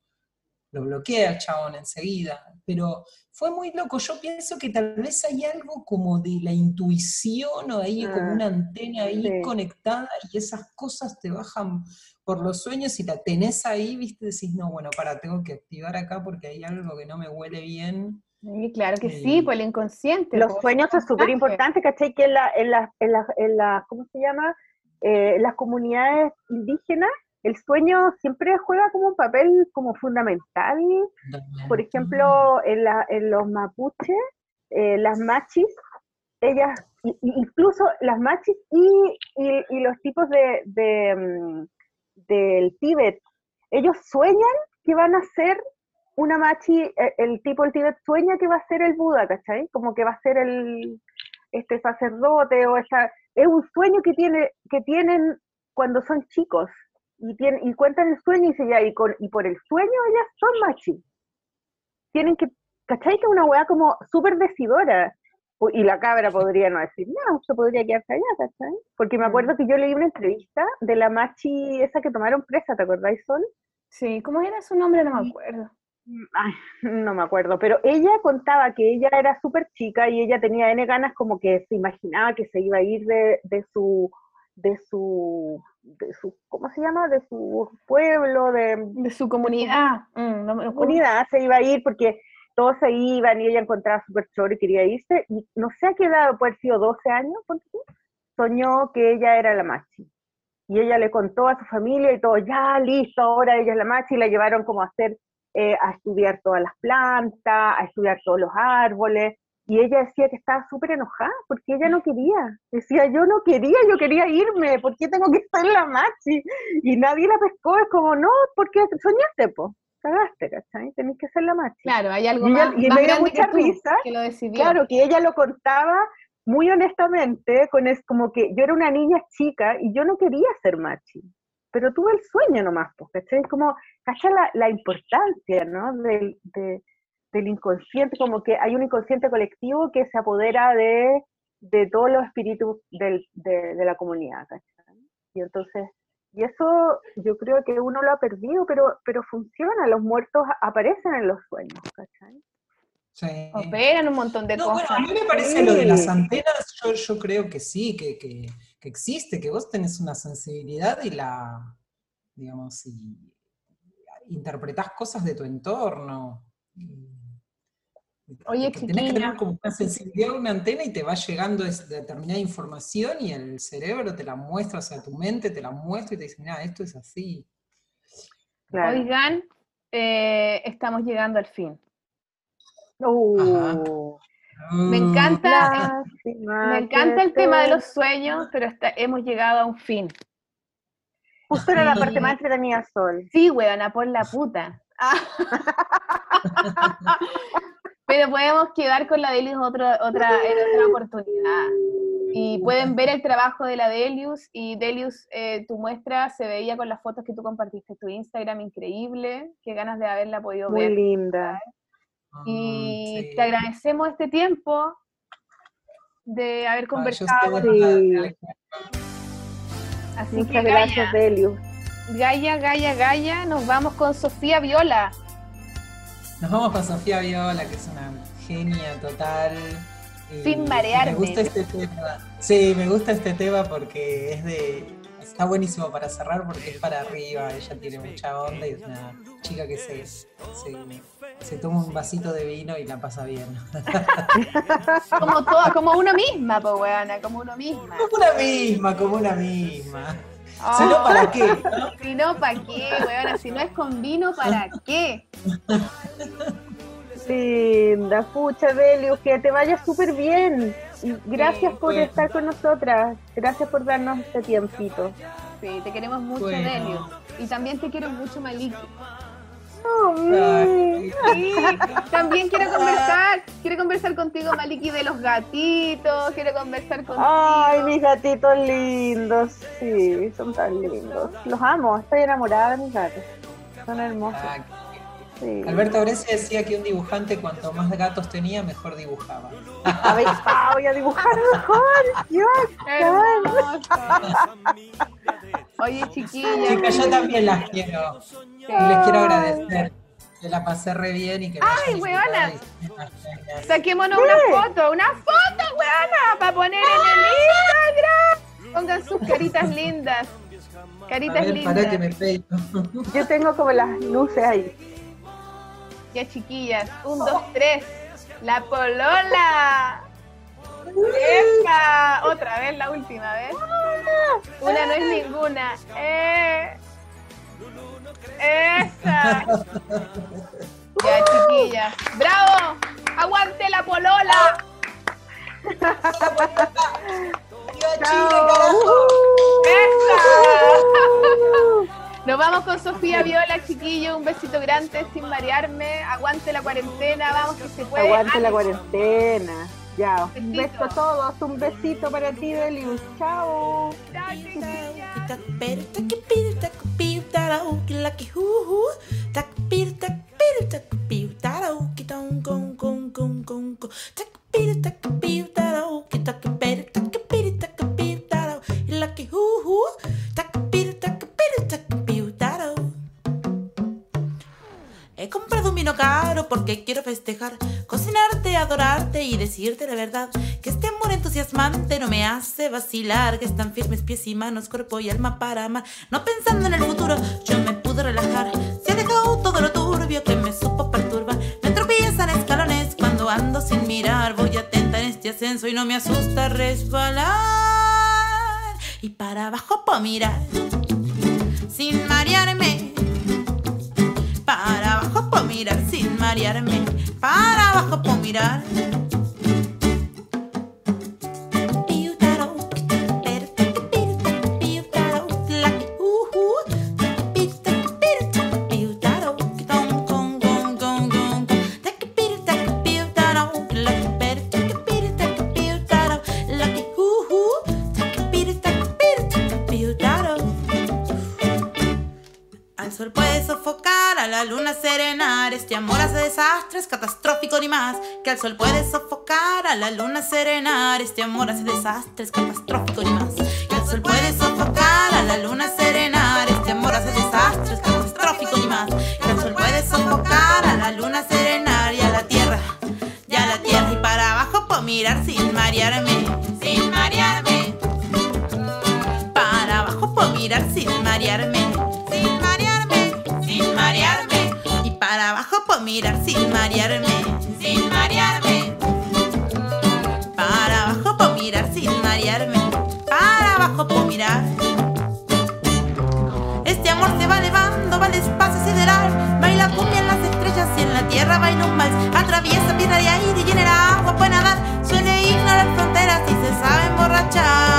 Speaker 4: lo bloqueé al chabón enseguida, pero fue muy loco. Yo pienso que tal vez hay algo como de la intuición o ahí como
Speaker 2: Ah,
Speaker 4: una antena ahí
Speaker 2: sí.
Speaker 4: conectada y esas cosas te bajan por los sueños y la tenés ahí, viste, decís, no, bueno, para, tengo que activar acá porque hay algo que no me huele bien.
Speaker 3: Sí, claro que sí,
Speaker 4: Sí.
Speaker 3: por el inconsciente.
Speaker 2: Los
Speaker 3: po,
Speaker 2: sueños es súper
Speaker 3: mensaje.
Speaker 2: importante, ¿cachai? Que en la, en la, en la, en la- ¿cómo se llama? Eh, en las comunidades indígenas, el sueño siempre juega como un papel como fundamental. Por ejemplo, en, la, en los mapuches, eh, las machis, ellas, incluso las machis y, y- y los tipos de, de, mm, del Tíbet, ellos sueñan que van a ser una machi, eh, el tipo del Tíbet sueña que va a ser el Buda, ¿cachai? Como que va a ser el este sacerdote o esa, es un sueño que tiene, que tienen cuando son chicos y tienen, y cuentan el sueño y dice ya, y, con, y por el sueño ellas son machi. Tienen que, ¿cachai? Que es una weá como súper decidora. Y la cabra podría no decir nada, se podría quedarse allá, ¿cachai? Porque me acuerdo que yo leí una entrevista de la machi esa que tomaron presa, ¿te acordáis, Sol?
Speaker 3: Sí, ¿cómo era su nombre? No me acuerdo.
Speaker 2: Ay, no me acuerdo, pero ella contaba que ella era súper chica y ella tenía N ganas como que se imaginaba que se iba a ir de, de su, de su, de su, ¿cómo se llama? De su pueblo, de,
Speaker 3: De su comunidad. Mm, no me
Speaker 2: comunidad, se iba a ir porque todos se iban y ella encontraba súper choro y quería irse, y no sé a qué edad, puede haber sido 12 años, soñó que ella era la machi. Y ella le contó a su familia y todo, ya listo, ahora ella es la machi, y la llevaron como a hacer, eh, a estudiar todas las plantas, a estudiar todos los árboles, y ella decía que estaba súper enojada porque ella no quería. Decía, yo no quería, yo quería irme, ¿por qué tengo que ser la machi? Y nadie la pescó, es como, no, porque soñaste, po, cagaste, ¿cachai? Tenés que ser la machi.
Speaker 3: Claro, hay algo
Speaker 2: Y ella-
Speaker 3: más,
Speaker 2: y
Speaker 3: más
Speaker 2: me dio mucha
Speaker 3: que tú,
Speaker 2: risa,
Speaker 3: que lo decidió.
Speaker 2: Claro, que ella lo contaba muy honestamente, con es como que yo era una niña chica y yo no quería ser machi, pero tuve el sueño nomás, pues, ¿cachai? Es como, cacha la, la importancia, ¿no? Del, de- del inconsciente, como que hay un inconsciente colectivo que se apodera de, de todos los espíritus del- de, de la comunidad, ¿cachai? Y entonces, y eso yo creo que uno lo ha perdido, pero, pero funciona, los muertos aparecen en los sueños, ¿cachai?
Speaker 4: Sí.
Speaker 3: Operan un montón de
Speaker 4: No, bueno,
Speaker 3: cosas.
Speaker 4: a mí me parece lo de las antenas, yo, yo creo que sí, que, que- que existe, que vos tenés una sensibilidad y la, digamos, y interpretás cosas de tu entorno. y
Speaker 3: Oye,
Speaker 4: que tenés que tener como una sensibilidad, una antena y te va llegando determinada información y el cerebro te la muestra, o sea, tu mente te la muestra y te dice, mira, esto es así.
Speaker 2: Claro.
Speaker 3: Oigan, eh, estamos llegando al fin.
Speaker 2: Uh,
Speaker 3: Me encanta,
Speaker 2: lástima
Speaker 3: me encanta el tema de los sueños, pero está- hemos llegado a un fin.
Speaker 2: Justo era la parte más entretenida, Sol.
Speaker 3: Sí, weona, por la puta. Pero podemos quedar con la Delius otra, otra, en otra oportunidad. Y pueden ver el trabajo de la Delius. Y Delius, eh, tu muestra se veía con las fotos que tú compartiste en tu Instagram, increíble. Qué ganas de haberla podido
Speaker 2: Muy
Speaker 3: ver.
Speaker 2: linda.
Speaker 4: Ah,
Speaker 3: Y
Speaker 4: sí.
Speaker 3: te agradecemos este tiempo de haber conversado.
Speaker 2: Sí.
Speaker 3: Así
Speaker 2: Muchas
Speaker 3: que
Speaker 2: gracias, Delius.
Speaker 3: Gaia, Gaia, Gaia, nos vamos con Sofía Viola.
Speaker 4: Nos vamos con Sofía Viola, que es una genia total.
Speaker 3: Sin marearme.
Speaker 4: Me gusta este tema. Sí, me gusta este tema porque es de. Está buenísimo para cerrar porque es para arriba. Ella tiene mucha onda y es una chica que se, se, se toma un vasito de vino y la pasa bien.
Speaker 3: Como toda, como uno misma, weona, como uno misma.
Speaker 4: Como una misma, como una misma.
Speaker 3: Ah,
Speaker 4: Si no, ¿para qué? no?
Speaker 3: Si no, ¿para qué, weona? Si no es con vino, ¿para qué?
Speaker 2: Linda, pucha, Delius, que te vaya súper bien. Y gracias
Speaker 3: Sí,
Speaker 2: por
Speaker 4: bueno.
Speaker 2: estar con nosotras. Gracias por darnos este tiempito.
Speaker 3: Sí, te queremos mucho,
Speaker 4: Bueno.
Speaker 3: Delio. Y también te quiero mucho, Maliki. Sí, también quiero conversar, quiero conversar contigo, Maliki, de los gatitos, quiero conversar contigo.
Speaker 2: Ay, mis gatitos lindos. Sí, son tan lindos. Los amo, estoy enamorada de mis gatos. Son hermosos.
Speaker 4: ah,
Speaker 2: Sí.
Speaker 4: Alberto Brescia decía que un dibujante cuanto más gatos tenía, mejor dibujaba.
Speaker 2: A ver, ah, voy a dibujar mejor. Yo,
Speaker 3: Hermoso. Oye, chiquilla.
Speaker 4: Chicas, yo también las quiero.
Speaker 3: Sí.
Speaker 4: Y les quiero agradecer. que la pasé re bien y que
Speaker 3: ¡Ay, weona! Saquémonos una foto, una foto, weona, para poner en el Instagram. Pongan sus caritas lindas. Caritas lindas.
Speaker 4: Para que me peino.
Speaker 2: Yo tengo como las luces ahí.
Speaker 3: Ya, chiquillas. Un, dos, tres. La polola. ¡Epa! Otra vez, la última vez. Una no es ninguna. ¡Eh! ¡Esa! Ya, chiquillas. ¡Bravo! ¡Aguante la polola! Nos vamos con Sofía Viola, chiquillo. Un besito grande sin marearme. Aguante la cuarentena, vamos que se puede.
Speaker 2: Aguante la cuarentena. Ya, un beso a todos, un besito para ti, Delius. Chao.
Speaker 6: He decirte la verdad. Que este amor entusiasmante no me hace vacilar, que están firmes pies y manos, cuerpo y alma para amar. No pensando en el futuro, yo me pude relajar. Se ha todo lo turbio que me supo perturbar. Me tropiezan escalones cuando ando sin mirar. Voy atenta en este ascenso y no me asusta resbalar. Y para abajo puedo mirar, sin marearme para abajo puedo mirar sin marearme. Para abajo puedo mirar. Serenar. Este amor hace desastres, catastrófico ni más. Que al sol puede sofocar, a la luna serenar. Este amor hace desastres, catastrófico ni más. Que al sol puede sofocar, a la luna serenar. Y a la tierra, y a la tierra. Y para abajo puedo mirar sin marearme, sin marearme. Para abajo puedo mirar sin marearme, sin marearme, sin marearme. Y para abajo puedo mirar sin marearme. Mirar. Este amor se va elevando, va al espacio sideral. Baila cumbia en las estrellas y en la tierra baila un vals. Atraviesa piedra de aire y en el agua puede nadar. Suele ignorar fronteras y se sabe emborrachar.